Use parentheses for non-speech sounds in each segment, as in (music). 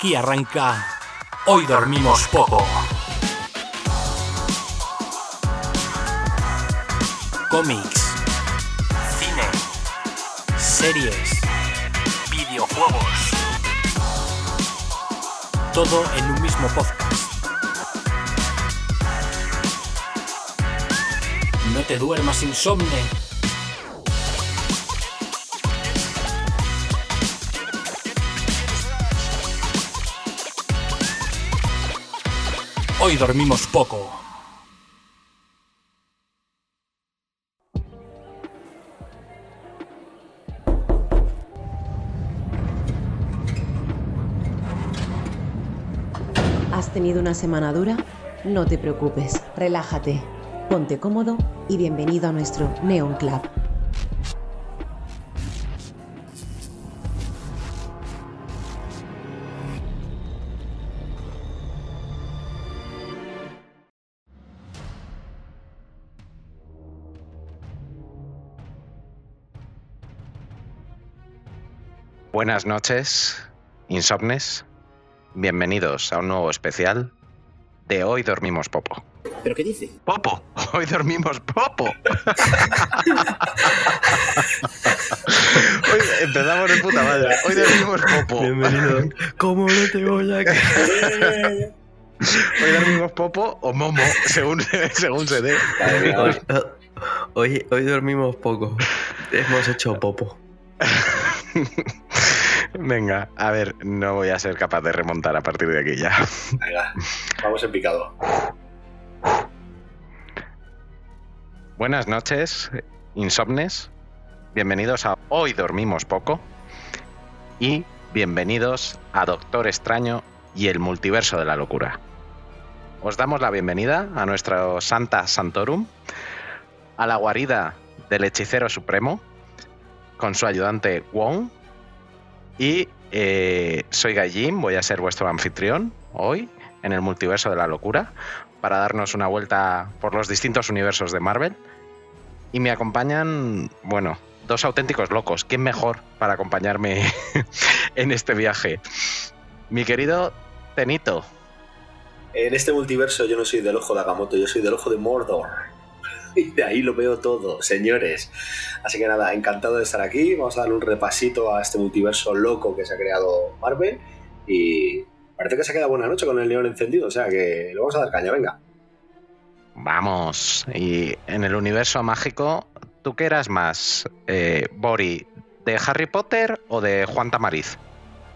Aquí arranca. Hoy dormimos poco. Cómics, cine, series, videojuegos. Todo en un mismo podcast. No te duermas insomne. Hoy dormimos poco. ¿Has tenido una semana dura? No te preocupes, relájate, ponte cómodo y bienvenido a nuestro Neon Club. Buenas noches, insomnes. Bienvenidos a un nuevo especial de Hoy Dormimos Popo. ¿Pero qué dice? ¡Popo! (laughs) ¡Hoy dormimos popo! (laughs) Hoy empezamos de puta madre. Hoy dormimos popo. Bienvenido. ¿Cómo no te voy a (laughs) creer? Hoy dormimos popo o momo, según, según se dé. Hoy, hoy, hoy dormimos poco. Hemos hecho popo. (laughs) Venga, a ver, no voy a ser capaz de remontar a partir de aquí ya. Venga, vamos en picado. Buenas noches, insomnes. Bienvenidos a Hoy Dormimos Poco. Y bienvenidos a Doctor Extraño y el Multiverso de la Locura. Os damos la bienvenida a nuestro Santa Santorum, a la guarida del Hechicero Supremo, con su ayudante Wong. Y eh, soy Gallín, voy a ser vuestro anfitrión hoy en el Multiverso de la Locura para darnos una vuelta por los distintos universos de Marvel. Y me acompañan, bueno, dos auténticos locos. ¿Quién mejor para acompañarme (laughs) en este viaje? Mi querido Tenito. En este multiverso yo no soy del ojo de Agamotto, yo soy del ojo de Mordor. (laughs) Y de ahí lo veo todo, señores. Así que nada, encantado de estar aquí. Vamos a darle un repasito a este multiverso loco que se ha creado Marvel. Y parece que se ha quedado buena noche con el neón encendido, o sea que le vamos a dar caña, venga. Vamos. Y en el universo mágico, ¿tú qué eras más? Eh, Bori, ¿de Harry Potter o de Juan Tamariz?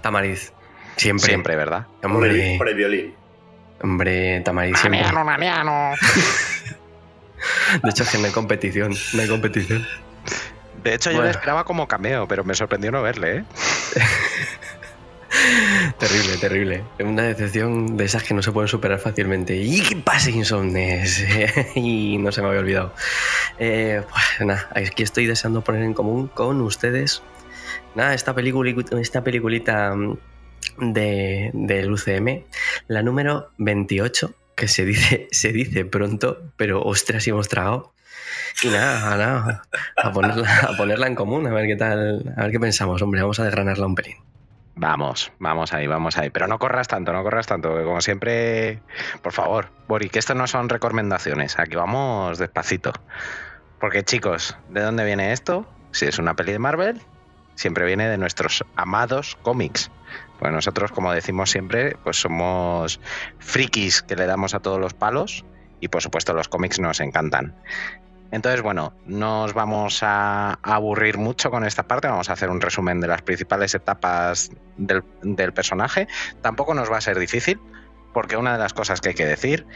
Tamariz. Siempre. Siempre, ¿verdad? Por el, Hombre, por el violín. hombre, Tamariz siempre. Mamiano. (laughs) De hecho, es que no hay competición. No hay competición. De hecho, yo le esperaba como cameo, pero me sorprendió no verle, ¿eh? (laughs) Terrible, terrible. Una decepción de esas que no se pueden superar fácilmente. ¿Y qué pasa, insomnes? (laughs) y no se me había olvidado. Eh, pues nada, aquí estoy deseando poner en común con ustedes. Nada, esta, película, esta peliculita mm, de, del UCM, la número 28, que se dice, (laughs) se dice pronto, pero ostras, y hemos tragado. Y nada, nada, a ponerla, a ponerla en común, a ver qué tal, a ver qué pensamos, hombre, vamos a desgranarla un pelín. Vamos, vamos ahí, vamos ahí. Pero no corras tanto, no corras tanto, que como siempre, por favor, Bori, que esto no son recomendaciones, aquí vamos despacito. Porque chicos, ¿de dónde viene esto? Si es una peli de Marvel, siempre viene de nuestros amados cómics. Pues nosotros, como decimos siempre, pues somos frikis que le damos a todos los palos y por supuesto los cómics nos encantan. Entonces, bueno, no os vamos a aburrir mucho con esta parte, vamos a hacer un resumen de las principales etapas del, del personaje. Tampoco nos va a ser difícil, porque una de las cosas que hay que decir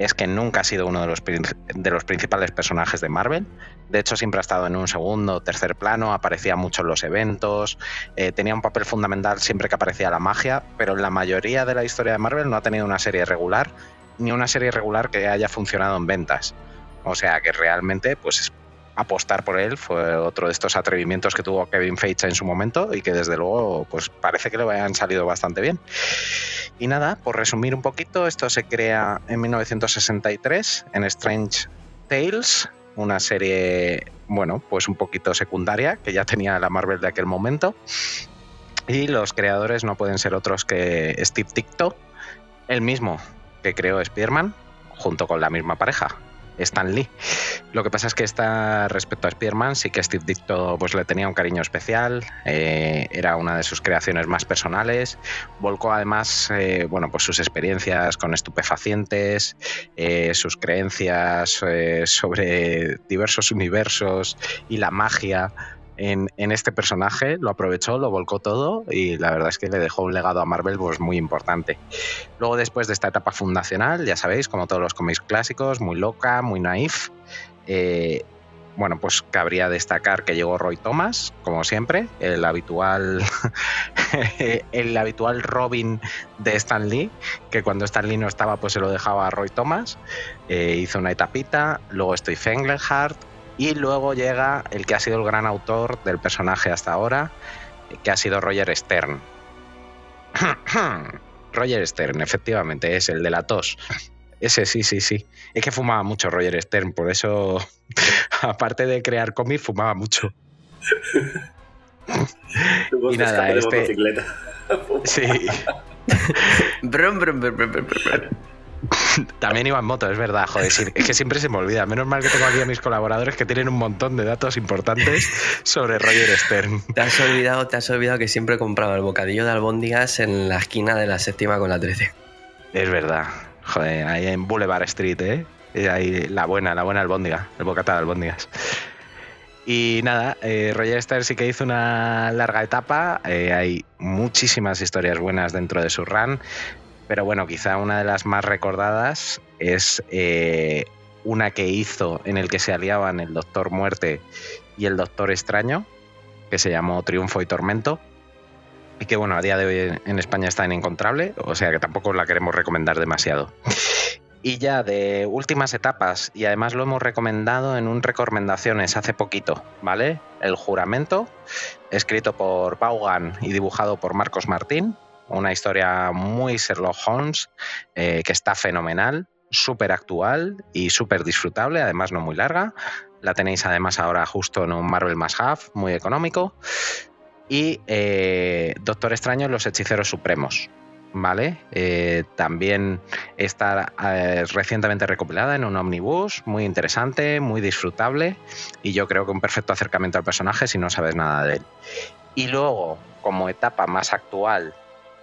es que nunca ha sido uno de los, de los principales personajes de Marvel. De hecho, siempre ha estado en un segundo o tercer plano, aparecía mucho en los eventos, eh, tenía un papel fundamental siempre que aparecía la magia, pero en la mayoría de la historia de Marvel no ha tenido una serie regular, ni una serie regular que haya funcionado en ventas. O sea que realmente, pues apostar por él fue otro de estos atrevimientos que tuvo Kevin Feige en su momento y que desde luego pues parece que le hayan salido bastante bien. Y nada, por resumir un poquito, esto se crea en 1963 en Strange Tales, una serie, bueno, pues un poquito secundaria que ya tenía la Marvel de aquel momento. Y los creadores no pueden ser otros que Steve Ticto, el mismo que creó Spearman, junto con la misma pareja, Stan Lee. Lo que pasa es que está respecto a Spearman, sí que Steve Dicto pues, le tenía un cariño especial, eh, era una de sus creaciones más personales, volcó además eh, bueno, pues sus experiencias con estupefacientes, eh, sus creencias sobre diversos universos y la magia en, este personaje, lo aprovechó, lo volcó todo y la verdad es que le dejó un legado a Marvel pues, muy importante. Luego después de esta etapa fundacional, ya sabéis, como todos los cómics clásicos, muy loca, muy naif, eh, bueno, pues cabría destacar que llegó Roy Thomas, como siempre, el habitual, (laughs) el habitual Robin de Stan Lee, que cuando Stan Lee no estaba, pues se lo dejaba a Roy Thomas. Eh, hizo una etapita, luego estoy Fengelhardt, y luego llega el que ha sido el gran autor del personaje hasta ahora, que ha sido Roger Stern. (clears throat) Roger Stern, efectivamente, es el de la tos. Ese sí, sí, sí. Es que fumaba mucho Roger Stern, por eso, (laughs) aparte de crear cómics, fumaba mucho. (laughs) y nada, este... (laughs) Sí. brum, brum, brum, También iba en moto, es verdad, joder. Es que siempre se me olvida. Menos mal que tengo aquí a mis colaboradores que tienen un montón de datos importantes sobre Roger Stern. Te has olvidado, te has olvidado que siempre compraba el bocadillo de albóndigas en la esquina de la séptima con la 13. Es verdad. Joder, ahí en Boulevard Street, ¿eh? Ahí la buena, la buena albóndiga, el bocata de albóndigas. Y nada, eh, Roger Stern sí que hizo una larga etapa. Eh, hay muchísimas historias buenas dentro de su run. Pero bueno, quizá una de las más recordadas es eh, una que hizo en el que se aliaban el Doctor Muerte y el Doctor Extraño, que se llamó Triunfo y Tormento. Y que bueno, a día de hoy en España está inencontrable, o sea que tampoco la queremos recomendar demasiado. (laughs) Y ya de últimas etapas, y además lo hemos recomendado en un recomendaciones hace poquito, ¿vale? El juramento, escrito por Vaughan y dibujado por Marcos Martín, una historia muy Sherlock Holmes, eh, que está fenomenal, súper actual y súper disfrutable, además no muy larga. La tenéis además ahora justo en un Marvel Must Have, muy económico. Y eh, Doctor Extraño los Hechiceros Supremos. ¿Vale? Eh, también está recientemente recopilada en un omnibus, muy interesante, muy disfrutable y yo creo que un perfecto acercamiento al personaje si no sabes nada de él. Y luego, como etapa más actual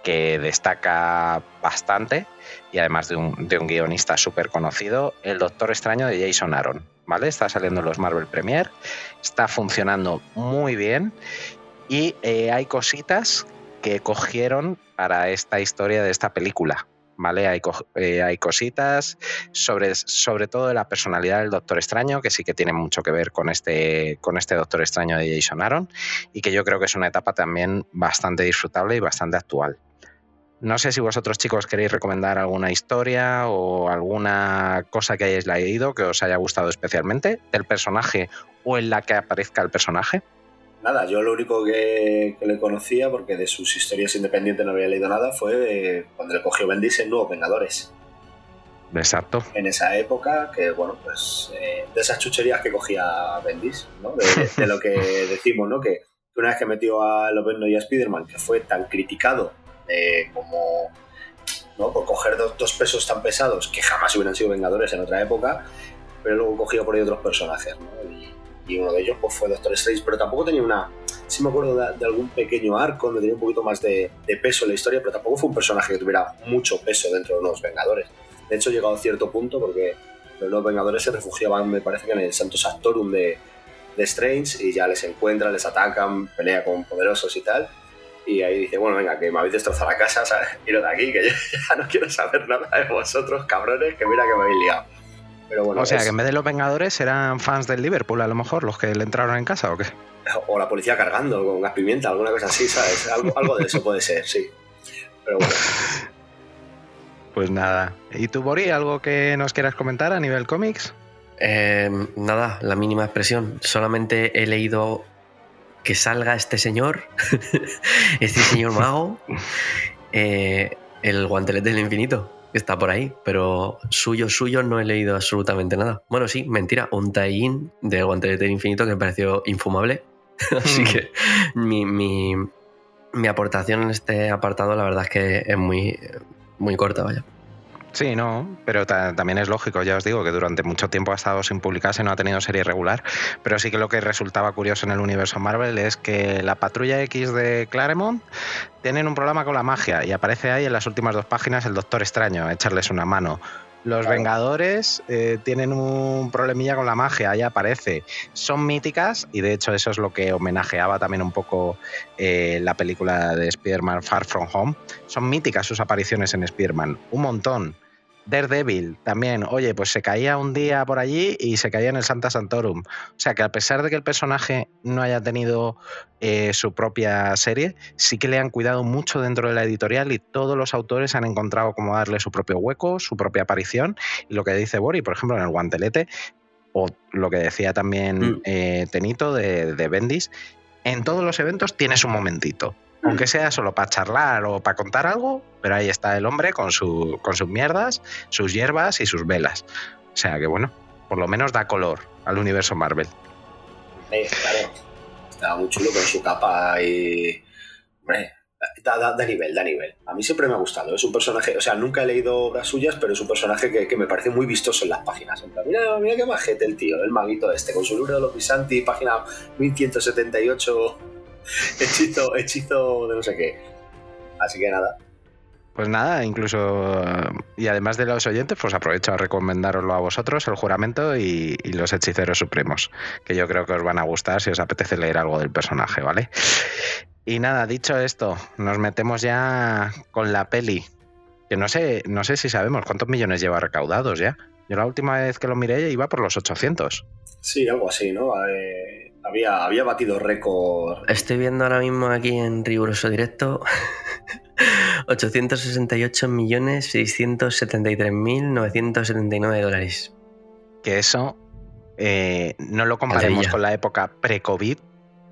que destaca bastante y además de un, de un guionista súper conocido, El Doctor Extraño de Jason Aaron. ¿vale? Está saliendo en los Marvel Premier, está funcionando muy bien y eh, hay cositas que cogieron para esta historia de esta película. ¿Vale? Hay, eh, hay cositas sobre, sobre todo de la personalidad del Doctor Extraño, que sí que tiene mucho que ver con este, con este Doctor Extraño de Jason Aaron, y que yo creo que es una etapa también bastante disfrutable y bastante actual. No sé si vosotros chicos queréis recomendar alguna historia o alguna cosa que hayáis leído que os haya gustado especialmente del personaje o en la que aparezca el personaje. Nada, yo lo único que, le conocía, porque de sus historias independientes no había leído nada, fue cuando le cogió Bendis en Nuevos Vengadores. Exacto. En esa época, que bueno, pues eh, de esas chucherías que cogía Bendis, ¿no? De, (laughs) lo que decimos, ¿no? Que una vez que metió a Lobezno y a Spider-Man, que fue tan criticado como ¿no? por coger dos, pesos tan pesados que jamás hubieran sido Vengadores en otra época, pero luego cogido por ahí otros personajes. Y, uno de ellos pues, fue Doctor Strange, pero tampoco tenía una. Sí me acuerdo de, algún pequeño arco donde tenía un poquito más de, peso en la historia, pero tampoco fue un personaje que tuviera mucho peso dentro de los Vengadores. De hecho, llegado a cierto punto porque los Vengadores se refugiaban, me parece que en el Santo Santorum de, de Strange y ya les encuentran, les atacan, pelea con poderosos y tal y ahí dice, bueno, venga, que me habéis destrozado la casa, ¿sabes? (laughs) Quiero de aquí, que yo (laughs) ya no quiero saber nada de vosotros, cabrones, que mira que me habéis liado. Pero bueno, o sea, que en vez de los Vengadores eran fans del Liverpool, a lo mejor, los que le entraron en casa, ¿o qué? O la policía cargando con gas pimienta, alguna cosa así, ¿sabes? Algo, de eso puede ser, sí. Pero bueno. (laughs) Pues nada. ¿Y tú, Bori, algo que nos quieras comentar a nivel cómics? Eh, nada, la mínima expresión. Solamente he leído que salga este señor, (laughs) este señor mago, eh, el guantelete del infinito, que está por ahí, pero suyo, suyo no he leído absolutamente nada. Bueno, sí, mentira, un tie-in del guantelete del infinito que me pareció infumable. (laughs) Así hmm. que mi, mi aportación en este apartado, la verdad es que es muy, muy corta, vaya. Sí, no, pero también es lógico, ya os digo, que durante mucho tiempo ha estado sin publicarse, no ha tenido serie regular, pero sí que lo que resultaba curioso en el universo Marvel es que la patrulla X de Claremont tienen un problema con la magia y aparece ahí en las últimas dos páginas el Doctor Extraño, a echarles una mano. Los Vengadores eh, tienen un problemilla con la magia, ahí aparece. Son míticas y de hecho eso es lo que homenajeaba también un poco eh, la película de Spider-Man Far From Home. Son míticas sus apariciones en Spider-Man, un montón. Daredevil también, oye, pues se caía un día por allí y se caía en el Santa Santorum. O sea que a pesar de que el personaje no haya tenido eh, su propia serie, sí que le han cuidado mucho dentro de la editorial y todos los autores han encontrado cómo darle su propio hueco, su propia aparición. Y lo que dice Bori, por ejemplo, en el guantelete, o lo que decía también mm. eh, Tenito de, de Bendis, en todos los eventos tienes un momentito aunque sea solo para charlar o para contar algo, pero ahí está el hombre con, su, con sus mierdas, sus hierbas y sus velas. O sea que bueno, por lo menos da color al universo Marvel. claro, está muy chulo con su capa y... Hombre, da, nivel, da nivel. A mí siempre me ha gustado. Es un personaje, o sea, nunca he leído obras suyas, pero es un personaje que, me parece muy vistoso en las páginas. mira, mira qué majete el tío, el maguito este, con su libro de los Pisanti, página 1178 (laughs) hechizo, hechizo de no sé qué. Así que nada. Pues nada, incluso. Y además de los oyentes, pues aprovecho a recomendaroslo a vosotros, el juramento y, los hechiceros supremos, que yo creo que os van a gustar si os apetece leer algo del personaje, ¿vale? Y nada, dicho esto, nos metemos ya con la peli. Que no sé, no sé si sabemos cuántos millones lleva recaudados ya. Yo la última vez que lo miré iba por los 800. Sí, algo así, ¿no? Eh, había, había batido récord. Estoy viendo ahora mismo aquí en riguroso directo (laughs) 868.673.979 dólares. Que eso eh, no lo comparemos con la época pre-COVID,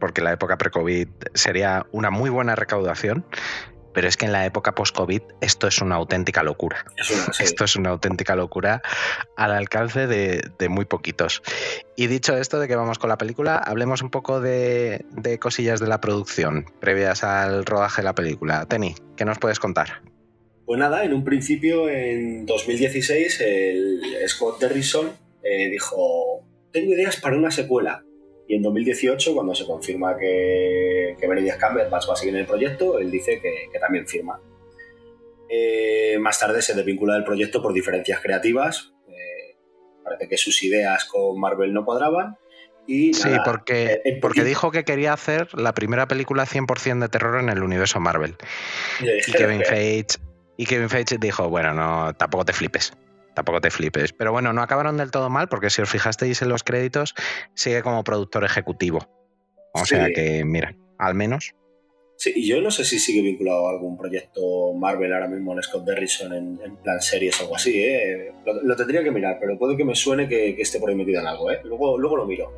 porque la época pre-COVID sería una muy buena recaudación, pero es que en la época post-COVID esto es una auténtica locura. Esto es una auténtica locura al alcance de, muy poquitos. Y dicho esto de que vamos con la película, hablemos un poco de, cosillas de la producción previas al rodaje de la película. Teni, ¿qué nos puedes contar? Pues nada, en un principio, en 2016, el Scott Derrison eh, dijo, tengo ideas para una secuela. Y en 2018, cuando se confirma que, que Benedict Cumberbatch va a seguir en el proyecto, él dice que, también firma. Eh, más tarde se desvincula del proyecto por diferencias creativas. Eh, parece que sus ideas con Marvel no cuadraban. Y sí, porque, eh, porque dijo que quería hacer la primera película 100% de terror en el universo Marvel. Y Kevin Feige, y Kevin Feige dijo, bueno, no, tampoco te flipes tampoco te flipes. Pero bueno, no acabaron del todo mal porque si os fijasteis en los créditos, sigue como productor ejecutivo. O sea que, mira, al menos. Sí, y yo no sé si sigue vinculado a algún proyecto Marvel ahora mismo en Scott Derrison en, plan series o algo así, ¿eh? Lo, tendría que mirar, pero puede que me suene que, esté por ahí metido en algo, ¿eh? Luego, luego lo miro.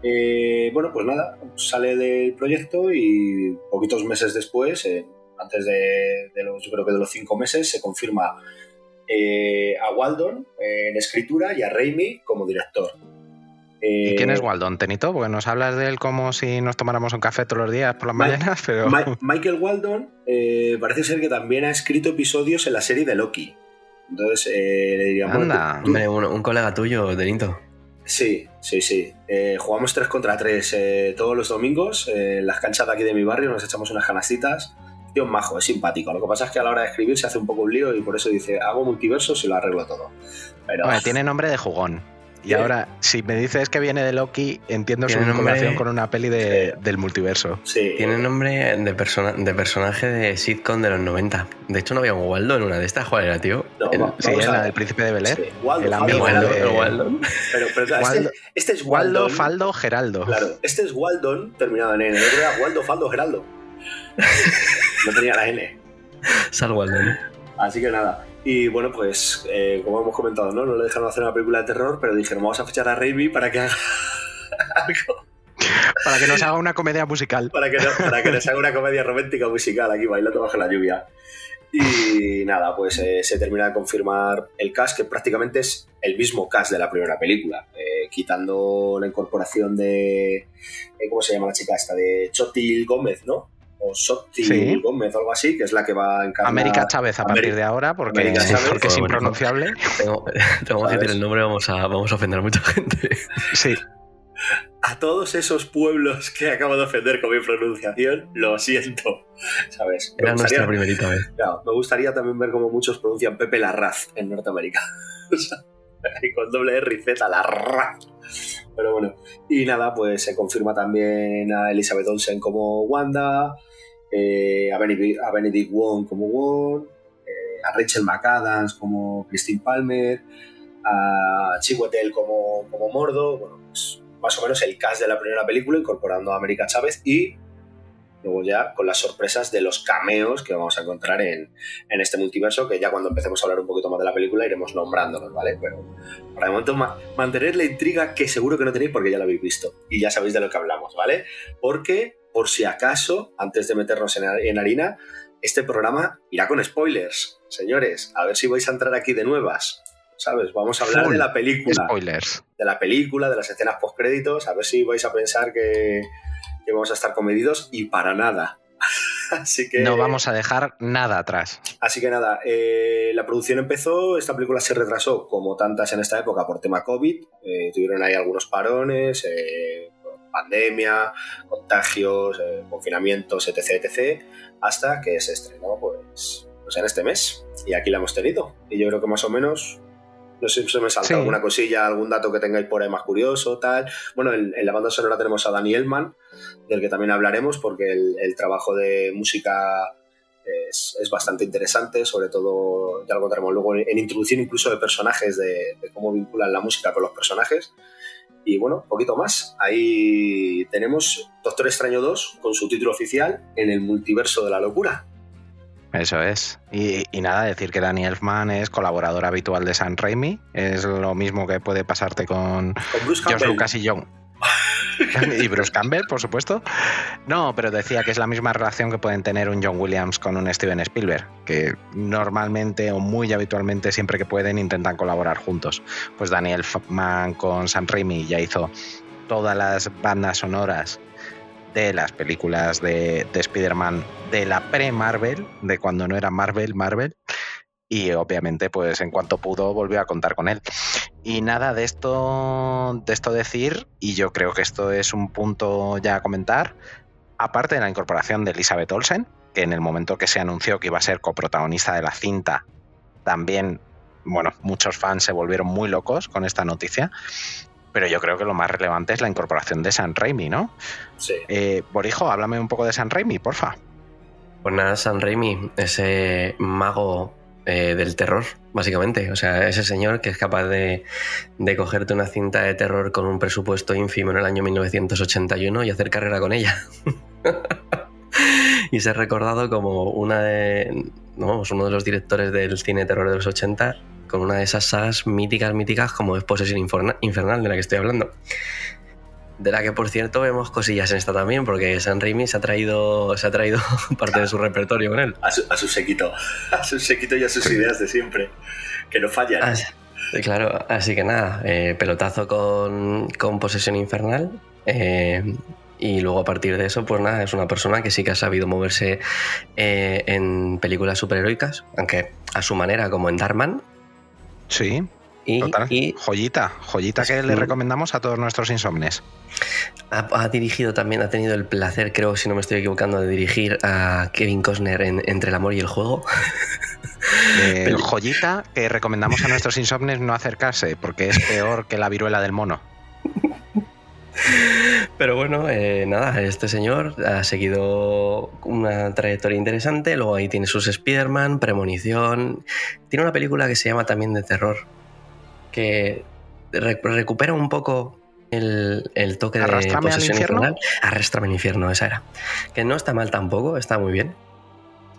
Eh, bueno, pues nada, sale del proyecto y poquitos meses después, eh, antes de, de, los, yo creo que de los cinco meses, se confirma eh, a Waldon en escritura y a Raimi como director. ¿Y quién es eh, Waldon, Tenito? Porque nos hablas de él como si nos tomáramos un café todos los días por las mañanas, (laughs) pero... Michael Waldon eh, parece ser que también ha escrito episodios en la serie de Loki. Entonces, le diríamos... Anda, hombre, un, colega tuyo, Tenito. Sí, sí, sí. jugamos 3 contra 3 todos los domingos en las canchas de aquí de mi barrio, nos echamos unas canastitas tío majo, es simpático. Lo que pasa es que a la hora de escribir se hace un poco un lío y por eso dice, hago multiversos y lo arreglo todo. Pero... tiene nombre de jugón. Y ahora, si me dices que viene de Loki, entiendo su vinculación con una peli del multiverso. Sí. Tiene nombre de, persona, de personaje de sitcom de los 90. De hecho, no había un Waldo en una de estas. ¿Cuál era, tío? sí, era la del príncipe de Bel Air. el amigo de Waldon. Pero, pero este, este, es Waldon. Waldo, Faldo, Geraldo. Claro, este es Waldon, terminado en N. El otro era Waldo, Faldo, Geraldo. (laughs) no tenía la N. Salvo el Así que nada. Y bueno, pues eh, como hemos comentado, ¿no? No le dejaron hacer una película de terror, pero dijeron, vamos a fichar a Raimi para que haga (laughs) algo. Para que nos haga una comedia musical. Para que, para que nos haga una comedia romántica musical aquí bailando bajo la lluvia. Y nada, pues eh, se termina de confirmar el cast, que prácticamente es el mismo cast de la primera película, eh, quitando la incorporación de. ¿Cómo se llama la chica esta? De Chotil Gómez, ¿no? O Sotti Sí. Gómez o algo así, que es la que va a encarnar. América Chávez a partir de ahora, porque, América Chávez. porque es impronunciable. Tengo, tengo que decir el nombre, vamos a, vamos a ofender a mucha gente. Sí, A todos esos pueblos que acabo de ofender con mi pronunciación, lo siento. ¿Sabes? Me Era nuestra primerita vez. claro, me gustaría también ver cómo muchos pronuncian Pepe Larraz en Norteamérica. (laughs) Con doble R y Z, Larraz. Pero bueno, y nada, pues se confirma también a Elizabeth Olsen como Wanda, eh, a, Benedict, Wong como Wong, eh, a Rachel McAdams como Christine Palmer, a Chiwetel como, como Mordo, bueno, pues más o menos el cast de la primera película incorporando a América Chávez y luego ya con las sorpresas de los cameos que vamos a encontrar en, en este multiverso, que ya cuando empecemos a hablar un poquito más de la película iremos nombrándolos, ¿vale? Pero para el momento ma- mantener la intriga que seguro que no tenéis porque ya la habéis visto y ya sabéis de lo que hablamos, ¿vale? Porque, por si acaso, antes de meternos en, en harina, este programa irá con spoilers, señores. A ver si vais a entrar aquí de nuevas. ¿Sabes? Vamos a hablar Full de la película spoilers. de la película, de las escenas postcréditos, a ver si vais a pensar que, que vamos a estar comedidos y para nada. (laughs) Así que, No vamos a dejar nada atrás. así que nada, eh, la producción empezó, esta película se retrasó como tantas en esta época por tema COVID, eh, tuvieron ahí algunos parones, eh, pandemia, contagios, eh, confinamientos, etc, etc, hasta que se estrenó pues, pues en este mes y aquí la hemos tenido. Y yo creo que más o menos no sé si se me salta Sí. alguna cosilla, algún dato que tengáis por ahí más curioso, tal. Bueno, en, en la banda sonora tenemos a Danny Elman, del que también hablaremos, porque el, el trabajo de música es, es bastante interesante, sobre todo, ya lo contaremos luego, en, introducción incluso de personajes, de, de cómo vinculan la música con los personajes. Y bueno, poquito más. Ahí tenemos Doctor Extraño 2 con su título oficial en el multiverso de la locura. Eso es. Y, y nada, decir que Danny Elfman es colaborador habitual de San Raimi. Es lo mismo que puede pasarte con Con Bruce. Lucas y John. (laughs) y Bruce Campbell, por supuesto. No, pero decía que es la misma relación que pueden tener un John Williams con un Steven Spielberg, que normalmente o muy habitualmente, siempre que pueden, intentan colaborar juntos. Pues Daniel Elfman con Sam Raimi ya hizo todas las bandas sonoras de las películas de, de Spider-Man de la pre-Marvel, de cuando no era Marvel, Marvel. Y obviamente, pues en cuanto pudo, volvió a contar con él. Y nada, de esto, de esto decir, y yo creo que esto es un punto ya a comentar, aparte de la incorporación de Elizabeth Olsen, que en el momento que se anunció que iba a ser coprotagonista de la cinta, también, bueno, muchos fans se volvieron muy locos con esta noticia. Pero yo creo que lo más relevante es la incorporación de San Raimi, ¿no? Sí. Eh, Borijo, háblame un poco de San Raimi, porfa. Pues nada, San Raimi, ese mago eh, del terror, básicamente. O sea, ese señor que es capaz de, de cogerte una cinta de terror con un presupuesto ínfimo en el año 1981 y hacer carrera con ella. (laughs) y ser recordado como una de, no, uno de los directores del cine terror de los 80 con una de esas sagas míticas, míticas como es Posesión Inferna- Infernal, de la que estoy hablando. De la que, por cierto, vemos cosillas en esta también, porque San Raimi se ha traído, se ha traído (laughs) parte de su repertorio con él. A su, a su sequito. (laughs) A su sequito y a sus ideas de siempre. Que no fallan. Así- claro, así que nada, eh, pelotazo con, con Posesión Infernal. eh, y luego a partir de eso, pues nada, es una persona que sí que ha sabido moverse eh, en películas superheroicas, aunque a su manera, como en Darkman. Sí, Y, total. y joyita, joyita que le recomendamos a todos nuestros insomnes. ha, ha dirigido también, ha tenido el placer, creo, si no me estoy equivocando, de dirigir a Kevin Costner en Entre el amor y el juego. (laughs) Eh, Peli- joyita que recomendamos a nuestros insomnes no acercarse, porque es peor que la viruela del mono. Pero bueno, eh, nada, este señor ha seguido una trayectoria interesante. Luego ahí tiene sus Spider-Man, Premonición. Tiene una película que se llama también de terror, que re- recupera un poco el, el toque de ¿Arrástrame al posesión infierno? infernal. Arrástrame al infierno, esa era. Que no está mal tampoco, está muy bien.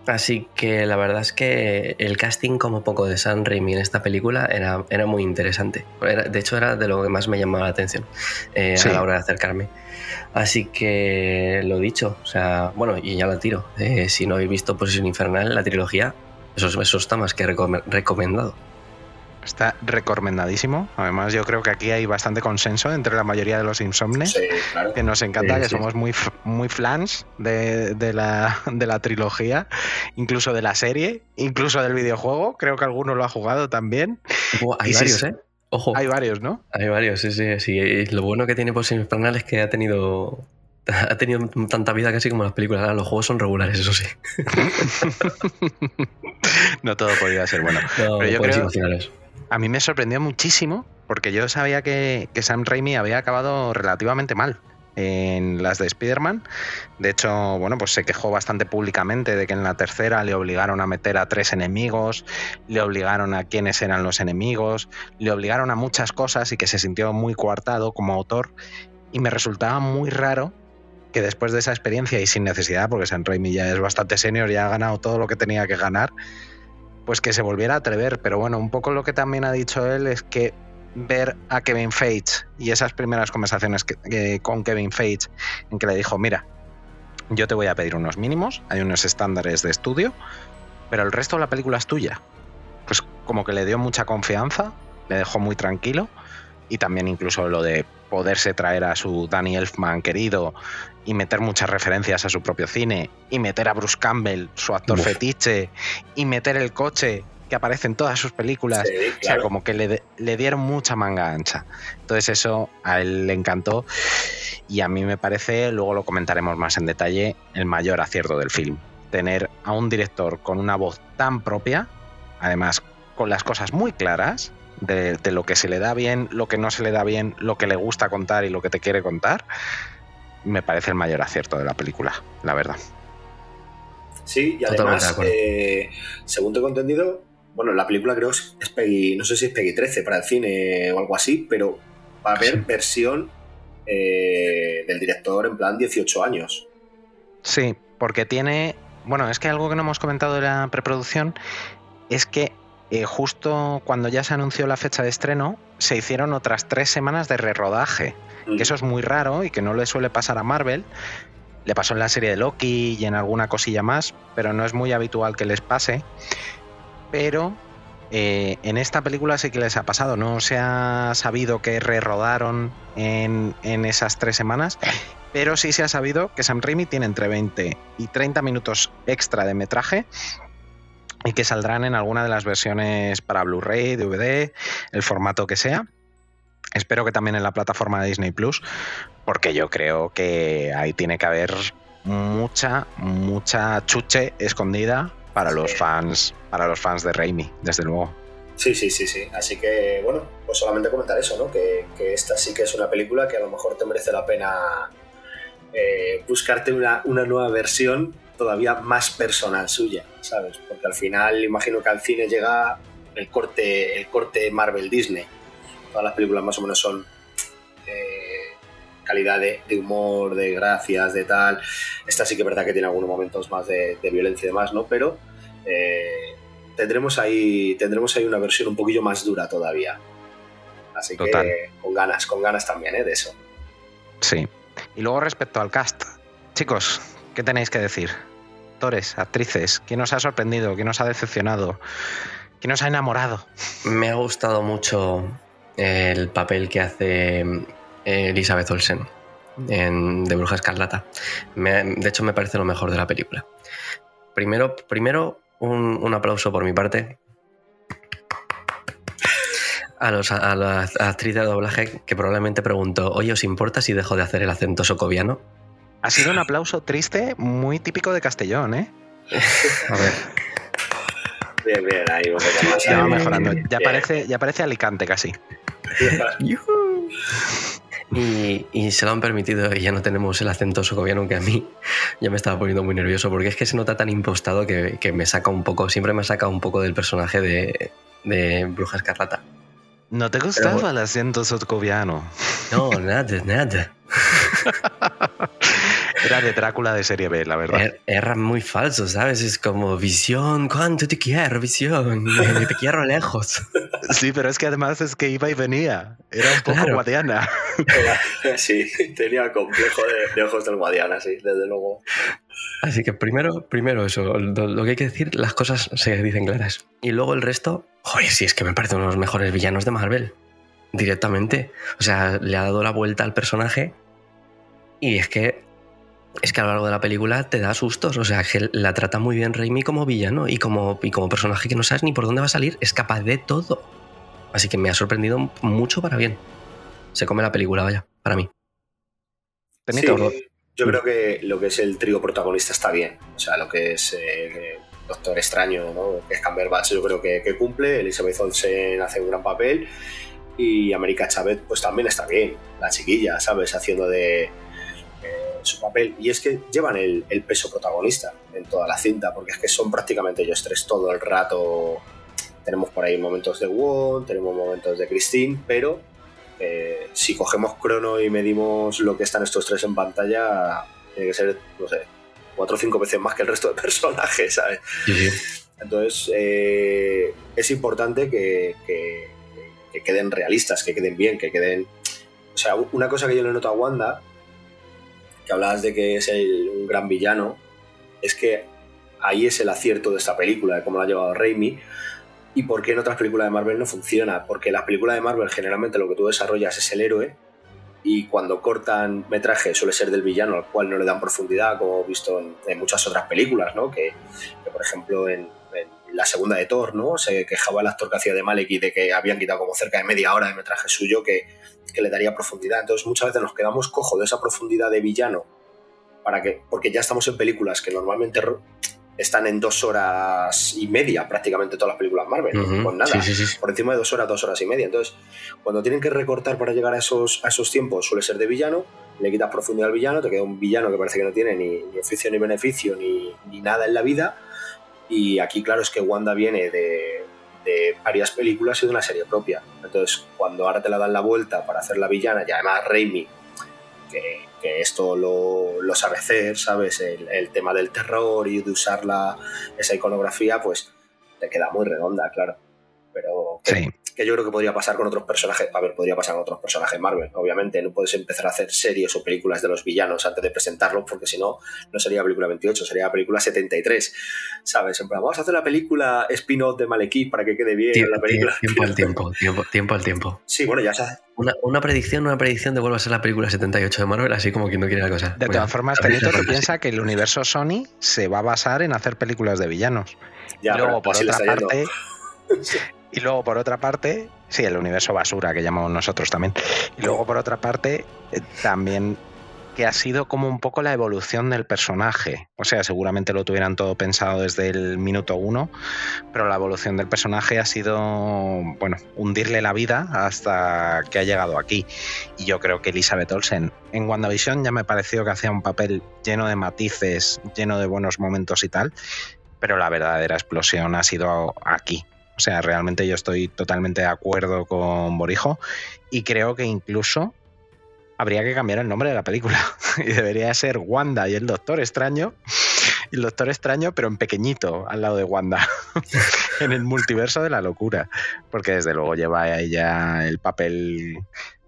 Así que la verdad es que el casting como poco de San Raimi en esta película era, era muy interesante. Era- de hecho, era de lo que más me llamaba la atención eh, Sí. a la hora de acercarme. Así que lo dicho, o sea, bueno, y ya la tiro. Eh, si no habéis visto Posesión Infernal, la trilogía, eso, eso está más que recome- recomendado. Está recomendadísimo. Además, yo creo que aquí hay bastante consenso entre la mayoría de los insomnes. Sí, claro. Que nos encanta, Sí, que sí. somos muy, muy flans de, de la, de la trilogía, incluso de la serie, incluso del videojuego. Creo que alguno lo ha jugado también. Buah, hay Y varios, sí. ¿eh? Ojo. Hay varios, ¿no? Hay varios, sí, sí, sí. Y lo bueno que tiene por infernal es que ha tenido. (laughs) Ha tenido tanta vida casi como las películas. Ahora, los juegos son regulares, eso sí. (laughs) No todo podía ser bueno. No, Pero yo puedes creo-. A mí me sorprendió muchísimo porque yo sabía que, que Sam Raimi había acabado relativamente mal en las de Spider-Man. De hecho, bueno, pues se quejó bastante públicamente de que en la tercera le obligaron a meter a tres enemigos, le obligaron a quiénes eran los enemigos, le obligaron a muchas cosas y que se sintió muy coartado como autor. Y me resultaba muy raro que después de esa experiencia y sin necesidad, porque Sam Raimi ya es bastante senior, ya ha ganado todo lo que tenía que ganar, pues que se volviera a atrever. Pero bueno, un poco lo que también ha dicho él es que ver a Kevin Feige y esas primeras conversaciones que- con Kevin Feige en que le dijo, mira, yo te voy a pedir unos mínimos, hay unos estándares de estudio, pero el resto de la película es tuya. Pues como que le dio mucha confianza, le dejó muy tranquilo y también incluso lo de poderse traer a su Danny Elfman querido y meter muchas referencias a su propio cine y meter a Bruce Campbell, su actor Uf. fetiche, y meter el coche que aparece en todas sus películas. Sí, O sea, como que le, le dieron mucha manga ancha. Entonces eso a él le encantó y a mí me parece, luego lo comentaremos más en detalle, el mayor acierto del film. Tener a un director con una voz tan propia, además con las cosas muy claras de, de lo que se le da bien, lo que no se le da bien, lo que le gusta contar y lo que te quiere contar, me parece el mayor acierto de la película, la verdad. Sí, y además, eh, según tengo entendido, bueno, la película creo es es Peggy, no sé si es Peggy 13 para el cine o algo así, pero va a haber Sí. versión eh, del director en plan 18 años. Sí, porque tiene. Bueno, es que algo que no hemos comentado de la preproducción es que eh, justo cuando ya se anunció la fecha de estreno, se hicieron otras tres semanas de rerodaje. Que eso es muy raro y que no le suele pasar a Marvel. Le pasó en la serie de Loki y en alguna cosilla más, pero no es muy habitual que les pase. Pero eh, en esta película sí que les ha pasado. No se ha sabido que rerodaron en, en esas tres semanas, pero sí se ha sabido que Sam Raimi tiene entre 20 y 30 minutos extra de metraje y que saldrán en alguna de las versiones para Blu-ray, DVD, el formato que sea. Espero que también en la plataforma de Disney Plus, porque yo creo que ahí tiene que haber mucha, mucha chuche escondida para los fans, para los fans de Raimi, desde luego. Sí, sí, sí, sí. Así que, bueno, pues solamente comentar eso, ¿no? Que, que esta sí que es una película que a lo mejor te merece la pena eh, buscarte una, una nueva versión todavía más personal suya, ¿sabes? Porque al final imagino que al cine llega el corte, el corte Marvel Disney. Todas las películas más o menos son eh, calidad de, de humor, de gracias, de tal. Esta sí que es verdad que tiene algunos momentos más de, de violencia y demás, ¿no? Pero eh, tendremos ahí tendremos ahí una versión un poquillo más dura todavía. Así Total. que con ganas, con ganas también, ¿eh? De eso. Sí. Y luego respecto al cast, chicos, ¿qué tenéis que decir? Actores, actrices, ¿quién os ha sorprendido? ¿Quién os ha decepcionado? ¿Quién os ha enamorado? Me ha gustado mucho el papel que hace eh, Elizabeth Olsen en De Bruja Escarlata. Me- de hecho, me parece lo mejor de la película. Primero, primero un, un aplauso por mi parte a, los, a la actriz de doblaje que probablemente preguntó, oye, ¿os importa si dejo de hacer el acento socoviano? Ha sido un aplauso triste, muy típico de Castellón, ¿eh? (laughs) A ver, Bien, bien, ahí poco más. Ya va mejorando. Ya Bien. parece, ya parece Alicante casi. Y, y se lo han permitido y ya no tenemos el acento socoviano que a mí ya me estaba poniendo muy nervioso porque es que se nota tan impostado que, que me saca un poco, siempre me saca un poco del personaje de, de Bruja Escarlata. ¿No te gustaba bueno. el acento sotcoviano? No, nada, nada. (laughs) Era de Drácula de serie B, la verdad. Er- Era muy falso, ¿sabes? Es como visión, ¿cuánto te quiero, visión? (laughs) Te quiero lejos. (laughs) Sí, pero es que además es que iba y venía. Era un poco Claro. guadiana. Era- (laughs) sí, tenía complejo de, de ojos del Guadiana, sí, desde luego. Así que primero, primero eso, lo, lo que hay que decir, las cosas se dicen claras. Y luego el resto, joder, si es que me parece uno de los mejores villanos de Marvel. Directamente. O sea, le ha dado la vuelta al personaje. Y es que. Es que a lo largo de la película te da sustos. O sea, que la trata muy bien Raimi como villano y como, y como personaje que no sabes ni por dónde va a salir. Es capaz de todo. Así que me ha sorprendido mucho para bien. Se come la película, vaya, para mí. Sí, yo creo que lo que es el trío protagonista está bien. O sea, lo que es eh, Doctor Extraño, ¿no? que es Cumberbatch, yo creo que, que cumple. Elizabeth Olsen hace un gran papel. Y América Chávez, pues también está bien. La chiquilla, ¿sabes? Haciendo de su papel. Y es que llevan el, el peso protagonista en toda la cinta, porque es que son prácticamente ellos tres todo el rato. Tenemos por ahí momentos de Wong, tenemos momentos de Christine, pero eh, si cogemos crono y medimos lo que están estos tres en pantalla, tiene que ser, no sé, cuatro o cinco veces más que el resto de (laughs) personajes, ¿sabes? Entonces, eh, es importante que, que- que queden realistas, que queden bien, que queden... O sea, una cosa que yo le noto a Wanda, que hablabas de que es el- un gran villano, es que ahí es el acierto de esta película, de cómo la ha llevado Raimi, y por qué en otras películas de Marvel no funciona. Porque las películas de Marvel generalmente lo que tú desarrollas es el héroe, y cuando cortan metraje suele ser del villano, al cual no le dan profundidad, como he visto en, en muchas otras películas, ¿no? Que, que, por ejemplo, en, en la segunda de Thor, ¿no? Se quejaba el actor que hacía de Malek de que habían quitado como cerca de media hora de metraje suyo que, que le daría profundidad. Entonces muchas veces nos quedamos cojo de esa profundidad de villano para que, porque ya estamos en películas que normalmente están en dos horas y media prácticamente todas las películas Marvel, con nada Sí, sí, sí. por encima de dos horas, dos horas y media. Entonces, cuando tienen que recortar para llegar a esos, a esos tiempos, suele ser de villano, le quitas profundidad al villano, te queda un villano que parece que no tiene ni, ni oficio ni beneficio ni, ni nada en la vida. Y aquí, claro, es que Wanda viene de, varias películas y de una serie propia. Entonces, cuando ahora te la dan la vuelta para hacer la villana, y además Raimi, que, esto lo, lo sabe hacer, ¿sabes? El, el tema del terror y de usar la, esa iconografía, pues te queda muy redonda, claro. Pero. Que yo creo que podría pasar con otros personajes. A ver, podría pasar con otros personajes Marvel. Obviamente, no puedes empezar a hacer series o películas de los villanos antes de presentarlos, porque si no, no sería película 28, sería película 73. ¿Sabes? En plan, vamos a hacer la película spin-off de Malekith para que quede bien Tie- la película. tie- Tiempo al tiempo, tiempo, tiempo al tiempo. Sí, bueno, ya sabes. Una, una predicción, una predicción de vuelve a ser la película 78 de Marvel, así como quien no quiere la cosa. De todas formas, el tú piensas que el universo Sony se va a basar en hacer películas de villanos. Ya, y luego, pero por le otra parte. (laughs) (laughs) Y luego, por otra parte, sí, el universo basura que llamamos nosotros también. Y luego, por otra parte, eh, también que ha sido como un poco la evolución del personaje. O sea, seguramente lo tuvieran todo pensado desde el minuto uno, pero la evolución del personaje ha sido, bueno, hundirle la vida hasta que ha llegado aquí. Y yo creo que Elizabeth Olsen en WandaVision ya me pareció que hacía un papel lleno de matices, lleno de buenos momentos y tal, pero la verdadera explosión ha sido aquí. O sea, realmente yo estoy totalmente de acuerdo con Borijo y creo que incluso habría que cambiar el nombre de la película (laughs) y debería ser Wanda y el Doctor Extraño. Y (laughs) el Doctor Extraño, pero en pequeñito, al lado de Wanda, (laughs) en el multiverso de la locura, porque desde luego lleva ella el papel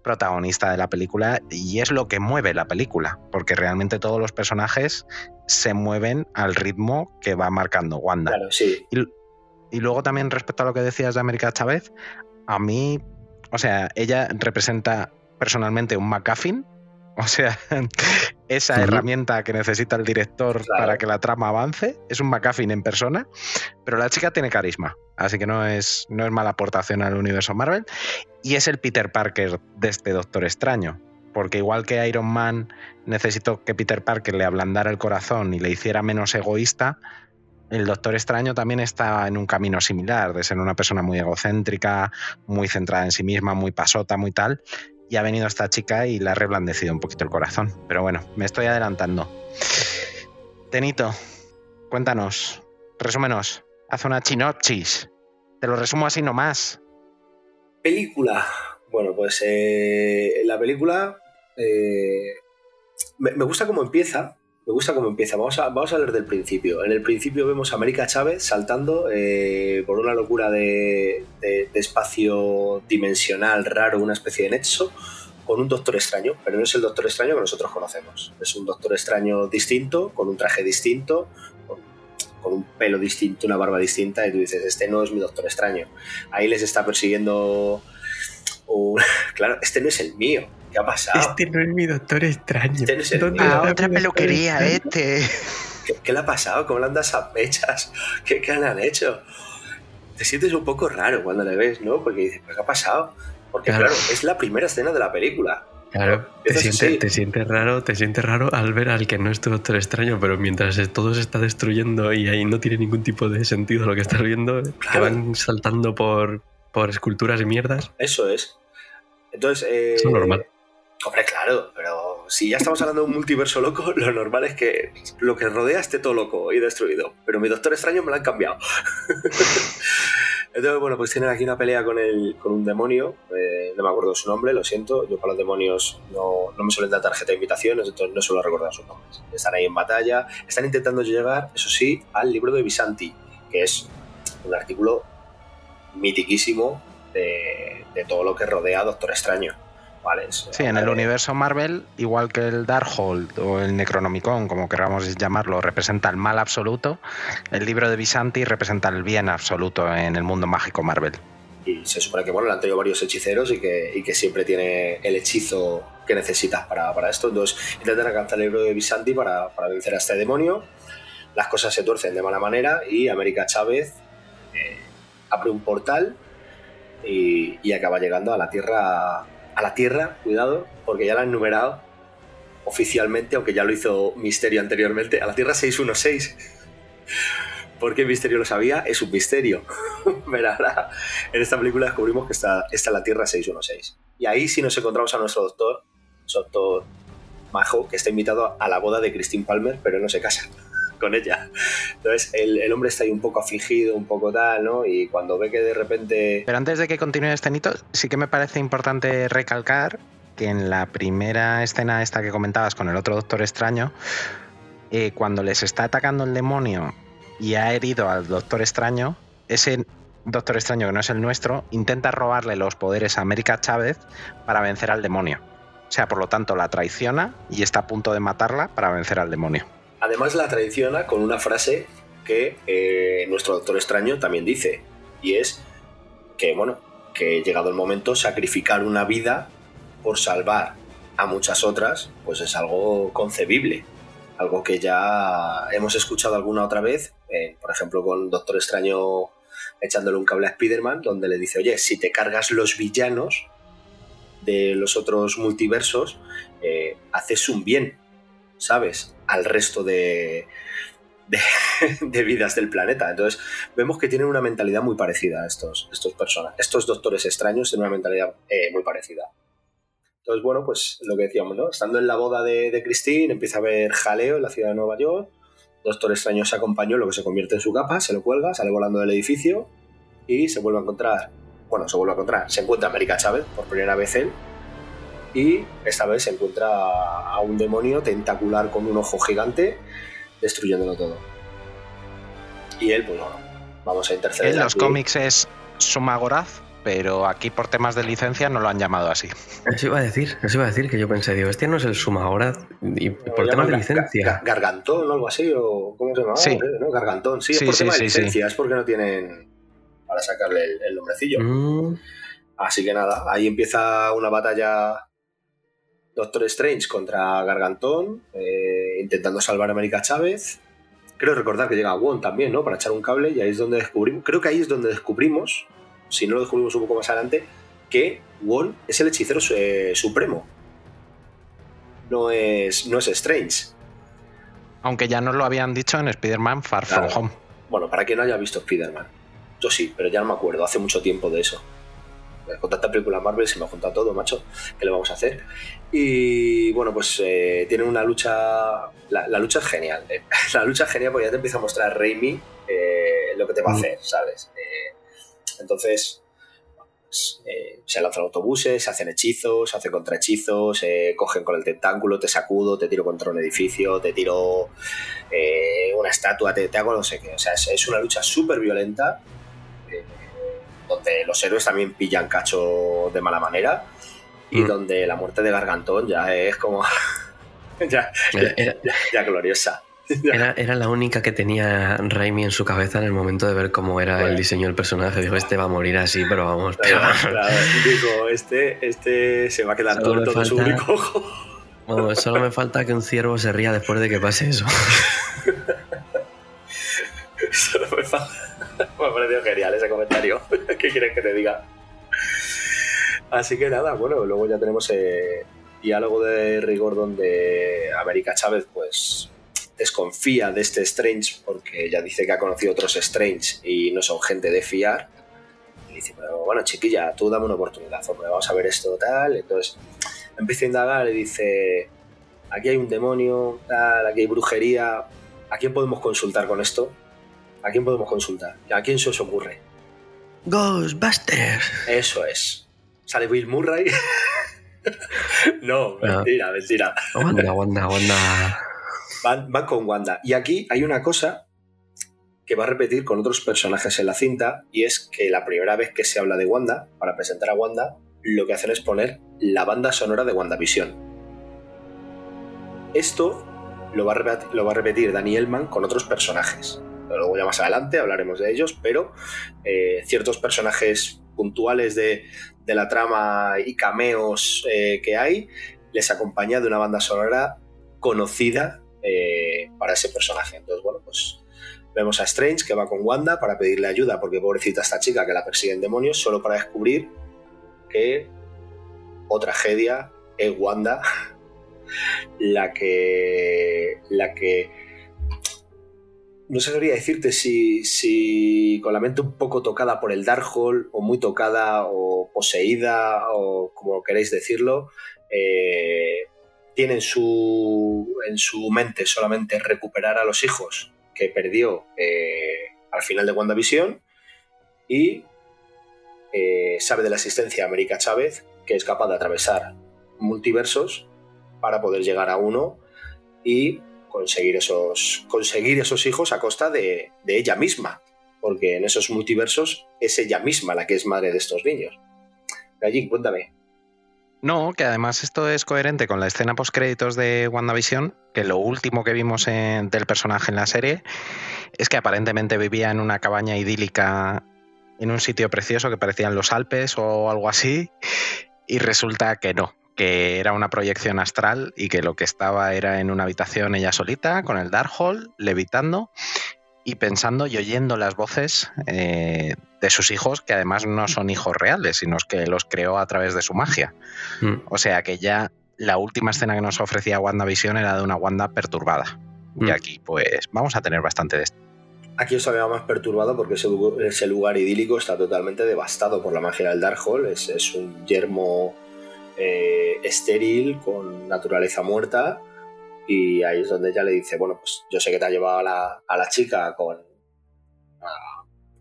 protagonista de la película y es lo que mueve la película, porque realmente todos los personajes se mueven al ritmo que va marcando Wanda. Claro, sí. Y luego también respecto a lo que decías de América Chávez, a mí, o sea, ella representa personalmente un McGuffin, o sea, (laughs) esa herramienta que necesita el director Claro. para que la trama avance, es un McGuffin en persona, pero la chica tiene carisma, así que no es, no es mala aportación al universo Marvel, y es el Peter Parker de este Doctor Extraño. Porque igual que Iron Man necesitó que Peter Parker le ablandara el corazón y le hiciera menos egoísta, el Doctor Extraño también está en un camino similar, de ser una persona muy egocéntrica, muy centrada en sí misma, muy pasota, muy tal. Y ha venido esta chica y le ha reblandecido un poquito el corazón. Pero bueno, me estoy adelantando. Tenito, cuéntanos, resúmenos, haz una chinopsis. Te lo resumo así nomás. Película. Bueno, pues eh, la película eh, me, me gusta cómo empieza. Me gusta cómo empieza. Vamos a, vamos del principio. En el principio vemos a América Chávez saltando eh, por una locura de, espacio dimensional raro, una especie de nexo, con un doctor extraño, pero no es el doctor extraño que nosotros conocemos. Es un doctor extraño distinto, con un traje distinto, con, un pelo distinto, una barba distinta, y tú dices, este no es mi doctor extraño. Ahí les está persiguiendo. (laughs) Claro, este no es el mío. ¿Qué ha pasado? Este no es mi doctor extraño. Este no es el ¿Dónde mío. está Ah, otra peluquería, este. ¿Qué, qué le ha pasado? ¿Cómo le han dado esas mechas? (laughs) ¿Qué, qué le han hecho? Te sientes un poco raro cuando le ves, ¿no? Porque dices, ¿pero qué ha pasado? Porque Claro. claro, es la primera escena de la película. Claro, te sientes, así. te sientes raro, te sientes raro al ver al que no es tu doctor extraño, pero mientras todo se está destruyendo y ahí no tiene ningún tipo de sentido lo que estás viendo, que Claro. van saltando por, por esculturas y mierdas, Eso es. Entonces, eh, Eso es normal. Hombre, claro, pero si ya estamos hablando de un multiverso loco, lo normal es que lo que rodea esté todo loco y destruido. Pero mi Doctor Extraño me lo han cambiado. (laughs) Entonces, bueno, pues tienen aquí una pelea con, el, con un demonio. eh, no me acuerdo su nombre, lo siento. Yo para los demonios no, no me suelen dar tarjeta de invitaciones, entonces no suelo recordar sus nombres. Están ahí en batalla. Están intentando llegar, eso sí, al libro de Visanti, que es un artículo mitiquísimo de, de todo lo que rodea a Doctor Extraño. Sí, en el universo Marvel, igual que el Darkhold o el Necronomicon, como queramos llamarlo, representa el mal absoluto, el libro de Visanti representa el bien absoluto en el mundo mágico Marvel. Y se supone que bueno, le han traído varios hechiceros y que, y que siempre tiene el hechizo que necesitas para, para esto. Entonces intentan alcanzar el libro de Visanti para, para vencer a este demonio. Las cosas se tuercen de mala manera y América Chávez eh, abre un portal y, y acaba llegando a la Tierra. A la Tierra, cuidado, porque ya la han numerado oficialmente, aunque ya lo hizo Misterio anteriormente, a la Tierra 616. (laughs) Porque Misterio lo sabía, es un misterio. (laughs) Pero ahora en esta película descubrimos que está, está la Tierra 616. Y ahí sí nos encontramos a nuestro doctor, su doctor Majo, que está invitado a la boda de Christine Palmer, pero no se casa con ella. Entonces el, el hombre está ahí un poco afligido, un poco tal, ¿no? Y cuando ve que de repente... Pero antes de que continúe este hito, sí que me parece importante recalcar que en la primera escena esta que comentabas con el otro Doctor Extraño, eh, cuando les está atacando el demonio y ha herido al Doctor Extraño, ese Doctor Extraño que no es el nuestro, intenta robarle los poderes a América Chávez para vencer al demonio. O sea, por lo tanto, la traiciona y está a punto de matarla para vencer al demonio. Además la traiciona con una frase que eh, nuestro doctor extraño también dice, y es que, bueno, que llegado el momento, sacrificar una vida por salvar a muchas otras, pues es algo concebible. Algo que ya hemos escuchado alguna otra vez, eh, por ejemplo, con Doctor Extraño echándole un cable a Spider-Man, donde le dice, oye, si te cargas los villanos de los otros multiversos, eh, haces un bien, ¿sabes? Al resto de, (laughs) de, vidas del planeta. Entonces, vemos que tienen una mentalidad muy parecida a estos, estos personas. Estos doctores extraños tienen una mentalidad eh, muy parecida. Entonces, bueno, pues lo que decíamos, ¿no? Estando en la boda de, de Christine, empieza a haber jaleo en la ciudad de Nueva York. Doctor Extraño se acompañó, lo que se convierte en su capa, se lo cuelga, sale volando del edificio y se vuelve a encontrar, bueno, se vuelve a encontrar, se encuentra América Chávez por primera vez él y esta vez se encuentra a un demonio tentacular con un ojo gigante destruyéndolo todo. Y él, pues bueno, vamos a interceder. En los aquí. cómics es Sumagoraz, pero aquí por temas de licencia no lo han llamado así. Eso iba a decir, eso iba a decir que yo pensé, digo, este no es el Sumagoraz y por temas de licencia. ga- Gargantón o algo así, o ¿cómo se llama? Sí. ¿No? Gargantón, sí, Sí, es por sí, tema de licencia, es porque no tienen para sacarle el, el nombrecillo. Mm, Así que nada, ahí empieza una batalla Doctor Strange contra Gargantón, eh, intentando salvar a América Chávez. Creo recordar que llega Wong también, ¿no? Para echar un cable y ahí es donde descubrimos, creo que ahí es donde descubrimos, si no lo descubrimos un poco más adelante, que Wong es el hechicero eh, supremo. No es, no es Strange. Aunque ya nos lo habían dicho en Spider-Man Far Claro. From Home. Bueno, para quien no haya visto Spider-Man. Yo sí, pero ya no me acuerdo, hace mucho tiempo de eso. Con tanta película Marvel se me ha juntado todo, macho. ¿Qué le vamos a hacer? Y bueno, pues eh, tienen una lucha. La, la lucha es genial. eh. (laughs) La lucha es genial porque ya te empieza a mostrar Raimi eh, lo que te va a Mm. hacer, ¿sabes? Eh, entonces, pues, eh, se lanzan autobuses, se hacen hechizos, se hacen contrahechizos, se cogen con el tentáculo, te sacudo, te tiro contra un edificio, te tiro eh, una estatua, te, hago no sé qué. O sea, es, una lucha súper violenta, eh, donde los héroes también pillan cacho de mala manera y mm. donde la muerte de Gargantón ya es como... (laughs) ya, ya gloriosa. (laughs) Era, la única que tenía Raimi en su cabeza en el momento de ver cómo era el diseño del personaje. Dijo, este va a morir así, pero vamos. (laughs) Digo, este, este se va a quedar todo de su único ojo. solo me falta que un ciervo se ría después de que pase eso. solo me falta. (laughs) Me ha parecido genial ese comentario. (laughs) ¿Qué quieres que te diga? Así que nada, bueno, luego ya tenemos eh, diálogo de rigor donde América Chávez, pues desconfía de este Strange porque ella dice que ha conocido otros Strange y no son gente de fiar. Y dice, pero bueno, chiquilla, tú dame una oportunidad, vamos a ver esto tal. Entonces empieza a indagar y dice, aquí hay un demonio, tal, aquí hay brujería. ¿A quién podemos consultar con esto? ¿A quién podemos consultar? ¿A quién se os ocurre? Ghostbusters. Eso es. Sale Bill Murray. (laughs) no, mentira, mentira. Wanda, Wanda, Wanda. Van, con Wanda. Y aquí hay una cosa que va a repetir con otros personajes en la cinta, y es que la primera vez que se habla de Wanda, para presentar a Wanda, lo que hacen es poner la banda sonora de WandaVision. Esto lo va a repetir, lo va a repetir Danny Elman con otros personajes. Luego ya más adelante hablaremos de ellos, pero eh, ciertos personajes puntuales de, la trama y cameos eh, que hay les acompaña de una banda sonora conocida eh, para ese personaje. Entonces, bueno, pues vemos a Strange que va con Wanda para pedirle ayuda, porque pobrecita esta chica que la persiguen demonios, solo para descubrir que, o tragedia, es Wanda (laughs) la que. la que. No sabría decirte si, si con la mente un poco tocada por el Darkhold, o muy tocada, o poseída, o como queréis decirlo, eh, tiene en su, en su mente solamente recuperar a los hijos que perdió eh, al final de WandaVision y eh, sabe de la existencia de América Chávez, que es capaz de atravesar multiversos para poder llegar a uno y conseguir esos, conseguir esos hijos a costa de, de ella misma, porque en esos multiversos es ella misma la que es madre de estos niños. Allí, cuéntame. No, que además esto es coherente con la escena post créditos de WandaVision, que lo último que vimos del personaje en la serie es que aparentemente vivía en una cabaña idílica en un sitio precioso que parecían los Alpes o algo así, y resulta que no, que era una proyección astral y que lo que estaba era en una habitación ella solita, con el Darkhold, levitando, y pensando y oyendo las voces eh, de sus hijos, que además no son hijos reales, sino que los creó a través de su magia. Mm. O sea que ya la última escena que nos ofrecía WandaVision era de una Wanda perturbada. Y mm. aquí, pues, vamos a tener bastante de esto. Aquí os había más perturbado porque ese, lugar idílico está totalmente devastado por la magia del Darkhold. Es, es un yermo eh, estéril con naturaleza muerta y ahí es donde ella le dice, bueno, pues yo sé que te ha llevado a la, chica con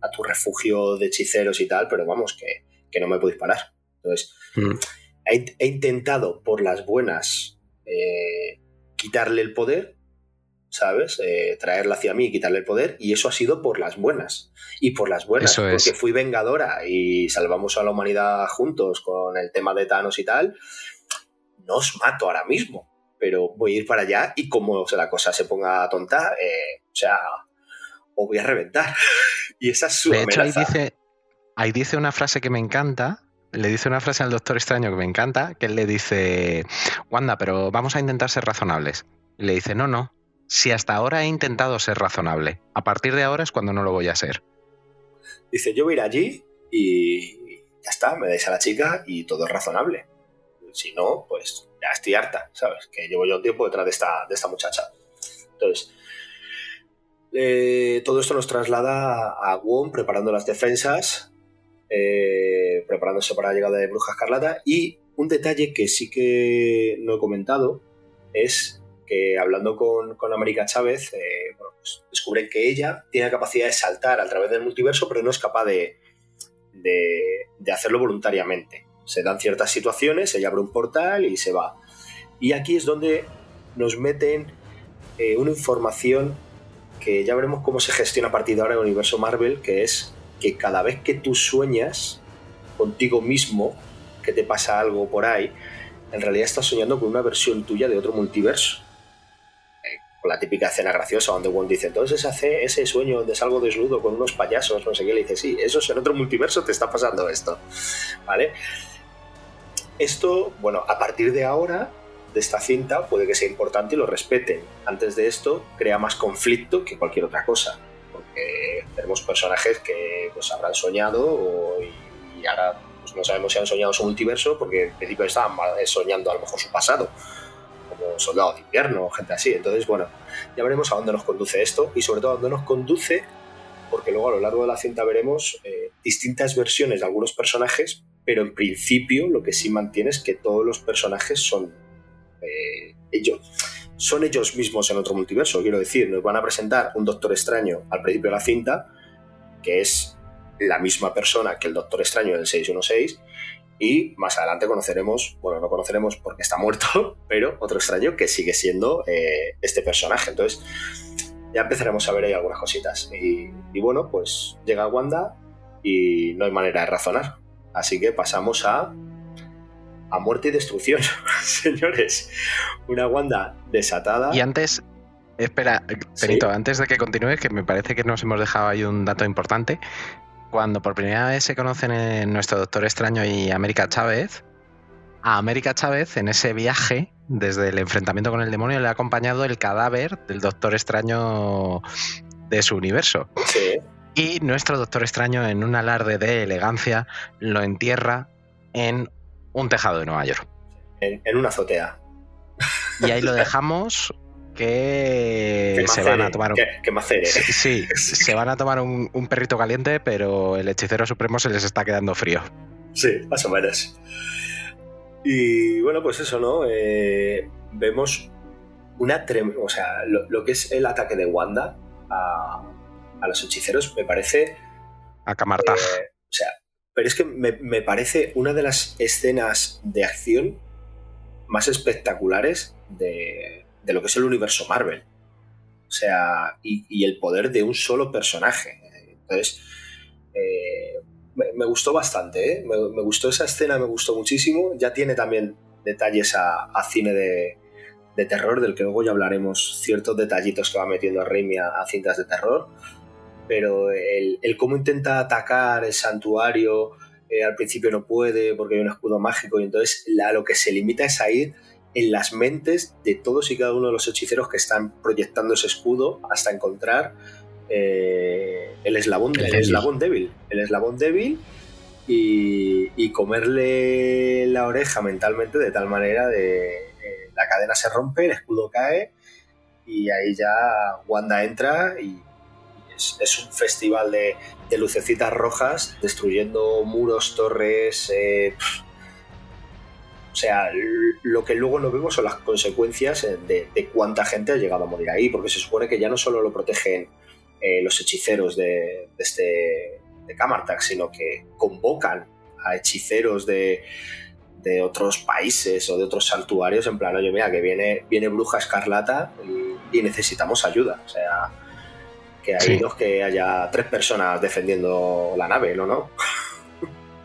a, tu refugio de hechiceros y tal, pero vamos, que, no me podéis parar. Entonces, mm. he, intentado por las buenas eh, quitarle el poder, ¿sabes? Eh, traerla hacia mí y quitarle el poder, y eso ha sido por las buenas. Y por las buenas, porque fui vengadora y salvamos a la humanidad juntos con el tema de Thanos y tal. No os mato ahora mismo, pero voy a ir para allá y como la cosa se ponga tonta, eh, o sea, o voy a reventar. (laughs) y esa es su De hecho, ahí dice, ahí dice una frase que me encanta, le dice una frase al Doctor Extraño que me encanta, que él le dice, Wanda, pero vamos a intentar ser razonables. Y le dice, no, no, si hasta ahora he intentado ser razonable, a partir de ahora es cuando no lo voy a ser. Dice, yo voy a ir allí y ya está, me dais a la chica y todo es razonable. Si no, pues ya estoy harta, ¿sabes? Que llevo yo un tiempo detrás de esta, de esta muchacha. Entonces, eh, todo esto nos traslada a Wong preparando las defensas, eh, preparándose para la llegada de Bruja Escarlata. Y un detalle que sí que no he comentado es que hablando con, con América Chávez, eh, pues descubren que ella tiene la capacidad de saltar a través del multiverso, pero no es capaz de, de, hacerlo voluntariamente. Se dan ciertas situaciones, ella abre un portal y se va. Y aquí es donde nos meten eh, una información que ya veremos cómo se gestiona a partir de ahora en el universo Marvel, que es que cada vez que tú sueñas contigo mismo, que te pasa algo por ahí, en realidad estás soñando con una versión tuya de otro multiverso. Eh, la típica escena graciosa donde Wong dice, entonces hace ese sueño donde salgo desnudo con unos payasos, no sé qué, le dice, sí, eso es en otro multiverso, te está pasando esto. ¿Vale? Esto, bueno, a partir de ahora, de esta cinta, puede que sea importante y lo respeten. Antes de esto, crea más conflicto que cualquier otra cosa. Porque tenemos personajes que pues habrán soñado y, ahora pues, no sabemos si han soñado su multiverso porque en principio estaban soñando a lo mejor su pasado como soldado de invierno o gente así. Entonces, bueno, ya veremos a dónde nos conduce esto y sobre todo a dónde nos conduce, porque luego a lo largo de la cinta veremos eh, distintas versiones de algunos personajes, pero en principio lo que sí mantiene es que todos los personajes son eh, ellos. Son ellos mismos en otro multiverso, quiero decir, nos van a presentar un Doctor Extraño al principio de la cinta, que es la misma persona que el Doctor Extraño del 616, y más adelante conoceremos, bueno, no conoceremos porque está muerto, (laughs) pero otro extraño que sigue siendo eh, este personaje. Entonces, ya empezaremos a ver ahí algunas cositas. Y, bueno, pues llega Wanda y no hay manera de razonar. Así que pasamos a, a muerte y destrucción, (laughs) señores. Una Wanda desatada. Y antes, espera, Benito, antes de que continúes, que me parece que nos hemos dejado ahí un dato importante cuando por primera vez se conocen en nuestro Doctor Extraño y América Chávez, a América Chávez en ese viaje, desde el enfrentamiento con el demonio, le ha acompañado el cadáver del Doctor Extraño de su universo. Y nuestro Doctor Extraño, en un alarde de elegancia, lo entierra en un tejado de Nueva York. En, en una azotea. Y ahí lo dejamos que, se van a tomar un... Sí, se van a tomar un, perrito caliente, pero el hechicero supremo se les está quedando frío. Sí, más o menos. Y bueno, pues eso, ¿no? Eh, vemos una o sea, lo, que es el ataque de Wanda a, los hechiceros me parece... A Camartaj. Eh, o sea, pero es que me, me parece una de las escenas de acción más espectaculares de, de lo que es el universo Marvel. O sea, y, el poder de un solo personaje. Entonces, eh, me, gustó bastante, ¿eh? me, gustó esa escena, me gustó muchísimo. Ya tiene también detalles a, cine de, terror, del que luego ya hablaremos, ciertos detallitos que va metiendo a Raimi a, cintas de terror. Pero el, cómo intenta atacar el santuario, eh, al principio no puede porque hay un escudo mágico y entonces a lo que se limita es a ir en las mentes de todos y cada uno de los hechiceros que están proyectando ese escudo hasta encontrar eh, el, eslabón, el, eslabón débil. El eslabón débil y, comerle la oreja mentalmente de tal manera de eh, la cadena se rompe, el escudo cae y ahí ya Wanda entra y es, un festival de, lucecitas rojas destruyendo muros, torres, eh, sea, lo que luego no vemos son las consecuencias eh, de, cuánta gente ha llegado a morir ahí, porque se supone que ya no solo lo protegen eh, los hechiceros de, este de Camartax, sino que convocan a hechiceros de, otros países o de otros santuarios en plan, oye, mira, que viene, viene bruja escarlata y, necesitamos ayuda. O sea, que hay dos que haya tres personas defendiendo la nave, ¿no? ¿no? (laughs)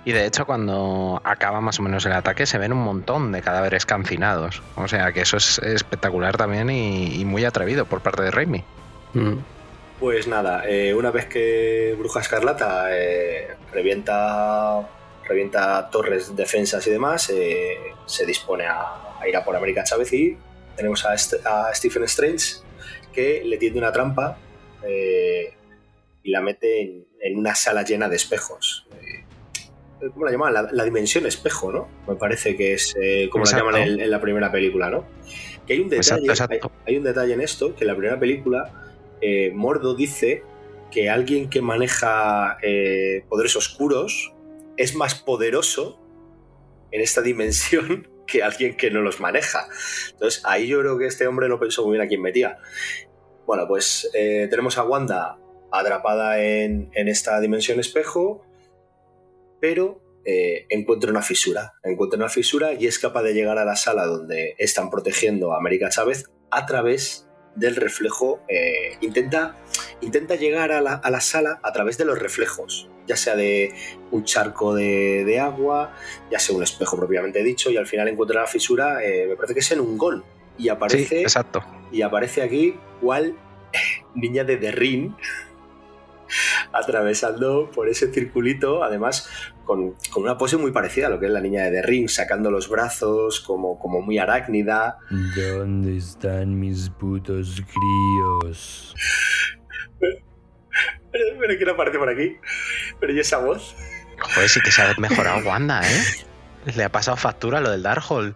Y de hecho, cuando acaba más o menos el ataque, se ven un montón de cadáveres cancinados. O sea que eso es espectacular también y, muy atrevido por parte de Raimi. Mm. Pues nada, eh, una vez que Bruja Escarlata eh, revienta, revienta torres, defensas y demás, eh, se dispone a, ir a por América Chávez y tenemos a, Stephen Strange que le tiende una trampa y la mete en, en, una sala llena de espejos. ¿Cómo la llaman? La, dimensión espejo, ¿no? Me parece que es eh, como la llaman en, la primera película, ¿no? Que hay un detalle, Hay, un detalle en esto, que en la primera película eh, Mordo dice que alguien que maneja eh, poderes oscuros es más poderoso en esta dimensión (laughs) que alguien que no los maneja. Entonces ahí yo creo que este hombre no pensó muy bien a quién metía. Bueno, pues tenemos a Wanda atrapada en, en esta dimensión espejo pero eh, encuentra una fisura. Encuentra una fisura y es capaz de llegar a la sala donde están protegiendo a América Chávez a través del reflejo. eh, intenta, intenta llegar a la, a la sala a través de los reflejos, ya sea de un charco de, de agua, ya sea un espejo propiamente dicho, y al final encuentra la fisura, eh, me parece que es en un gol. Y Sí, aparece, exacto. y aparece aquí cual (laughs) niña de Derrin (laughs) atravesando por ese circulito, además con, con una pose muy parecida a lo que es la niña de Derrin, sacando los brazos como, como muy arácnida. ¿Dónde están mis putos críos? Pero, pero que no aparece por aquí. Pero ¿y esa voz? Joder, sí que se ha mejorado Wanda, ¿eh? Le ha pasado factura lo del Darkhold.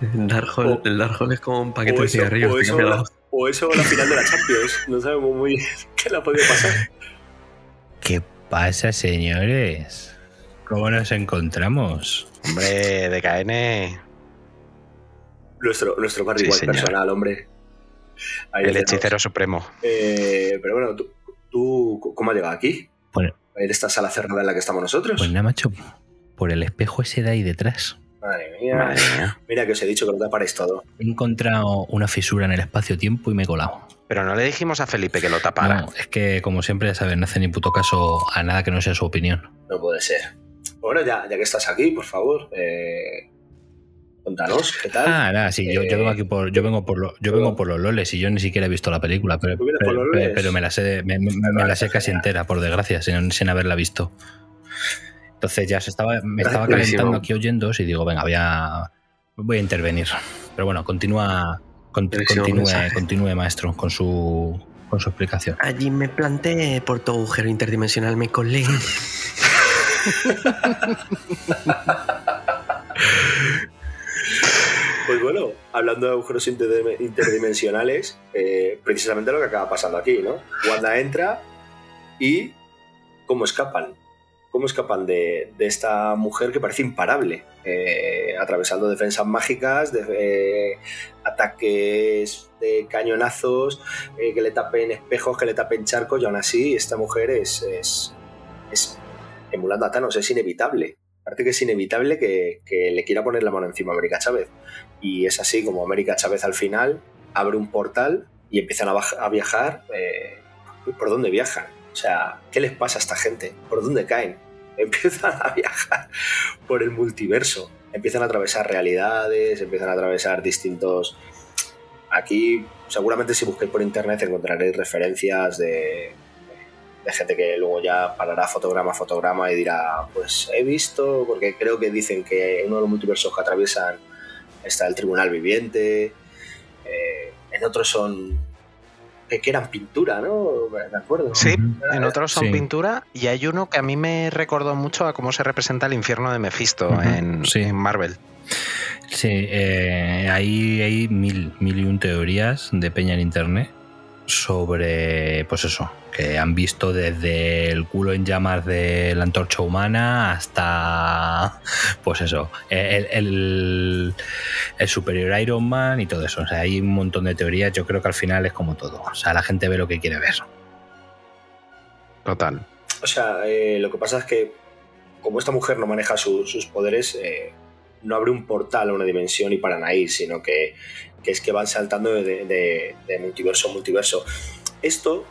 El Darkhold, O- el Darkhold es como un paquete de cigarrillos. eso la- o eso o la final de la Champions. No sabemos muy bien (laughs) qué le ha podido pasar. ¿Qué pasa, señores? ¿Cómo nos encontramos? Hombre, DKN, Nuestro, nuestro Barry Sí, personal, hombre. Ahí el tenemos. hechicero supremo. Eh, pero bueno, ¿tú, tú cómo has llegado aquí? Bueno. En esta sala cerrada en la que estamos nosotros. Pues nada, macho, por el espejo ese de ahí detrás. Madre mía. Madre mía. Mira que os he dicho que lo taparéis todo. He encontrado una fisura en el espacio-tiempo y me he colado. Pero no le dijimos a Felipe que lo tapara. No, es que, como siempre, ya sabes, no hace ni puto caso a nada que no sea su opinión. No puede ser. Bueno, ya, ya que estás aquí, por favor, eh, contanos, ¿qué tal? Ah, nada, sí, yo, yo Eh, vengo aquí por, yo vengo por, lo- yo vengo por los loles y yo ni siquiera he visto la película, pero, ¿Tú vienes por pero, me la sé, me, me- me la sé casi entera, por desgracia, sin, sin haberla visto. Entonces ya se estaba, me estaba Buenísimo. calentando aquí oyéndos y digo, venga, voy a, voy a intervenir. Pero bueno, continúa, con- continúe, continúe, maestro, con su, con su explicación. Allí me planté por tu agujero interdimensional, me colé. Pues bueno, hablando de agujeros interdime- interdimensionales, eh, precisamente lo que acaba pasando aquí, ¿no? Wanda entra y cómo escapan. ¿Cómo escapan de, de esta mujer que parece imparable? eh, atravesando defensas mágicas, de, eh, ataques de cañonazos, eh, que le tapen espejos, que le tapen charcos, y aún así esta mujer es, es, es emulando a Thanos, es inevitable. Parece que es inevitable que, le quiera poner la mano encima a América Chávez. Y es así como América Chávez al final abre un portal y empiezan a, a viajar. ¿Por dónde viajan? O sea, ¿qué les pasa a esta gente? ¿Por dónde caen? Empiezan a viajar por el multiverso. Empiezan a atravesar realidades, empiezan a atravesar distintos... Aquí, seguramente si busquéis por internet encontraréis referencias de, gente que luego ya parará fotograma a fotograma y dirá, pues he visto, porque creo que dicen que en uno de los multiversos que atraviesan está el tribunal viviente, eh, en otros son que, eran pintura, ¿no? Me acuerdo. Sí, en otros son Sí. pintura y hay uno que a mí me recordó mucho a cómo se representa el infierno de Mephisto Ujú, en, sí. en Marvel. Sí, eh, ahí hay mil, mil y un teorías de Peña en internet sobre, pues eso, que han visto desde el culo en llamas de la antorcha humana hasta, (laughs) pues eso, el, el- el superior Iron Man y todo eso. O sea, hay un montón de teorías. Yo creo que al final es como todo. O sea, la gente ve lo que quiere ver. Total. O sea, eh, lo que pasa es que como esta mujer no maneja su- sus poderes, eh, no abre un portal a una dimensión y paran ahí, sino que, que es que van saltando de, multiverso a multiverso. Esto,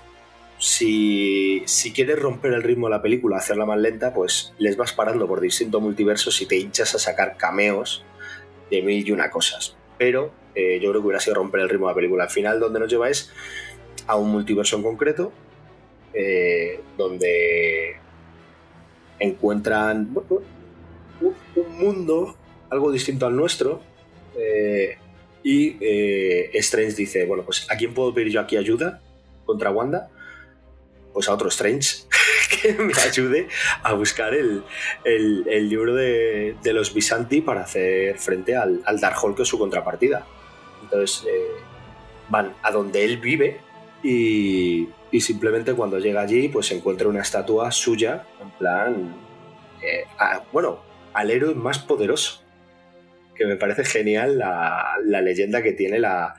si, si quieres romper el ritmo de la película, hacerla más lenta, pues les vas parando por distintos multiversos y te hinchas a sacar cameos de mil y una cosas. Pero eh, yo creo que hubiera sido romper el ritmo de la película. Al final, donde nos lleva es a un multiverso en concreto, eh, donde encuentran un mundo algo distinto al nuestro eh, y eh, Strange dice, bueno, pues ¿a quién puedo pedir yo aquí ayuda contra Wanda? Pues a otro Strange (laughs) que me ayude a buscar el, el- libro de, de los Visanti para hacer frente al, al Darkhold que es su contrapartida. Entonces eh, van a donde él vive y, y simplemente cuando llega allí pues encuentra una estatua suya en plan eh, bueno al héroe más poderoso que me parece genial la, la leyenda que tiene la,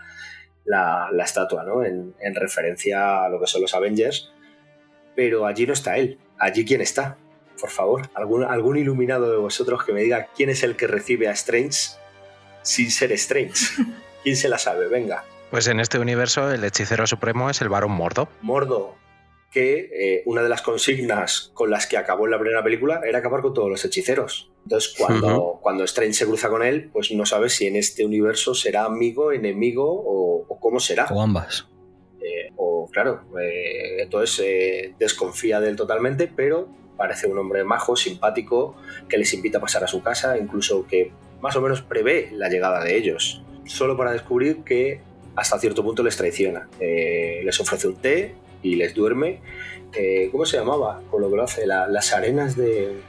la, la estatua ¿no? en, en referencia a lo que son los Avengers pero allí no está él allí quién está por favor, algún, algún iluminado de vosotros que me diga quién es el que recibe a Strange sin ser Strange. (laughs) ¿Quién se la sabe? Venga. Pues en este universo el hechicero supremo es el varón Mordo. Mordo, que eh, una de las consignas con las que acabó en la primera película era acabar con todos los hechiceros. Entonces, cuando, cuando Strange se cruza con él, pues no sabe si en este universo será amigo, enemigo o, o cómo será. O ambas. Eh, o claro, eh, entonces desconfía de él totalmente, pero parece un hombre majo, simpático, que les invita a pasar a su casa, incluso que más o menos prevé la llegada de ellos, solo para descubrir que hasta cierto punto les traiciona. Les ofrece un té y les duerme. Eh, ¿Cómo se llamaba? Con lo que lo hace, La- las arenas de...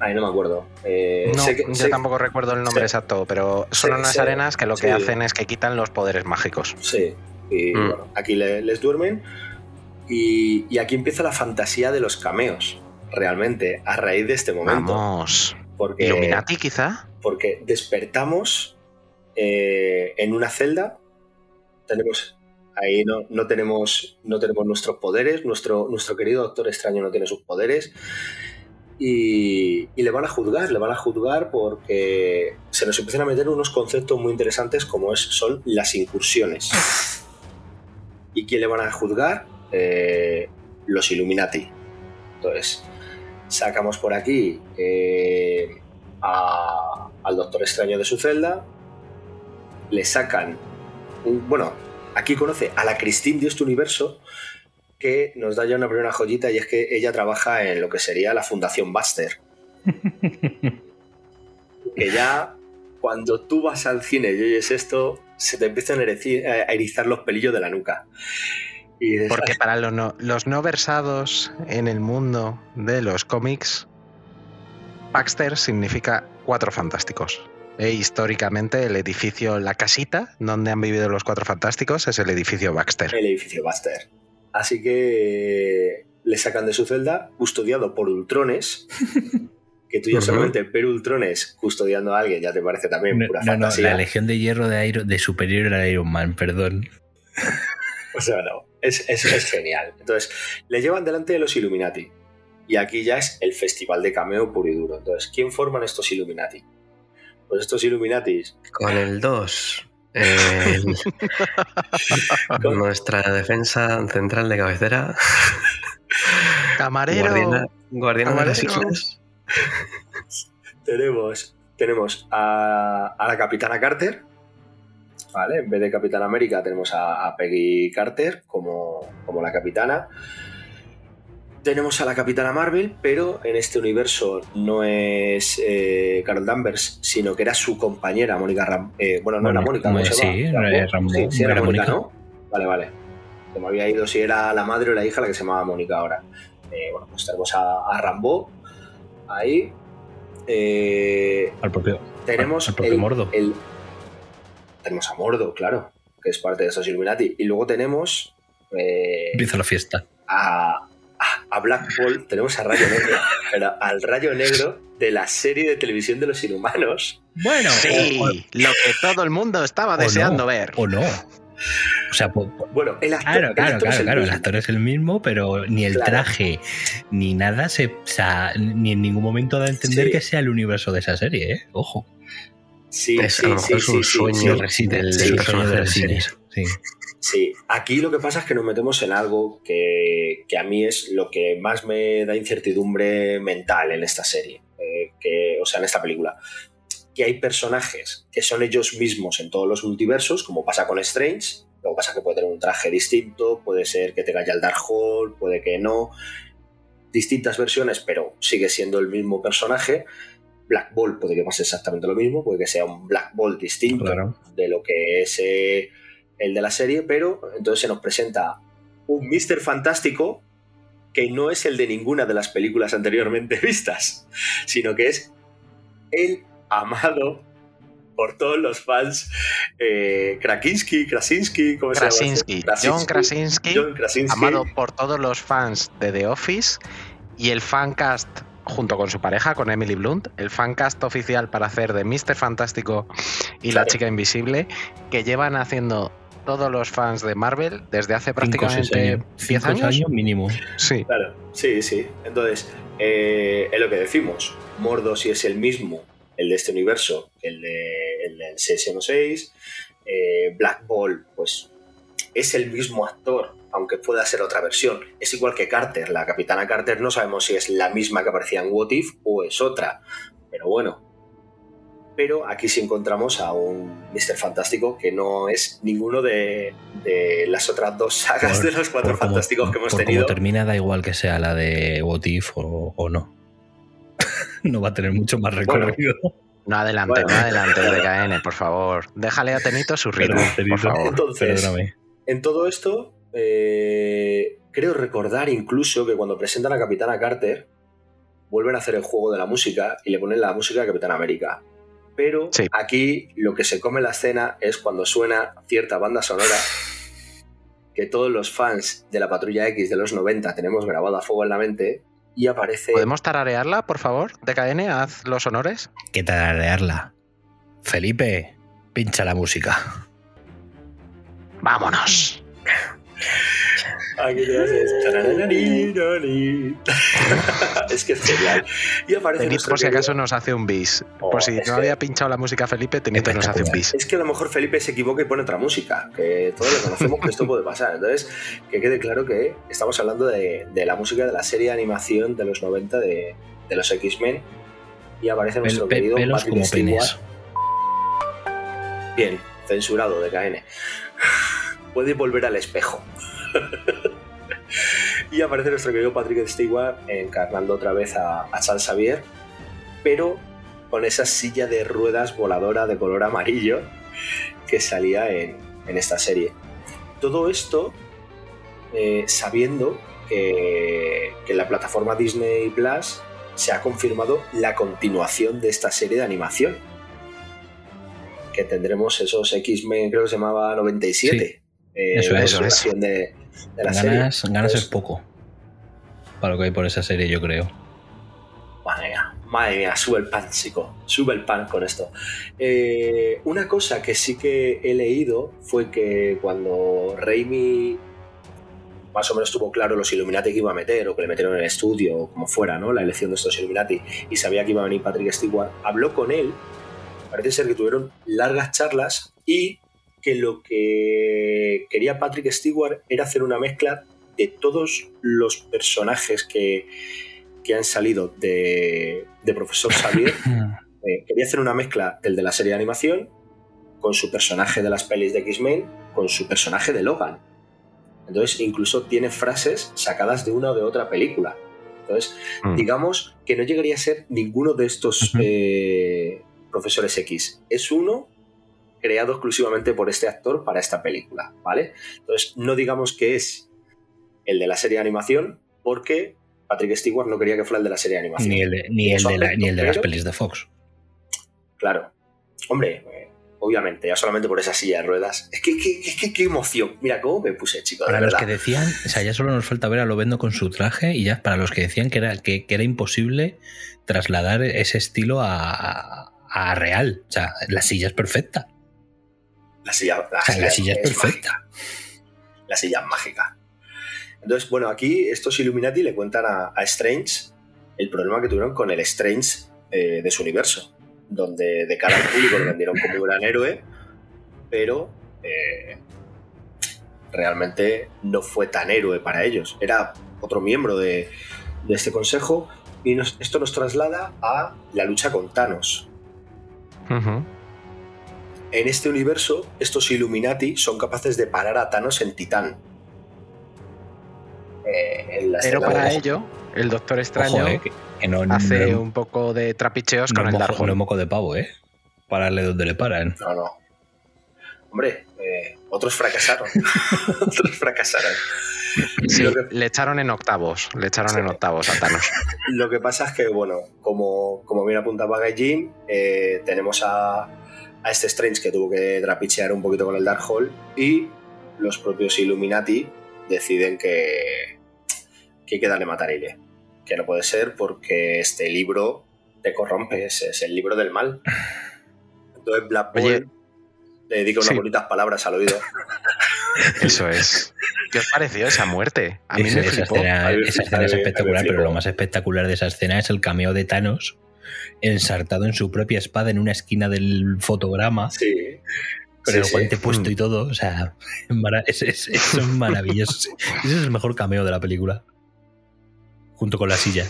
Ay, no me acuerdo. Eh, No, sé que- yo sé- tampoco recuerdo el nombre sí. exacto, pero son Sí, unas sí, arenas que lo que hacen es que quitan los poderes mágicos. Sí, y Mm. bueno, aquí le- les duermen. Y, y aquí empieza la fantasía de los cameos, realmente, a raíz de este momento. Vamos. Porque, Illuminati, quizá. porque despertamos eh, en una celda. Tenemos. Ahí no, no tenemos, no tenemos nuestros poderes. Nuestro, nuestro querido Doctor Extraño no tiene sus poderes. Y, y le van a juzgar, le van a juzgar porque se nos empiezan a meter unos conceptos muy interesantes como es, son las incursiones. ¿Y quién le van a juzgar? Eh, los Illuminati. Entonces, sacamos por aquí eh, al Doctor Extraño de su celda, le sacan, bueno, aquí conoce a la Christine de este universo, que nos da ya una primera joyita y es que ella trabaja en lo que sería la Fundación Buster. (laughs) que ya cuando tú vas al cine y oyes esto, se te empiezan a erizar los pelillos de la nuca. Y Porque para los no, los no versados en el mundo de los cómics, Baxter significa cuatro fantásticos. E históricamente el edificio, la casita donde han vivido los cuatro fantásticos es el edificio Baxter. el edificio Buster. Así que le sacan de su celda, custodiado por Ultrones. (laughs) Que tú ya Ujú. solamente ver Ultrones custodiando a alguien ya te parece también No, pura no, no, fantasía. la Legión de Hierro de, Iron- de Superior a Iron Man, perdón. (laughs) O sea, no, es, es- es genial. Entonces, le llevan delante de los Illuminati. Y aquí ya es el festival de cameo puro y duro. Entonces, ¿quién forman estos Illuminati? Pues estos Illuminatis Con el 2. eh, (laughs) nuestra defensa central de cabecera. Camarero. Guardiana, guardiana de las Camarero. islas. tenemos, tenemos a, a la Capitana Carter. ¿Vale? En vez de Capitán América tenemos a, a Peggy Carter como, como la capitana. Tenemos a la Capitana Marvel, pero en este universo no es eh, Carol Danvers, sino que era su compañera, Mónica Ram. eh, bueno, no era Mónica, Mónica, ¿cómo se sí, era Rambo, Sí, sí, era era Mónica. ¿no? Vale, vale. Se me había ido si era la madre o la hija la que se llamaba Mónica ahora. Eh, bueno, pues tenemos a, a Rambo ahí. Al propio, tenemos al propio Mordo. el- tenemos a Mordo, claro, que es parte de esos Illuminati. Y luego tenemos Empieza la fiesta. a, a- a Black Bolt, tenemos a Rayo Negro, (laughs) pero al Rayo Negro de la serie de televisión de los inhumanos. Bueno, Sí, o, lo que todo el mundo estaba deseando no, ver. o no. O sea, po- po- Bueno, el actor, claro, el claro, actor claro, el claro. El mismo. actor es el mismo, pero ni el Claro. traje ni nada se. O sea, ni en ningún momento da a entender Sí. que sea el universo de esa serie, ¿eh? Ojo. Sí, Es, sí, a lo sí, es un sí, sí, sueño sí. Sí, del, personaje de de la los serie. cines. Sí. Sí, aquí lo que pasa es que nos metemos en algo que, que a mí es lo que más me da incertidumbre mental en esta serie, eh, que, o sea, en esta película. Que hay personajes que son ellos mismos en todos los multiversos, como pasa con Strange. Lo que pasa es que puede tener un traje distinto, puede ser que tenga ya el Darkhold, puede que no. Distintas versiones, pero sigue siendo el mismo personaje. Black Bolt puede que pase exactamente lo mismo, puede que sea un Black Bolt distinto Claro. de lo que es eh, el de la serie, pero entonces se nos presenta un Mr. Fantástico que no es el de ninguna de las películas anteriormente (laughs) vistas, sino que es el amado por todos los fans eh, Krasinski, Krasinski, ¿cómo se llama? Krasinski, John Krasinski, John Krasinski. amado por todos los fans de The Office y el fancast junto con su pareja, con Emily Blunt, el fancast oficial para hacer de Mr. Fantástico y Claro. la chica invisible, que llevan haciendo todos los fans de Marvel desde hace prácticamente años. 10 Cinco o seis años. años mínimo. Sí. Claro, sí, sí. Entonces, eh, es lo que decimos. Mordo si es el mismo, el de este universo, que el, de, el del 616. Eh, Black Ball, pues es el mismo actor, aunque pueda ser otra versión. Es igual que Carter. La capitana Carter no sabemos si es la misma que aparecía en What If o es otra. Pero bueno. Pero aquí sí encontramos a un Mr. Fantástico que no es ninguno de, de las otras dos sagas Por- de los cuatro fantásticos que hemos por tenido. Como termina, da igual que sea la de What If o, o no. (laughs) no va a tener mucho más recorrido. No adelante, Bueno. no adelante el DKN, por favor. Déjale a Tenito su ritmo, Perdón, Tenito. por favor. Entonces, Perdóname. En todo esto, eh, creo recordar incluso que cuando presentan a Capitana Carter, vuelven a hacer el juego de la música y le ponen la música a Capitán América. Pero Sí. aquí lo que se come la escena es cuando suena cierta banda sonora que todos los fans de la Patrulla X de los 90 tenemos grabada a fuego en la mente y aparece... ¿Podemos tararearla, por favor? DKN, haz los honores. ¿Qué tararearla? Felipe, pincha la música. ¡Vámonos! Aquí te haces tarararari. (laughs) es que es genial. Y aparece Tenito, nuestro por si querido- acaso, nos hace un bis. Oh, por si no que- había pinchado la música Felipe, Tenito nos hace un bis. Es que a lo mejor Felipe se equivoca y pone otra música, que todos lo conocemos que esto puede pasar. Entonces, que quede claro que estamos hablando de, de la música de la serie de animación de los 90 de, de los X-Men y aparece nuestro pe- querido pelos Patrick como. Bien, censurado de KN. Puede volver al espejo. (laughs) y aparece nuestro querido Patrick Stewart encarnando otra vez a, Charles Xavier, pero con esa silla de ruedas voladora de color amarillo que salía en, en esta serie. Todo esto eh, sabiendo que, que en la plataforma Disney Plus se ha confirmado la continuación de esta serie de animación. Que tendremos esos X-Men, creo que se llamaba 97. Eh, eso es, eso es. continuación de, de la serie. Ganas, es poco. Para lo que hay por esa serie, yo creo. Madre mía, madre mía, sube el pan, chico. Sube el pan con esto. Eh, una cosa que sí que he leído fue que cuando Raimi más o menos tuvo claro los Illuminati que iba a meter, o que le metieron en el estudio, o como fuera, ¿no? La elección de estos Illuminati, y sabía que iba a venir Patrick Stewart, habló con él. Parece ser que tuvieron largas charlas y que lo que quería Patrick Stewart era hacer una mezcla de todos los personajes que, que han salido de, de Profesor Xavier. (laughs) Eh, quería hacer una mezcla del de la serie de animación con su personaje de las pelis de X-Men, con su personaje de Logan. Entonces, incluso tiene frases sacadas de una o de otra película. Entonces, Mm. digamos que no llegaría a ser ninguno de estos eh, profesores X. Es uno creado exclusivamente por este actor para esta película, ¿vale? Entonces, no digamos que es el de la serie de animación, porque Patrick Stewart no quería que fuera el de la serie de animación. Ni el de, ni el de, la- aspecto, ni el de las pelis de Fox. Claro. Hombre, eh, obviamente, ya solamente por esa silla de ruedas. Es que qué, qué- qué- qué emoción. Mira cómo me puse, chicos. Para los que decían, o sea, ya solo nos falta ver a Lovendo con su traje y ya para los que decían que era, que, que era imposible trasladar ese estilo a, a real. O sea, la silla es perfecta. La silla, la O sea, la silla es perfecta. mágica. La silla es mágica. Entonces, bueno, aquí estos Illuminati le cuentan a, a Strange el problema que tuvieron con el Strange eh, de su universo, donde de cara al público lo vendieron como un gran héroe, pero eh, realmente no fue tan héroe para ellos. Era otro miembro de, de este consejo y nos- esto nos traslada a la lucha con Thanos. Ujú. En este universo, estos Illuminati son capaces de parar a Thanos en Titán. Eh, en Pero para de- ello, el Doctor Extraño Ojo, eh, que, que no, no- hace no- un poco de trapicheos no con el moco- Darkhold. no moco de pavo, ¿eh? Pararle donde le paran. No, no. Hombre, eh, otros fracasaron. (laughs) otros fracasaron. Sí, Lo, que, le echaron en octavos, le echaron Sí. en octavos a Thanos. (laughs) lo que pasa es que, bueno, como, como bien apuntaba Gaijin, eh, tenemos a, a este Strange que tuvo que trapichear un poquito con el Darkhold y los propios Illuminati deciden que, que hay que darle matarile. Que no puede ser porque este libro te corrompe, es, es el libro del mal. Entonces Black le dedica unas Sí. bonitas palabras al oído. (laughs) Eso es. ¿Qué os pareció esa muerte? A mí Esa- me esa flipó. escena, A mí me esa escena es espectacular, pero lo más espectacular de esa escena es el cameo de Thanos ensartado en su propia espada en una esquina del fotograma, Sí. con Sí, el sí. guante puesto Mm. y todo. O sea, (laughs) es, es- maravilloso. (laughs) Ese es el mejor cameo de la película. Junto con la silla.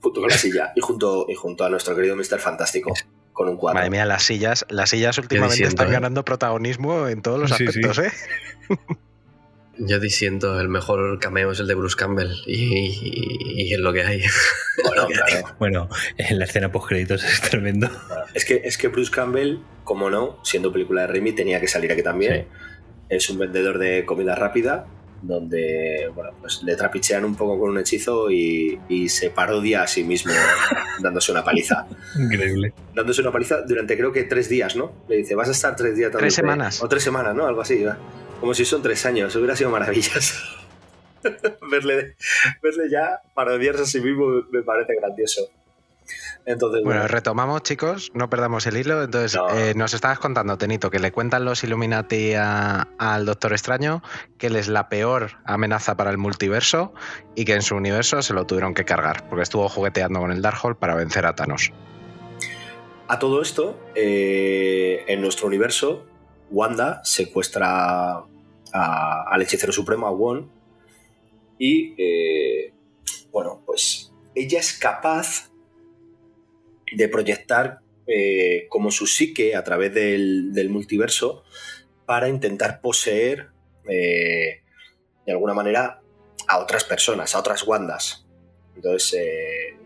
Junto con la silla. Y junto, y junto a nuestro querido Mr. Fantástico. Con un cuadro. Madre mía, las sillas, las sillas últimamente están ¿eh? ganando protagonismo en todos los Sí, sí. aspectos, ¿eh? (laughs) Yo disiento, el mejor cameo es el de Bruce Campbell y, y- y es lo que hay. (laughs) Bueno, claro. Bueno, en la escena post créditos es tremendo. Es que, es que Bruce Campbell, como no, siendo película de Raimi, tenía que salir aquí también. Es un vendedor de comida rápida, donde bueno, pues le trapichean un poco con un hechizo y, y se parodia a sí mismo (laughs) dándose una paliza. Increíble. Dándose una paliza durante creo que tres días, ¿no? Le dice, vas a estar tres días Tres dándote- semanas. O tres semanas, ¿no? Algo así. ¿va? Como si son tres años. Hubiera sido maravilloso. (laughs) verle, verle ya parodiarse a sí mismo me parece grandioso. Entonces, Bueno, retomamos, chicos, no perdamos el hilo. Entonces, No. eh, nos estabas contando, Tenito, que le cuentan los Illuminati al Doctor Extraño, que él es la peor amenaza para el multiverso y que en su universo se lo tuvieron que cargar, porque estuvo jugueteando con el Darkhold para vencer a Thanos. A todo esto, eh, en nuestro universo, Wanda secuestra al hechicero supremo, a Won, y eh, bueno, pues ella es capaz de proyectar eh, como su psique a través del, del multiverso para intentar poseer eh, de alguna manera a otras personas, a otras Wandas. Entonces, eh,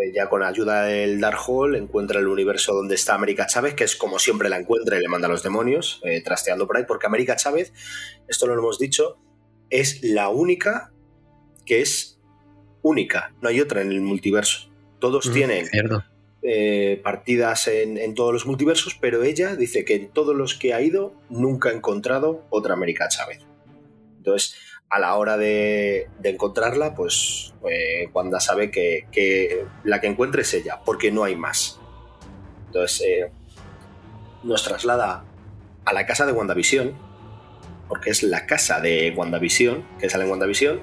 eh, ya con ayuda del Darkhold encuentra el universo donde está América Chávez, que es como siempre la encuentra y le manda a los demonios, eh, trasteando por ahí, porque América Chávez, esto lo hemos dicho, es la única que es única, no hay otra en el multiverso. Todos Mm, tienen eh, partidas en, en todos los multiversos, pero ella dice que en todos los que ha ido nunca ha encontrado otra América Chávez. Entonces, a la hora de, encontrarla, pues eh, Wanda sabe que, que la que encuentre es ella, porque no hay más. Entonces, eh, nos traslada a la casa de WandaVision, porque es la casa de WandaVision, que sale en WandaVision,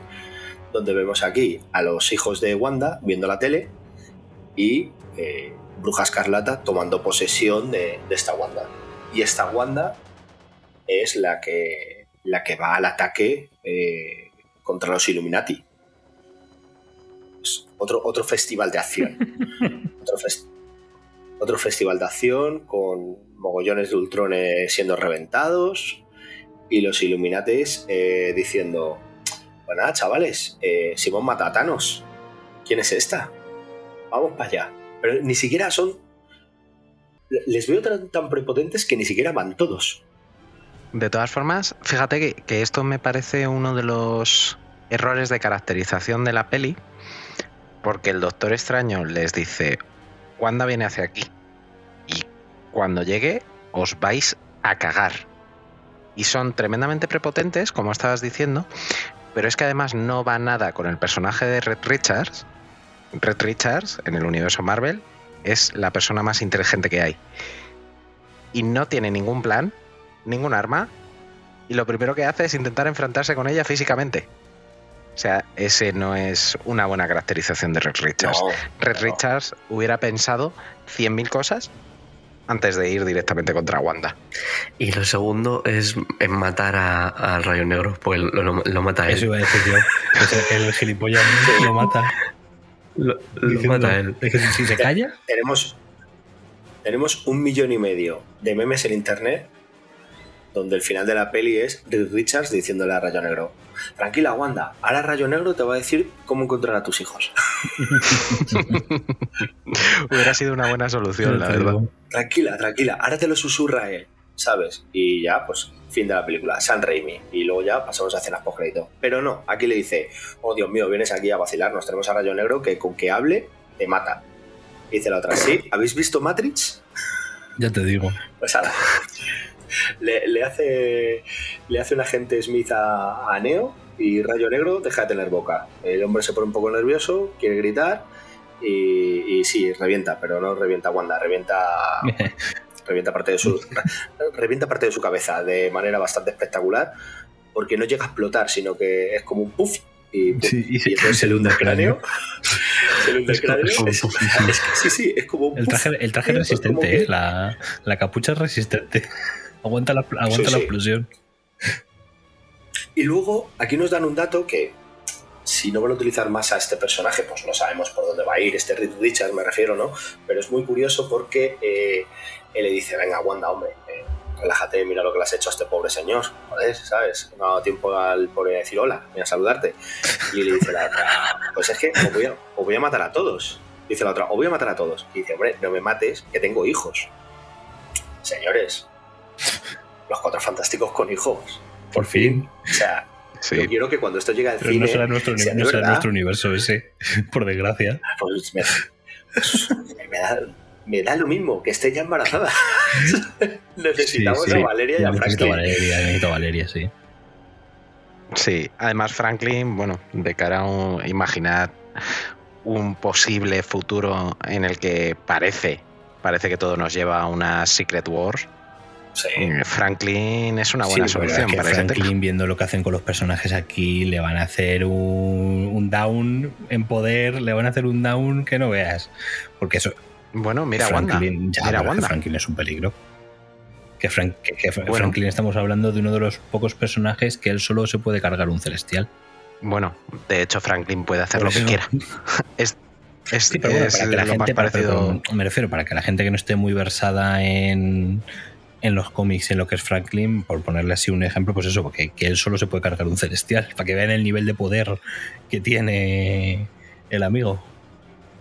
donde vemos aquí a los hijos de Wanda viendo la tele y eh, Bruja Escarlata tomando posesión de, de esta Wanda. Y esta Wanda es la que, la que va al ataque eh, contra los Illuminati. Es otro, otro festival de acción. (laughs) otro, fes- otro festival de acción con mogollones de ultrones siendo reventados y los Illuminates eh, diciendo, bueno, nada, chavales, eh, Simón mata a Thanos. ¿Quién es esta? Vamos para allá. Pero ni siquiera son... Les veo tan, tan prepotentes que ni siquiera van todos. De todas formas, fíjate que, que esto me parece uno de los errores de caracterización de la peli, porque el Doctor Extraño les dice, Wanda viene hacia aquí, y cuando llegue os vais a cagar. Y son tremendamente prepotentes, como estabas diciendo, pero es que además no va nada con el personaje de Red Richards. Red Richards, en el universo Marvel, es la persona más inteligente que hay. Y no tiene ningún plan, ningún arma, y lo primero que hace es intentar enfrentarse con ella físicamente. O sea, ese no es una buena caracterización de Red Richards. No, Red no. Richards hubiera pensado 100.000 cosas antes de ir directamente contra Wanda. Y lo segundo es matar a- al Rayo Negro, pues lo, lo- lo mata él. Eso iba a decir yo. El gilipollas lo mata. Lo, lo diciendo, mata él. es que si se calla, tenemos, tenemos un millón y medio de memes en internet donde el final de la peli es Reed Richards diciéndole a Rayo Negro, tranquila Wanda, ahora Rayo Negro te va a decir cómo encontrar a tus hijos. (laughs) Hubiera sido una buena solución, la verdad. tranquila, tranquila, ahora te lo susurra él, ¿sabes? Y ya, pues, fin de la película, San Raimi. Y luego ya pasamos a escenas post crédito. Pero no, aquí le dice, oh Dios mío, vienes aquí a vacilar, nos tenemos a Rayo Negro que con que hable, te mata. Y dice la otra, ¿sí? ¿Habéis visto Matrix? Ya te digo. Pues ahora. (laughs) Le, le hace le hace un agente Smith a, a Neo y Rayo Negro deja de tener boca. El hombre se pone un poco nervioso, quiere gritar y, y sí, revienta, pero no revienta Wanda, revienta (laughs) revienta parte de su (laughs) revienta parte de su cabeza de manera bastante espectacular porque no llega a explotar, sino que es como un puff y, Sí, y se- y entonces se le hunde el cráneo. se le hunde el cráneo. es Es- sí, sí, es como un El puff. traje, el traje como resistente, ¿eh? La, la capucha es resistente. Aguanta la, aguanta Sí, la explosión. Y luego aquí nos dan un dato que si no van a utilizar más a este personaje, pues no sabemos por dónde va a ir, este Reed Richards me refiero, ¿no? Pero es muy curioso porque eh, él le dice, venga, Wanda, hombre, eh, relájate, mira lo que le has hecho a este pobre señor, joder, ¿sabes? No ha dado tiempo al pobre de decir hola, ni a saludarte. Y le dice la otra, pues es que os voy a, os voy a matar a todos. Dice la otra, os voy a matar a todos. Y dice, hombre, no me mates, que tengo hijos. Señores, los cuatro fantásticos con hijos. Por fin. O sea, Sí. yo quiero que cuando esto llegue al Pero cine, no será, nuestro, sea de no será verdad, nuestro universo ese, (laughs) por desgracia. pues me, pues me da, me da lo mismo que esté ya embarazada. (laughs) Necesitamos Sí, sí. a Valeria y a necesito Franklin. Valeria, necesito Valeria, sí. Sí, además Franklin, bueno, de cara a un, imaginar un posible futuro en el que parece, parece que todo nos lleva a una Secret Wars, Sí. Franklin es una buena Sí, solución es que para ese tema. Franklin, viendo lo que hacen con los personajes aquí, le van a hacer un, un down en poder, le van a hacer un down que no veas. Porque eso. Bueno, mira Wanda, Franklin, ya, mira Wanda. Franklin es un peligro. Que, Frank- que- que Bueno. Franklin estamos hablando de uno de los pocos personajes que él solo se puede cargar un celestial. Bueno, de hecho Franklin puede hacer lo que quiera. (laughs) Es, es, Sí, pero bueno, es para que la gente, para- parecido. pero me refiero, para que la gente que no esté muy versada en, en los cómics, en lo que es Franklin, por ponerle así un ejemplo, pues eso, porque que él solo se puede cargar un celestial, para que vean el nivel de poder que tiene el amigo.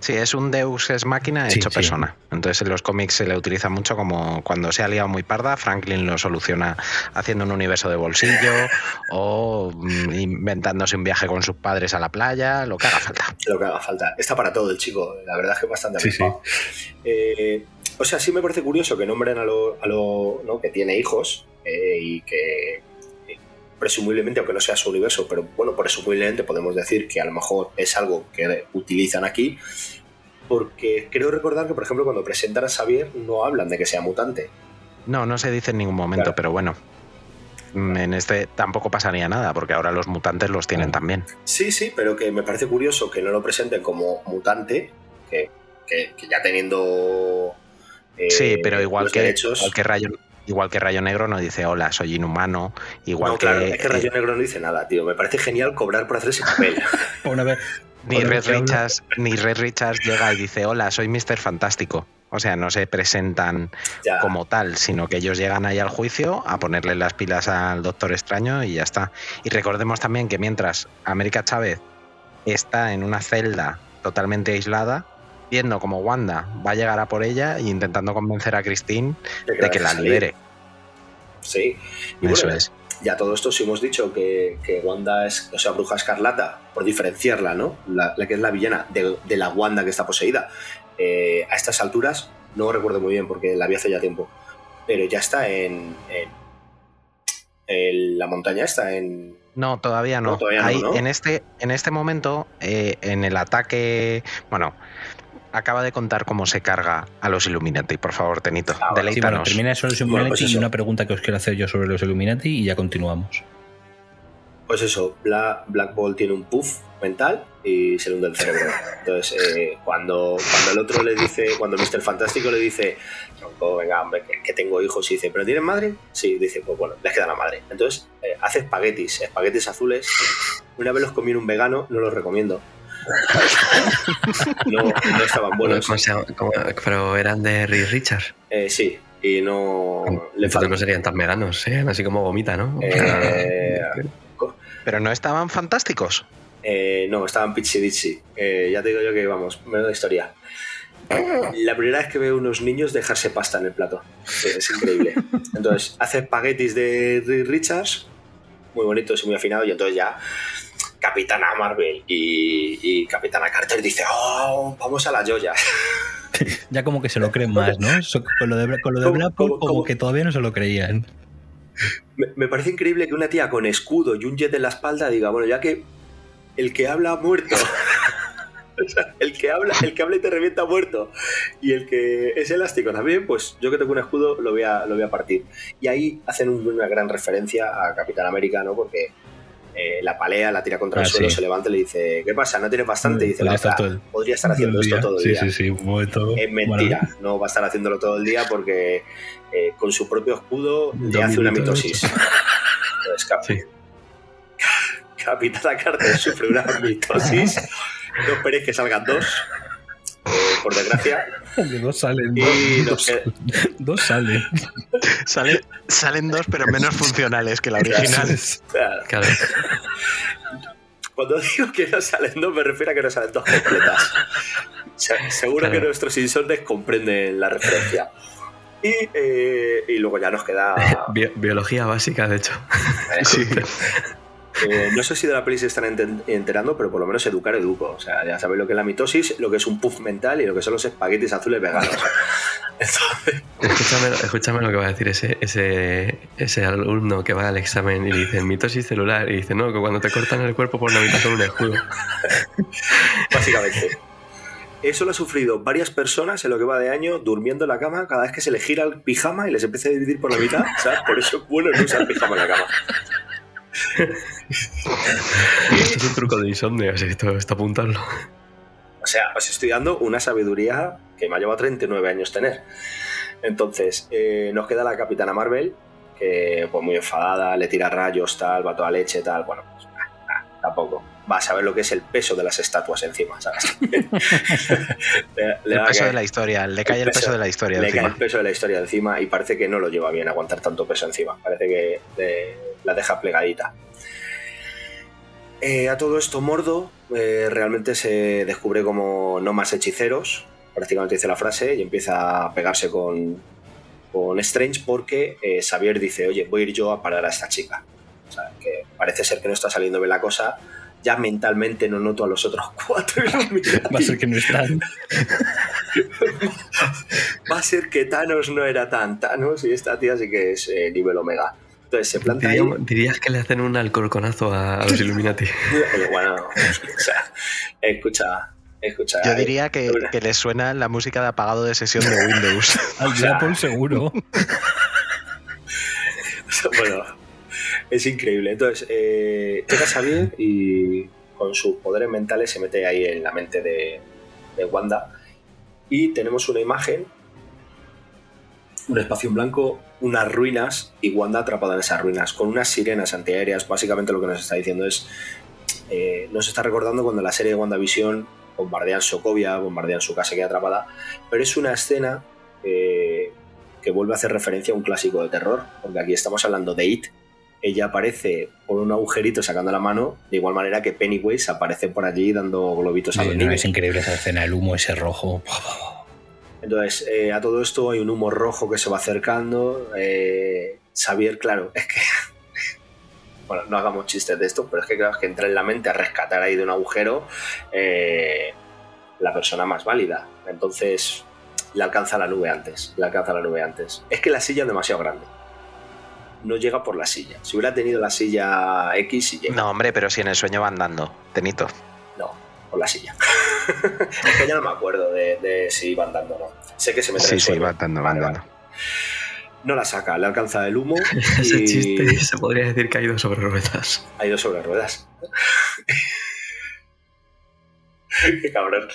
Sí, es un Deus es máquina hecho sí. persona. Entonces en los cómics se le utiliza mucho como cuando se ha liado muy parda, Franklin lo soluciona haciendo un universo de bolsillo (laughs) o mm, inventándose un viaje con sus padres a la playa, lo que haga falta. Lo que haga falta. Está para todo el chico. La verdad es que es bastante Sí. Eh, o sea, sí me parece curioso que nombren a lo, a lo ¿no? que tiene hijos eh, y que presumiblemente, aunque no sea su universo, pero bueno, presumiblemente podemos decir que a lo mejor es algo que utilizan aquí. Porque creo recordar que, por ejemplo, cuando presentan a Xavier no hablan de que sea mutante. No, no se dice en ningún momento, Claro. pero bueno. mm, En este tampoco pasaría nada, porque ahora los mutantes los tienen Claro. también. Sí, sí, pero que me parece curioso que no lo presenten como mutante, que, que- que ya teniendo. eh, Sí, pero igual que, derechos- igual que Rayo, igual que Rayo Negro no dice hola, soy inhumano, igual no, que, claro, es que Rayo eh, Negro no dice nada, tío. Me parece genial cobrar por hacer ese papel. (laughs) Una vez, ni Red Richards, ni Red Richards llega y dice hola, soy Mr. Fantástico. O sea, no se presentan Ya. como tal, sino que ellos llegan ahí al juicio a ponerle las pilas al Doctor Extraño y ya está. Y recordemos también que mientras América Chávez está en una celda totalmente aislada, viendo como Wanda va a llegar a por ella e intentando convencer a Christine de que la libere. Sí. Y Eso bueno, es. ya todo esto sí hemos dicho que, que Wanda es, o sea, Bruja Escarlata, por diferenciarla, ¿no? La, la que es la villana de, de la Wanda que está poseída. Eh, a estas alturas, no recuerdo muy bien porque la vi hace ya tiempo, pero ya está en, en, en la montaña, está en... No, todavía no. No, todavía no, Ahí, ¿no? En, este, en este momento, eh, en el ataque. Bueno, acaba de contar cómo se carga a los Illuminati. Por favor, Tenito, Ah, sí, bueno, termina eso los Bueno, Illuminati pues y una pregunta que os quiero hacer yo sobre los Illuminati y ya continuamos. Pues eso, Black, Black Ball tiene un puff mental y se le hunde el cerebro. Entonces, eh, cuando, cuando el otro le dice, cuando el Mr. Fantástico le dice, Tronco, venga, hombre, que, que tengo hijos, y dice, ¿pero tienes madre? Sí, dice, pues bueno, les queda la madre. Entonces, eh, hace espaguetis, espaguetis azules. Una vez los comí en un vegano, no los recomiendo. No, no estaban buenos. ¿Cómo se llama? ¿Cómo- pero eran de Reed Richards. Eh, sí, y no le no serían tan veganos, serían así como gomita, ¿no? Eh, Pero no estaban fantásticos. Eh, no, estaban pichidichi. Eh, ya te digo yo que, vamos, menuda historia. La primera vez que veo unos niños dejarse pasta en el plato. Eh, Es increíble. Entonces, hace espaguetis de Richards, muy bonitos y muy afinados, y entonces ya Capitana Marvel y, y Capitana Carter dice, oh, vamos a la joya. (laughs) Ya como que se lo creen más, ¿no? Con lo de, con lo de ¿Cómo- Black Bolt, como cómo? que todavía no se lo creían. Me, me parece increíble que una tía con escudo y un jet en la espalda diga, bueno, ya que el que habla ha muerto. (laughs) O sea, el que habla, el que habla y te revienta muerto. Y el que es elástico también, pues yo que tengo un escudo lo voy a, lo voy a partir. Y ahí hacen una gran referencia a Capitán América, ¿no? Porque eh, la palea, la tira contra Ah, el suelo, sí. se levanta y le dice, ¿qué pasa? ¿No tienes bastante? Y dice, Podría "No, estar el- podría estar haciendo esto todo el sí, día. sí, sí, un momento Es mentira, no va a estar haciéndolo todo el día porque eh, con su propio escudo le hace una mitosis. Entonces, Cap- Sí. (laughs) Capitana Carter sufre una mitosis. (laughs) No esperéis que salgan dos, por desgracia. (laughs) Dos salen. Y dos, (laughs) salen. Sale- salen dos, pero menos funcionales que la original. (laughs) Claro. Cuando digo que no salen dos, me refiero a que no salen dos completas. Seguro Claro. que nuestros insomnes comprenden la referencia. Y, eh, y luego ya nos queda. Bi- biología básica, de hecho. eh, Sí. Eh, no sé si de la peli se están enterando, pero por lo menos educar educo. O sea, ya sabéis lo que es la mitosis, lo que es un puff mental y lo que son los espaguetis azules veganos. (laughs) Entonces, Escúchame, escúchame lo que va a decir ese, ese, ese alumno que va al examen y dice mitosis celular y dice no, que cuando te cortan el cuerpo por la mitad con un escudo. básicamente. Eso lo ha sufrido varias personas en lo que va de año durmiendo en la cama cada vez que se le gira el pijama y les empieza a dividir por la mitad. Sea, por eso es bueno no usar pijama en la cama. (laughs) Esto es un truco de insomnio, así que esto está apuntarlo. O sea, os estoy dando una sabiduría que me ha llevado 39 años tener. Entonces, eh, nos queda la Capitana Marvel, que pues muy enfadada, le tira rayos, tal, va toda leche, tal. Bueno, pues nah, nah, tampoco. Va a saber lo que es el peso de las estatuas encima, ¿sabes? (laughs) le, le El peso de la historia, le cae el peso de la historia le cae el encima. peso de la historia encima y parece que no lo lleva bien aguantar tanto peso encima. Parece que eh, la deja plegadita. Eh, a todo esto, Mordo eh, realmente se descubre como no más hechiceros, prácticamente dice la frase, y empieza a pegarse con, con Strange porque eh, Xavier dice, oye, voy a ir yo a parar a esta chica. O sea, que parece ser que no está saliendo bien la cosa. Ya mentalmente no noto a los otros (laughs) cuatro. Va a ser que no están. (laughs) va a ser que Thanos no era tan Thanos y esta tía sí que es eh, nivel Omega. Entonces se planta ahí. Diríamos- dirías que le hacen un alcorconazo a, a (laughs) los Illuminati. Bueno, escucha, escucha, escucha. Yo eh, diría que, una- que le suena la música de apagado de sesión de Windows. (laughs) Al de Apple seguro. (laughs) bueno, es increíble. Entonces, eh, llega Xavier y con sus poderes mentales se mete ahí en la mente de, de Wanda. Y tenemos una imagen, un espacio en blanco, unas ruinas y Wanda atrapada en esas ruinas, con unas sirenas antiaéreas. Básicamente lo que nos está diciendo es, eh, nos está recordando cuando la serie de WandaVision bombardean Sokovia, bombardean su casa que queda atrapada, pero es una escena eh, que vuelve a hacer referencia a un clásico de terror, porque aquí estamos hablando de It. Ella aparece por un agujerito sacando la mano, de igual manera que Pennywise aparece por allí dando globitos a los no, niños. es increíble esa escena, el humo ese rojo. Entonces, eh, a todo esto hay un humo rojo que se va acercando. eh, Xavier, claro, es que. (laughs) Bueno, no hagamos chistes de esto, pero es que, claro, es que entra en la mente a rescatar ahí de un agujero eh, la persona más válida. Entonces, le alcanza la nube antes. Le alcanza la nube antes. Es que la silla es demasiado grande. No llega por la silla. Si hubiera tenido la silla X, sí llega. No, hombre, pero si en el sueño va andando, Tenito. No, por la silla. (laughs) es que ya no me acuerdo de, de si iba andando o no. Sé que se mete en Sí, sí, va andando, va Vale, andando. vale. No la saca, le alcanza el humo (laughs) Ese y chiste se podría decir que ha ido sobre ruedas. ha ido sobre ruedas. (laughs) Qué cabrón.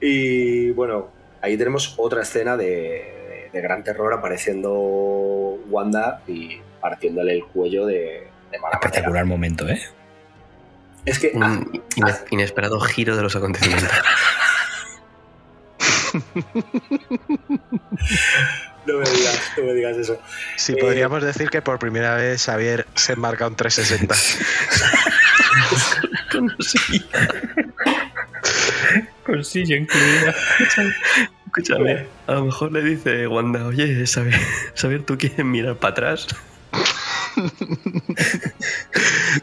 Y bueno, ahí tenemos otra escena de, de gran terror apareciendo Wanda y partiéndole el cuello de, de mala manera. Espectacular momento, ¿eh? Es que ah, Un ine- inesperado giro de los acontecimientos. (laughs) no me digas, no me digas eso. Sí, Eh, podríamos decir que por primera vez Xavier se marca un 360. (laughs) Con silla incluida. Escúchame, a lo mejor le dice Wanda, oye, Xavier, Xavier, ¿tú quieres mirar para atrás?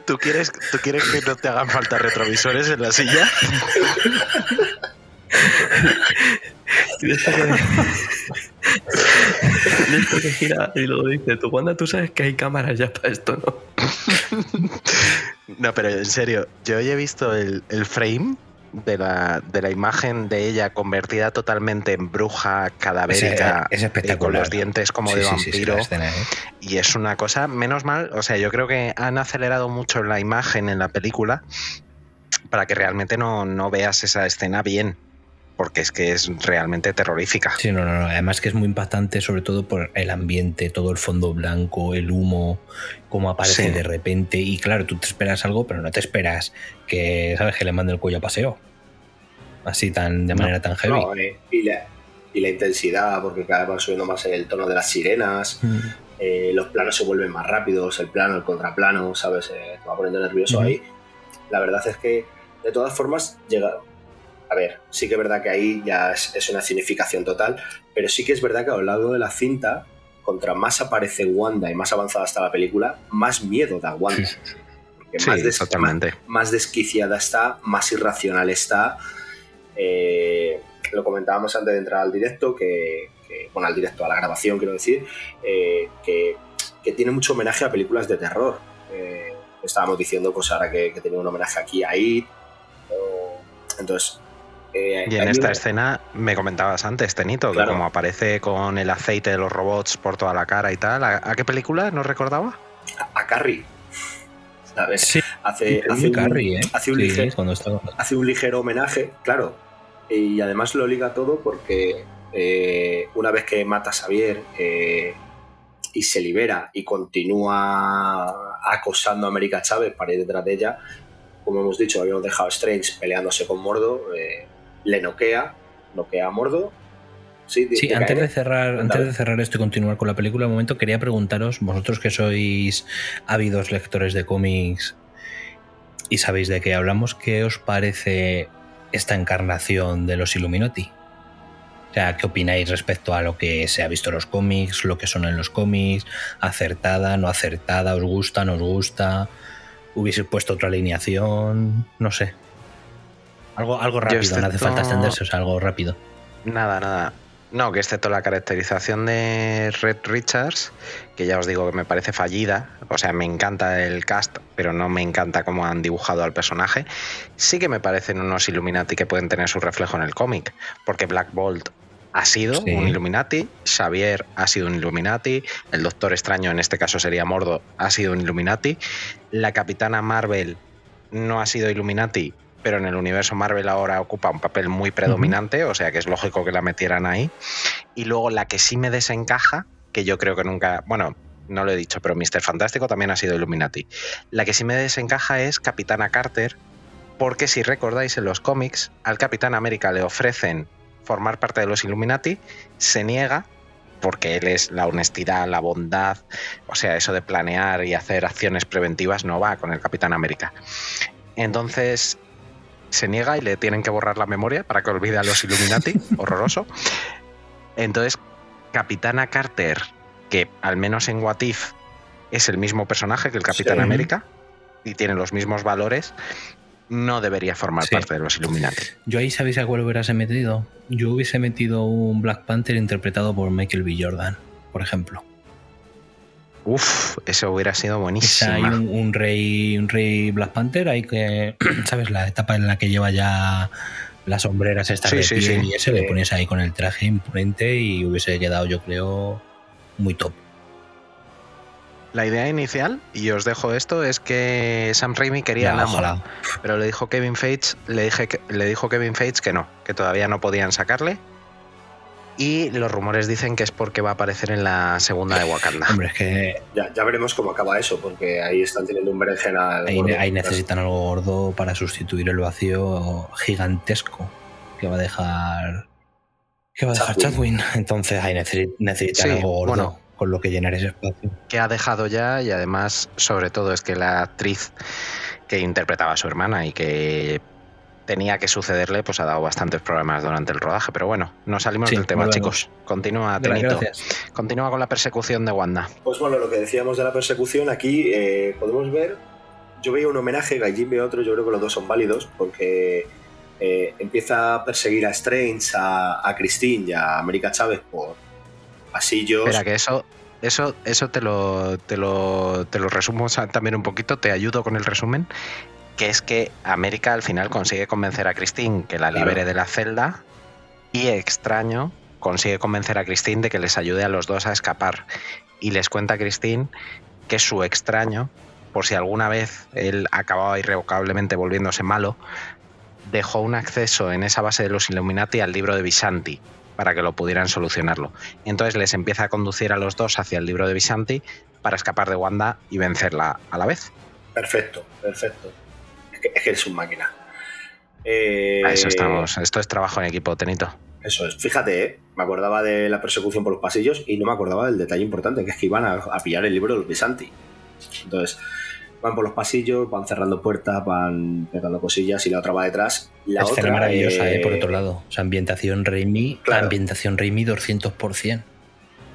¿Tú quieres, ¿Tú quieres que no te hagan falta retrovisores en la silla? De esto que, de esto que gira y luego dice, tú Wanda, tú sabes que hay cámaras ya para esto, ¿no? No, pero en serio, yo hoy he visto el, el frame de la, de la imagen de ella convertida totalmente en bruja cadavérica Es- es espectacular. con los dientes como Sí, de sí, sí, sí, vampiro escena, ¿eh? y es una cosa menos mal o sea yo creo que han acelerado mucho la imagen en la película para que realmente no, no veas esa escena bien porque es que es realmente terrorífica Sí, no, no, no. Además que es muy impactante, sobre todo por el ambiente, todo el fondo blanco, el humo, cómo aparece Sí. de repente. Y claro, tú te esperas algo, pero no te esperas que, ¿sabes? Que le mande el cuello a paseo. Así tan, de No. manera tan heavy. No, eh, y, la, y la intensidad, porque cada vez van subiendo más el tono de las sirenas, Mm. eh, los planos se vuelven más rápidos, el plano, el contraplano, ¿sabes? Eh, te va poniendo nervioso ahí. La verdad es que, de todas formas, llega. A ver, sí que es verdad que ahí ya es, es una significación total, pero sí que es verdad que a lo largo de la cinta, contra más aparece Wanda y más avanzada está la película, más miedo da Wanda. Porque sí más, des- más desquiciada está, más irracional está. Eh, lo comentábamos antes de entrar al directo, que, que- bueno, al directo, a la grabación, quiero decir, eh, que, que tiene mucho homenaje a películas de terror. Eh, estábamos diciendo, pues ahora que, que tenía un homenaje aquí a It. o- entonces. Eh, y en esta una- escena me comentabas antes Tenito Claro. que como aparece con el aceite de los robots por toda la cara y tal ¿a, a qué película no recordaba? a Carrie. ¿Sabes? Sí, Hace, hace un- Carrey, ¿eh? hace un Sí, ligero- cuando está- hace un ligero homenaje, claro. Y además lo liga todo porque eh, una vez que mata a Xavier eh, y se libera y continúa acosando a América Chávez para ir detrás de ella, como hemos dicho, habíamos dejado a Strange peleándose con Mordo, eh, le noquea, noquea a Mordo. Sí, Sí, te antes de cerrar, antes de cerrar esto y continuar con la película, un momento quería preguntaros, vosotros que sois ávidos lectores de cómics y sabéis de qué hablamos, ¿qué os parece esta encarnación de los Illuminati? O sea, ¿qué opináis respecto a lo que se ha visto en los cómics, lo que son en los cómics? ¿Acertada, no acertada? ¿Os gusta, no os gusta? ¿Hubiese puesto otra alineación? No sé. Algo, algo rápido, no hace falta extenderse, o sea, algo rápido. Nada, nada. No, que excepto la caracterización de Red Richards, que ya os digo que me parece fallida, o sea, me encanta el cast, pero no me encanta cómo han dibujado al personaje, sí que me parecen unos Illuminati que pueden tener su reflejo en el cómic, porque Black Bolt ha sido Sí. un Illuminati, Xavier ha sido un Illuminati, el Doctor Extraño en este caso sería Mordo, ha sido un Illuminati, la Capitana Marvel no ha sido Illuminati, pero en el universo Marvel ahora ocupa un papel muy predominante, o sea que es lógico que la metieran ahí. Y luego la que sí me desencaja, que yo creo que nunca, bueno, no lo he dicho, pero Mr. Fantástico también ha sido Illuminati. La que sí me desencaja es Capitana Carter, porque si recordáis en los cómics, al Capitán América le ofrecen formar parte de los Illuminati, se niega porque él es la honestidad, la bondad, o sea, eso de planear y hacer acciones preventivas no va con el Capitán América. Entonces se niega y le tienen que borrar la memoria para que olvide a los Illuminati, (laughs) horroroso. Entonces, Capitana Carter, que al menos en What If es el mismo personaje que el Capitán Sí. América y tiene los mismos valores, no debería formar Sí. parte de los Illuminati. Yo ahí sabéis a cuál hubiese metido. Yo hubiese metido un Black Panther interpretado por Michael B. Jordan, por ejemplo. Uf, eso hubiera sido buenísimo. hay un, un rey, un rey Black Panther, hay que, (clears throat) ¿sabes? La etapa en la que lleva ya las sombreras estas Sí, de sí, piel sí. y ese, le Sí. pones ahí con el traje imponente y hubiese quedado, yo creo, muy top. La idea inicial, y os dejo esto, es que Sam Raimi quería Namor, ojalá. pero le dijo Kevin Feige, le, dije que, le dijo Kevin Feige que no, que todavía no podían sacarle. Y los rumores dicen que es porque va a aparecer en la segunda de Wakanda. Hombre, es que Ya, ya veremos cómo acaba eso, porque ahí están teniendo un berenjenal. ahí, gordo. ahí necesitan algo gordo para sustituir el vacío gigantesco que va a dejar que va a dejar Chadwin. Chadwin. (laughs) Entonces ahí necesi- necesitan Sí, algo gordo bueno. con lo que llenar ese espacio. que ha dejado ya y además sobre todo es que la actriz que interpretaba a su hermana y que tenía que sucederle pues ha dado bastantes problemas durante el rodaje pero bueno no salimos Sí, del tema chicos continúa Tenito Gracias. continúa con la persecución de Wanda Pues bueno, lo que decíamos de la persecución, aquí eh, podemos ver. Yo veía un homenaje, Gaijin ve otro, yo creo que los dos son válidos, porque eh, empieza a perseguir a Strange, a, a Christine y a América Chávez por pasillos. espera que eso eso eso te lo te lo te lo resumo también un poquito te ayudo con el resumen que es que América al final consigue convencer a Christine que la Claro. libere de la celda y extraño consigue convencer a Christine de que les ayude a los dos a escapar y les cuenta a Christine que su extraño, por si alguna vez él acababa irrevocablemente volviéndose malo, dejó un acceso en esa base de los Illuminati al libro de Visanti para que lo pudieran solucionarlo. Y entonces les empieza a conducir a los dos hacia el libro de Visanti para escapar de Wanda y vencerla a la vez. Perfecto, perfecto. Es que, es que eres un máquina. Eh, A eso estamos. Esto es trabajo en equipo, Tenito. Eso es. Fíjate, ¿eh? me acordaba de la persecución por los pasillos y no me acordaba del detalle importante, que es que iban a, a pillar el libro de los Visanti. Entonces, van por los pasillos, van cerrando puertas, van pegando cosillas y la otra va detrás. La Escena otra, maravillosa, eh, eh, por otro lado. O sea, ambientación Raimi, Claro. ambientación Raimi 200%.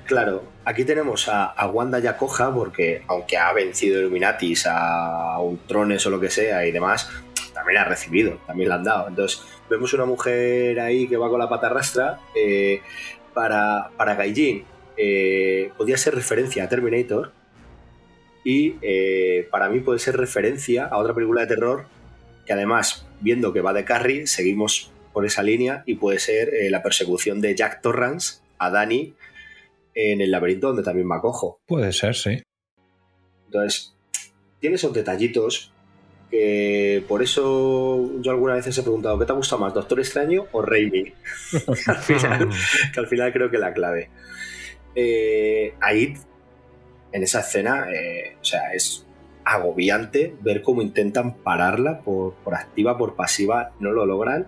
Claro, aquí tenemos a, Wanda ya coja porque aunque ha vencido Illuminatis a Ultrones o lo que sea y demás, también ha recibido, también la han dado. Entonces vemos una mujer ahí que va con la pata rastra eh, para, para Gaijin. eh, podía ser referencia a Terminator y eh, para mí puede ser referencia a otra película de terror que además, viendo que va de Carrie, seguimos por esa línea y puede ser la persecución de Jack Torrance a Danny en el laberinto donde también me acojo. Puede ser, sí. Entonces, tiene esos detallitos que por eso yo alguna vez he preguntado, ¿qué te ha gustado más, Doctor Extraño o Raimi? que, (laughs) al final, que al final creo que la clave. Eh, ahí, en esa escena, eh, o sea, es agobiante ver cómo intentan pararla por, por activa, por pasiva, no lo logran.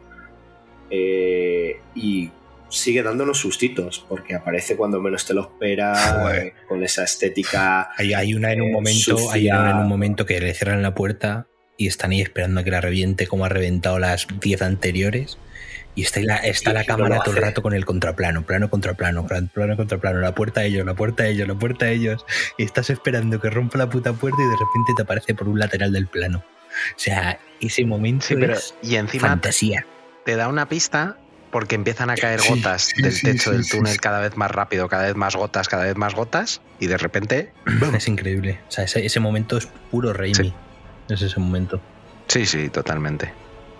Eh, y sigue dándonos sustitos, porque aparece cuando menos te lo esperas, Joder. eh, con esa estética Hay, hay una en un Eh, momento, hay una en un momento que le cierran la puerta y están ahí esperando a que la reviente como ha reventado las 10 anteriores. Y está, la, está Y la cámara todo el rato con el contraplano, plano contra plano, plan- plano contra plano, la puerta a ellos, la puerta a ellos, la puerta a ellos. Y estás esperando que rompa la puta puerta y de repente te aparece por un lateral del plano. O sea, ese momento Sí, pero es y encima fantasía. te da una pista porque empiezan a caer Sí, gotas sí, del sí, techo sí, del túnel sí. cada vez más rápido, cada vez más gotas, cada vez más gotas y de repente, (clears throat) Es increíble. O sea, ese, ese momento es puro Raimi. Sí. Es ese momento. sí, sí, totalmente.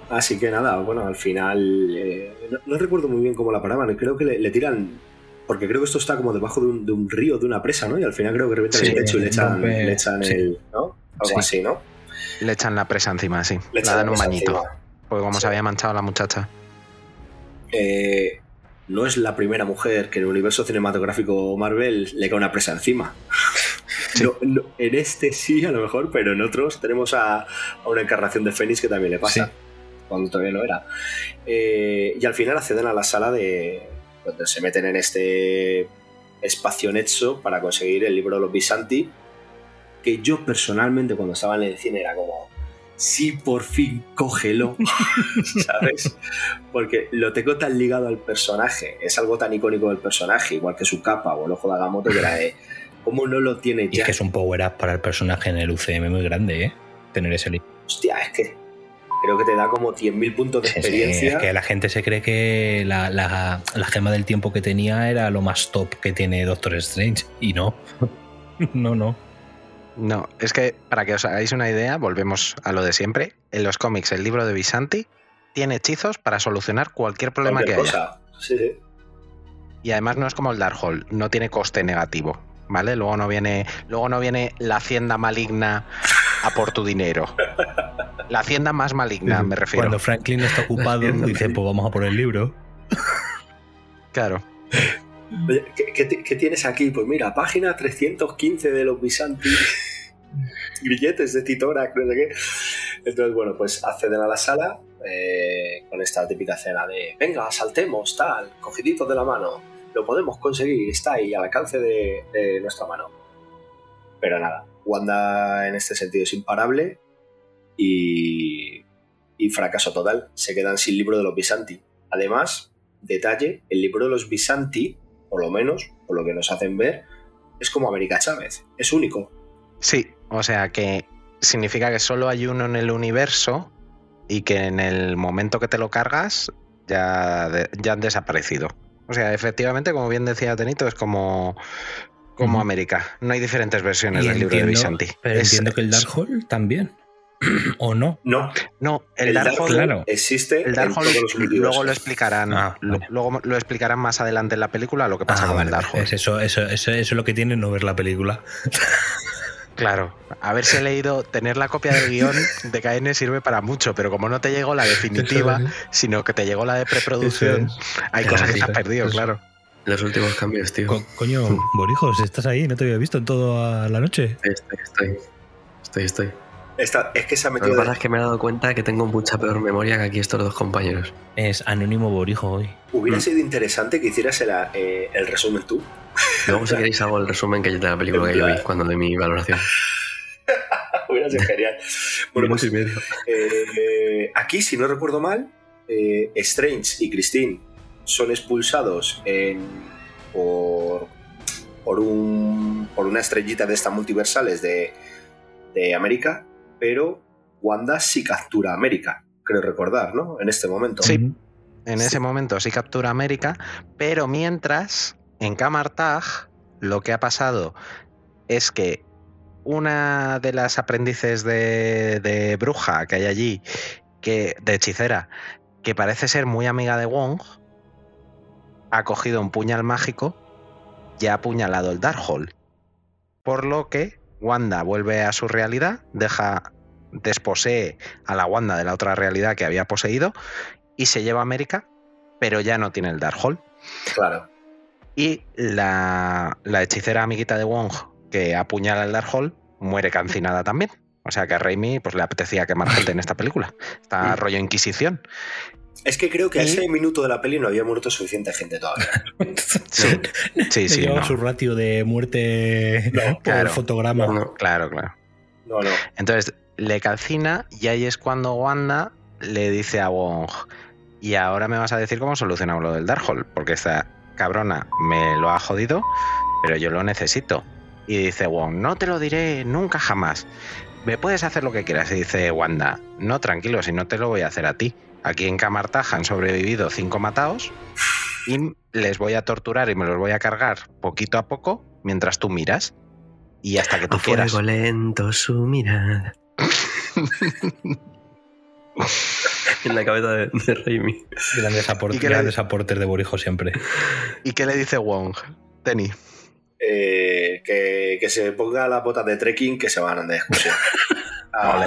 Así que nada, bueno, al final eh, no, no recuerdo muy bien cómo la paraban. Creo que le, le tiran. Porque creo que esto está como debajo de un, de un río, de una presa, ¿no? Y al final creo que revientan Sí, el techo y le echan, rompe- le echan sí. el. ¿No? Algo Sí. así, ¿no? Le echan la presa encima, sí. Le dan la un presa bañito. encima. Porque como Sí. se había manchado la muchacha. Eh, no es la primera mujer que en el universo cinematográfico Marvel le cae una presa encima. No- no, en este sí, a lo mejor, pero en otros tenemos a, a una encarnación de Fénix que también le pasa. Sí. Cuando todavía no era. Eh, y al final acceden a la sala de. donde se meten en este espacio nexo para conseguir el libro de los Visanti. Que yo personalmente, cuando estaba en el cine, era como. Sí, por fin, cógelo. (laughs) ¿Sabes? Porque lo tengo tan ligado al personaje, es algo tan icónico del personaje, igual que su capa o el ojo de Agamotto, que era de. ¿Cómo no lo tiene Y ya? es que es un power up para el personaje en el UCM muy grande, ¿eh? Tener ese libro. Hostia, es que creo que te da como 100.000 puntos de Sí, sí, experiencia. es que la gente se cree que la, la- la gema del tiempo que tenía era lo más top que tiene Doctor Strange. Y no. (laughs) no, no. No, es que para que os hagáis una idea, volvemos a lo de siempre. En los cómics, el libro de Visanti tiene hechizos para solucionar cualquier problema cualquier que haya. cosa. Sí, sí. Y además no es como el Darkhold, no tiene coste negativo, ¿vale? Luego no viene, luego no viene la hacienda maligna a por tu dinero. La hacienda más maligna, me refiero. Cuando Franklin está ocupado, dice, pues vamos a por el libro. Claro. Oye, ¿qué, qué ti- qué tienes aquí? Pues mira, página 315 de los Visanti. (laughs) Grilletes de Titora, no sé qué. Entonces, bueno, pues acceden a la sala eh, con esta típica escena de venga, saltemos, tal, cogiditos de la mano, lo podemos conseguir, está ahí al alcance de, de nuestra mano. Pero nada, Wanda en este sentido es imparable y, y fracaso total. Se quedan sin libro de los Visanti. Además, detalle, el libro de los Visanti, por lo menos, por lo que nos hacen ver, es como América Chávez, es único. Sí, o sea que significa que solo hay uno en el universo y que en el momento que te lo cargas ya, de- ya han desaparecido. O sea, efectivamente, como bien decía Tenito, es como, como. América. No hay diferentes versiones Y del libro de Visanti. Pero Es- entiendo que el Darkhold también. (clears throat) ¿O no? No, No, el, el Darkhold, claro. existe el en Darkhold todos los universos. luego lo explicarán. Ah, vale. Luego lo explicarán más adelante en la película lo que pasa Ah, con vale, el. Darkhold. Es eso, eso, eso, eso es lo que tiene no ver la película. Claro, haberse leído, tener la copia del guion de KN sirve para mucho, pero como no te llegó la definitiva, sino que te llegó la de preproducción, hay cosas que te has perdido, claro. Los últimos cambios, tío. Co- coño, Borijos, estás ahí, no te había visto en toda la noche. Estoy, estoy. Estoy, estoy. Esta- es que se ha Lo que pasa es que me he dado cuenta que tengo mucha peor memoria que aquí estos dos compañeros. Es Anónimo Borijo hoy. Hubiera Mm. sido interesante que hicieras el, eh, el resumen tú. Luego, si queréis, hago el resumen que de la película que yo vi cuando de mi valoración. (laughs) Hubiera sido genial. Bueno, pues, Minuto y medio. eh, aquí, si no recuerdo mal, eh, Strange y Christine son expulsados en- por, por, un, por una estrellita de estas multiversales de, de América, pero Wanda sí captura a América, creo recordar, ¿no? En este momento. Sí. En ese momento sí captura América, pero mientras en Kamartag lo que ha pasado es que una de las aprendices de, de bruja que hay allí, que, de hechicera, que parece ser muy amiga de Wong, ha cogido un puñal mágico y ha apuñalado el Darkhold. Por lo que Wanda vuelve a su realidad, deja, desposee a la Wanda de la otra realidad que había poseído y se lleva a América, pero ya no tiene el Darkhold. Claro. Y la, la hechicera amiguita de Wong que apuñala el Darkhold muere cancinada también. O sea que a Raimi pues, le apetecía quemar gente en esta película. Está (laughs) Mm. rollo Inquisición. Es que creo que a Y- ese minuto de la peli no había muerto suficiente gente todavía. (laughs) Sí, sí, sí. no. su ratio de muerte No, por claro. fotograma. No, Claro, claro. No, no. Entonces le calcina y ahí es cuando Wanda le dice a Wong, y ahora me vas a decir cómo solucionamos lo del Darkhold, porque esta cabrona me lo ha jodido, pero yo lo necesito. Y dice Wong, no te lo diré nunca jamás. Me puedes hacer lo que quieras. Y dice Wanda, no, tranquilo, si no te lo voy a hacer a ti. Aquí en Camartaja han sobrevivido cinco mataos y les voy a torturar y me los voy a cargar poquito a poco mientras tú miras. Y hasta que tú a quieras. fuego lento su mirada. (laughs) en la cabeza de, de Raimi. Grandes, aportes, ¿Y qué le- grandes aportes de Borijo siempre. ¿Y qué le dice Wong? Tenny. Eh, que, que se ponga las botas de trekking que se van de excursión. (laughs) Ah,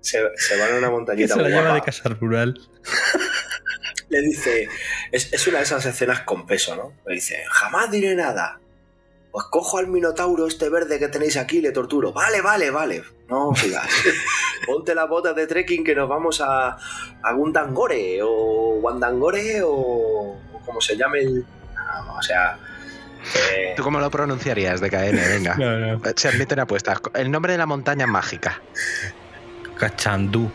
se, se van a una Que montañita se la lleva de casa rural. Le dice, es, es una de esas escenas con peso, ¿no? Le dice, jamás diré nada. Pues cojo al minotauro este verde que tenéis aquí y le torturo. Vale, vale, vale. No sigas. (laughs) Ponte las botas de trekking que nos vamos a, a Gundangore o Wandangore o, o como se llame el... o sea... eh, ¿Tú cómo lo pronunciarías de KN? Venga. (laughs) No, no. Se admiten apuestas. El nombre de la montaña mágica. Cachandú.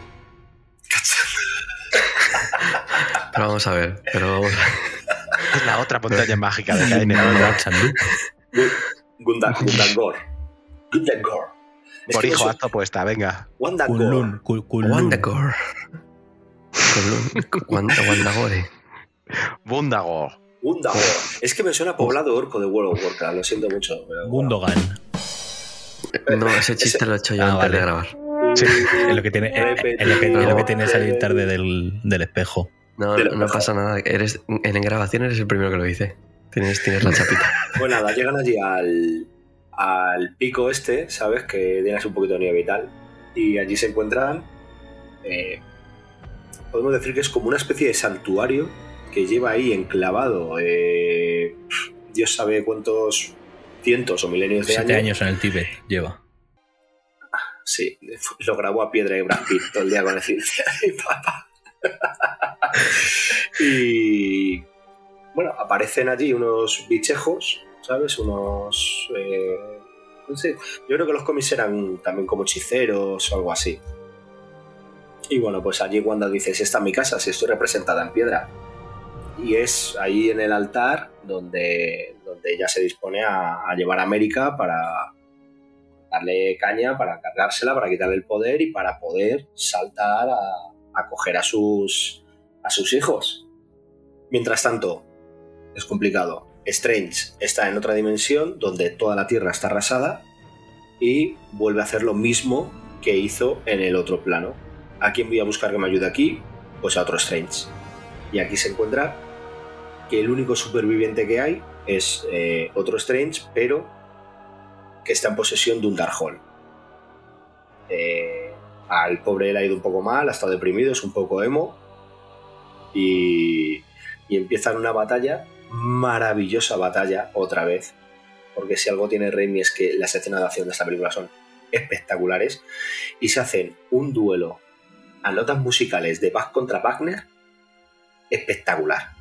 Pero vamos a ver. Pero vamos a ver. Es la otra montaña mágica de KN. (laughs) Cachandú. Gunda- (laughs) Gundangor. Gundangor. Es que Borijo, no haz tu apuesta, venga. Ku- Kunlun. (laughs) Wandagore. Bundagor. Gundagor. Es que me suena poblado orco de World of Warcraft, lo siento mucho. Gundogan. No, ese chiste lo he hecho yo Ah, antes vale. de grabar. Sí. Es lo que tiene, es, es lo que, es lo que tiene salir tarde del, del espejo. No, no mejor. pasa nada. Eres, en grabación eres el primero que lo dice. Tienes, tienes la chapita. (laughs) Pues nada, llegan allí al, al pico este, ¿sabes? Que tienes un poquito de nieve y tal. Y allí se encuentran. eh, podemos decir que es como una especie de santuario que lleva ahí enclavado. eh, Dios sabe cuántos cientos o milenios de Siete años. años en el Tíbet lleva. Sí, (laughs) lo grabó a piedra y Brad Pitt todo el día con el (laughs) ciencia y papá. y bueno, aparecen allí unos bichejos, ¿sabes? Unos. eh, no sé, yo creo que los cómics eran también como hechiceros o algo así. Y bueno, pues allí Wanda dice: Si esta es mi casa, si estoy representada en piedra. Y es ahí en el altar donde, donde ella se dispone a, a llevar a América para, darle caña para cargársela, para quitarle el poder y para poder saltar a, a coger a sus, a sus hijos. Mientras tanto, es complicado. Strange está en otra dimensión donde toda la Tierra está arrasada y vuelve a hacer lo mismo que hizo en el otro plano. ¿A quién voy a buscar que me ayude aquí? Pues a otro Strange. Y aquí se encuentra que el único superviviente que hay es eh, otro Strange, pero que está en posesión de un Darkhold. Eh, al pobre le ha ido un poco mal, ha estado deprimido, es un poco emo. Y, y empiezan una batalla, maravillosa batalla, otra vez. Porque si algo tiene Raimi es que las escenas de acción de esta película son espectaculares. Y se hacen un duelo a notas musicales de Bach contra Wagner espectacular.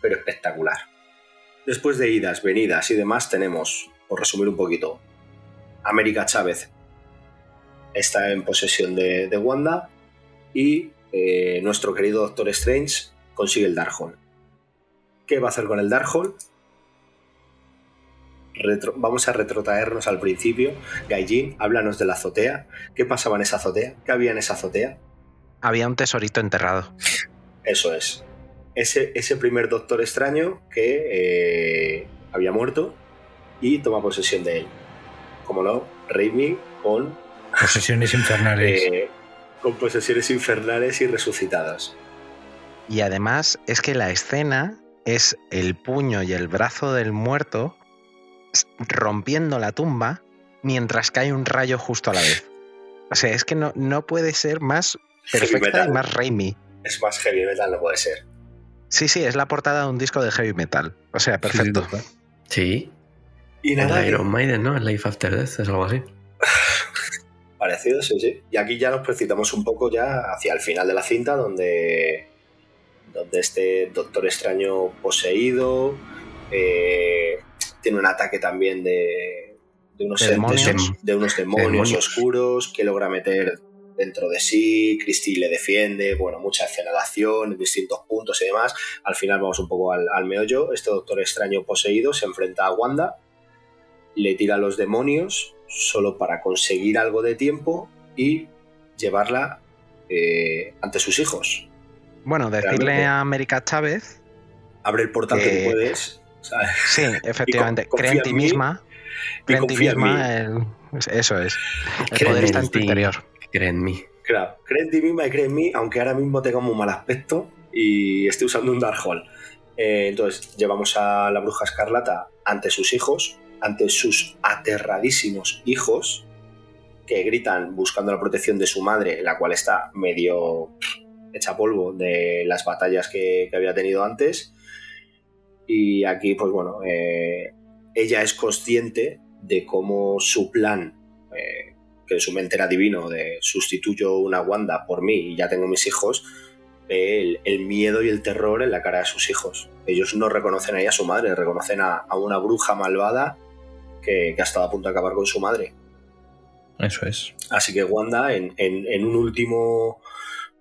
Pero espectacular. Después de idas, venidas y demás, tenemos, por resumir un poquito, América Chávez está en posesión de, de Wanda y eh, nuestro querido Doctor Strange consigue el Darkhold. ¿Qué va a hacer con el Darkhold? Retro- vamos a retrotraernos al principio. Gaijin, háblanos de la azotea. ¿Qué pasaba en esa azotea? ¿Qué había en esa azotea? Había un tesorito enterrado. Eso es. Ese, ese primer Doctor Extraño que eh, había muerto y toma posesión de él. Como no, Raimi con, Posesiones infernales. (laughs) eh, con posesiones infernales y resucitadas. Y además es que la escena es el puño y el brazo del muerto rompiendo la tumba mientras cae un rayo justo a la vez. O sea, es que no, no puede ser más Heavy perfecta y más Raimi. Es más heavy metal, no puede ser. Sí, sí, es la portada de un disco de heavy metal. O sea, perfecto. Sí. Y El nada, Iron Maiden, ¿no? El Life After Death, es algo así. (laughs) parecido, sí, sí. Y aquí ya nos precipitamos un poco ya hacia el final de la cinta, donde, donde este Doctor Extraño poseído eh, tiene un ataque también de, de unos De demonios. de unos demonios, Demonios. oscuros que logra meter dentro de sí, Christie le defiende, bueno, mucha escena de acción en distintos puntos y demás. Al final vamos un poco al, al meollo. Este Doctor Extraño poseído se enfrenta a Wanda, le tira a los demonios solo para conseguir algo de tiempo y llevarla eh, ante sus hijos. Bueno, decirle a América Chávez, Abre el portal que puedes. ¿sabes? sí, (laughs) efectivamente, cree en ti misma. Cree en ti en misma. el- eso es. El Cree poder en está en tu ti. interior. Cree en mí. Claro, cree en ti misma y cree en mí, aunque ahora mismo tenga un mal aspecto y esté usando un Darkhold. Eh, entonces, llevamos a la bruja escarlata ante sus hijos, ante sus aterradísimos hijos, que gritan buscando la protección de su madre, la cual está medio hecha polvo de las batallas que, que había tenido antes. Y aquí, pues bueno, eh, ella es consciente de cómo su plan, eh, que en su mente era divino, de sustituyo una Wanda por mí y ya tengo mis hijos, ve el, el miedo y el terror en la cara de sus hijos. Ellos no reconocen ahí a su madre, reconocen a, a una bruja malvada que, que ha estado a punto de acabar con su madre. Eso es. Así que Wanda, en, en- en un último,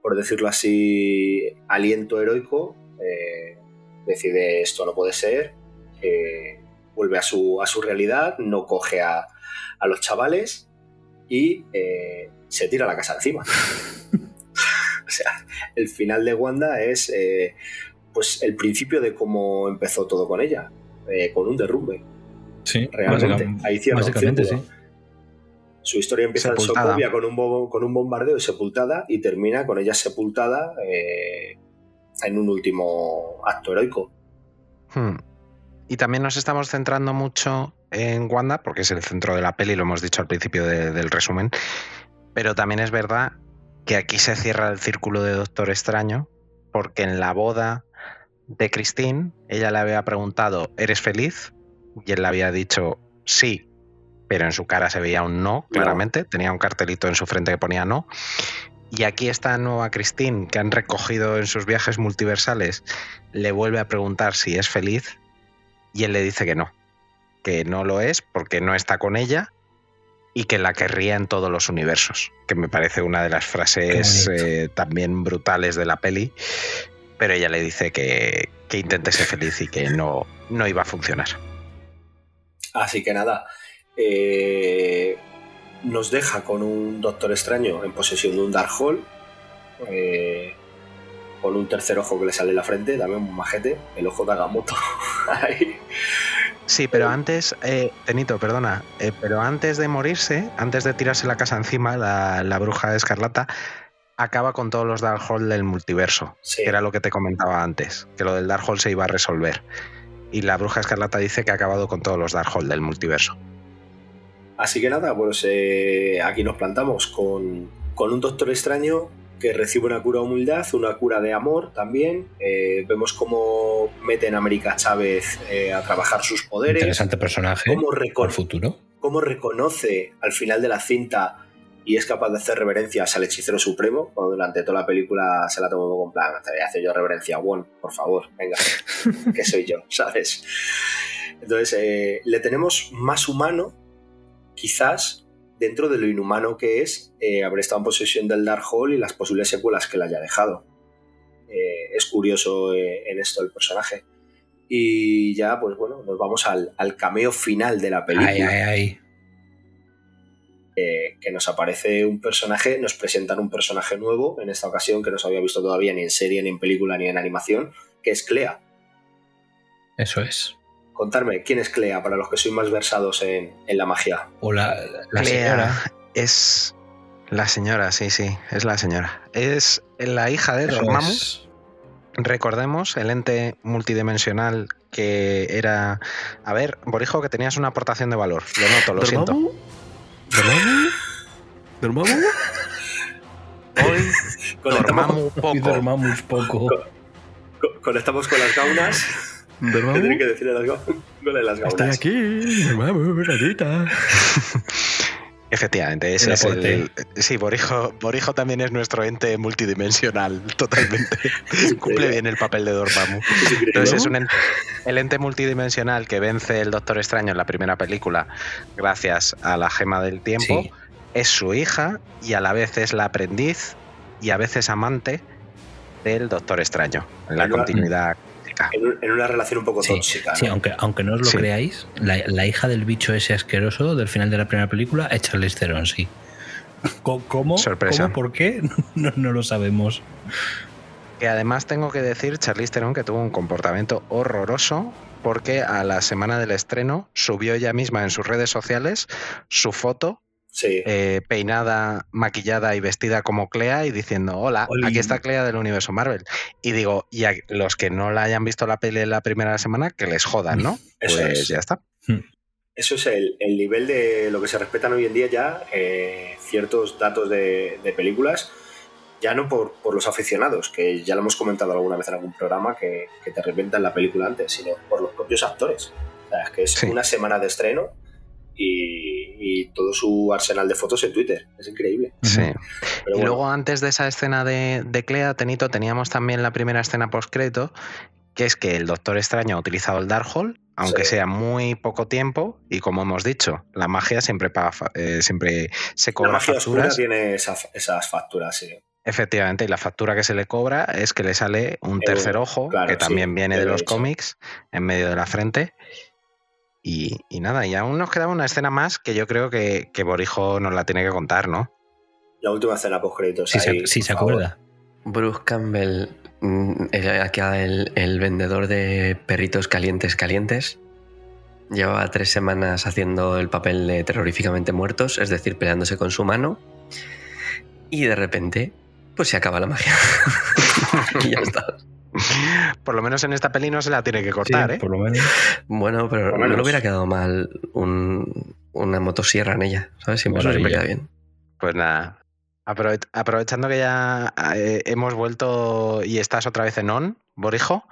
por decirlo así, aliento heroico, eh, decide esto no puede ser, eh, vuelve a su, a su realidad, no coge a, a los chavales y eh, se tira la casa encima. (laughs) o sea, el final de Wanda es pues el principio de cómo empezó todo con ella, con un derrumbe, Sí, realmente. básicamente- Ahí cierra básicamente sí. Su historia empieza en Sepultada. Sokovia con un, bo- con un bombardeo y sepultada y termina con ella sepultada eh, en un último acto heroico. Hmm. Y también nos estamos centrando mucho en Wanda, porque es el centro de la peli, lo hemos dicho al principio de- del resumen. Pero también es verdad que aquí se cierra el círculo de Doctor Extraño, porque en la boda de Christine, ella le había preguntado, ¿eres feliz? Y él le había dicho sí, pero en su cara se veía un no, claramente. Tenía un cartelito en su frente que ponía no. Y aquí esta nueva Christine, que han recogido en sus viajes multiversales, le vuelve a preguntar si es feliz y él le dice que no, que no lo es porque no está con ella y que la querría en todos los universos, que me parece una de las frases eh, también brutales de la peli, pero ella le dice que, que intente ser feliz y que no, no iba a funcionar. Así que nada, eh, nos deja con un Doctor Extraño en posesión de un Darkhold, eh, con un tercer ojo que le sale en la frente, también un majete, el ojo de Agamotto. (laughs) ahí. Sí, pero antes, eh, Tenito, perdona, eh, pero antes de morirse, antes de tirarse la casa encima, la, la bruja escarlata acaba con todos los Darkhold del multiverso, Sí. que era lo que te comentaba antes, que lo del Darkhold se iba a resolver. Y la bruja escarlata dice que ha acabado con todos los Darkhold del multiverso. Así que nada, pues eh, aquí nos plantamos con, con un Doctor Extraño que recibe una cura de humildad, una cura de amor también. Eh, vemos cómo meten a América Chávez eh, a trabajar sus poderes. Interesante personaje Cómo, futuro. cómo reconoce al final de la cinta y es capaz de hacer reverencias al hechicero supremo, cuando durante toda la película se la tomó con plan, te voy a hacer yo reverencia a Won, por favor, venga, (laughs) que soy yo, ¿sabes? Entonces, eh, le tenemos más humano, quizás, dentro de lo inhumano que es eh, haber estado en posesión del Darkhold y las posibles secuelas que le haya dejado. Eh, es curioso eh, en esto el personaje. Y ya, pues bueno, nos vamos al, al cameo final de la película Ay, ay, ay. eh, que nos aparece un personaje, nos presentan un personaje nuevo, en esta ocasión que no se había visto todavía ni en serie, ni en película, ni en animación, que es Clea. Eso es. Contarme, ¿quién es Clea para los que sois más versados en, en la magia? O la, la Clea señora. Es la señora, sí, sí, es la señora. Es la hija de Dormammu. es. Recordemos el ente multidimensional que era. A ver, Borijo, que tenías una aportación de valor. Lo noto, lo siento. ¿Dormammu? ¿Dormammu? ¿Dormammu? Hoy Conectamos, Dormammu Y poco. dormamos poco. co- conectamos con las gaunas. ¿Qué ¿Dormammu? tiene que decir las (laughs) gaunas? Las Estoy aquí, Dormammu, gatita. (laughs) Efectivamente, ese es el, Sí, Borijo, Borijo también es nuestro ente multidimensional, (laughs) totalmente. Cumple bien el papel de Dormammu. Entonces es un ente- el ente multidimensional que vence el Doctor Extraño en la primera película gracias a la gema del tiempo. Sí. Es su hija y a la vez es la aprendiz y a veces amante del Doctor Extraño en la continuidad. En, un- en una relación un poco Sí, tóxica. sí, ¿no? aunque, aunque no os lo Sí. creáis, la, la hija del bicho ese asqueroso del final de la primera película es Charlize Theron, sí. ¿Cómo? Sorpresa. ¿Cómo? ¿Por qué? (laughs) No, no lo sabemos. Que además tengo que decir, Charlize Theron, que tuvo un comportamiento horroroso porque a la semana del estreno subió ella misma en sus redes sociales su foto Sí. eh, peinada, maquillada y vestida como Clea y diciendo, hola, Oli. aquí está Clea del universo Marvel. Y digo, y a los que no la hayan visto la peli en la primera semana, que les jodan, ¿no? (laughs) Eso pues es. ya está. Eso es el, el nivel de lo que se respetan hoy en día ya, eh, ciertos datos de, de películas, ya no por, por los aficionados, que ya lo hemos comentado alguna vez en algún programa, que, que te reventan la película antes, sino por los propios actores. O sea, es que es Sí. una semana de estreno y, y todo su arsenal de fotos en Twitter. Es increíble. Sí. Pero Y bueno, luego antes de esa escena de, de Clea, Tenito, teníamos también la primera escena postcrédito, que es que el Doctor Extraño ha utilizado el Darkhold, aunque Sí. sea muy poco tiempo, y como hemos dicho, la magia siempre, paga eh, siempre se la cobra magia oscura facturas. tiene esa- esas facturas, sí. Efectivamente, y la factura que se le cobra es que le sale un tercer ojo, claro, que sí, también viene de los cómics, en medio de la frente. Y, y nada, y aún nos quedaba una escena más que yo creo que, que Borijo nos la tiene que contar, ¿no? La última escena post créditos. Si se, si se acuerda. Bruce Campbell, mm, acá el, el vendedor de perritos calientes calientes, llevaba tres semanas haciendo el papel de terroríficamente muertos, es decir, peleándose con su mano, y de repente, pues se acaba la magia. (laughs) y ya está. (laughs) Por lo menos en esta peli no se la tiene que cortar, Sí, ¿eh? Por lo menos. Bueno, pero Por no le hubiera quedado mal un- una motosierra en ella, ¿sabes? Siempre, Maravilla. queda bien. Pues nada. aprove- aprovechando que ya eh, hemos vuelto y estás otra vez en on, Borijo,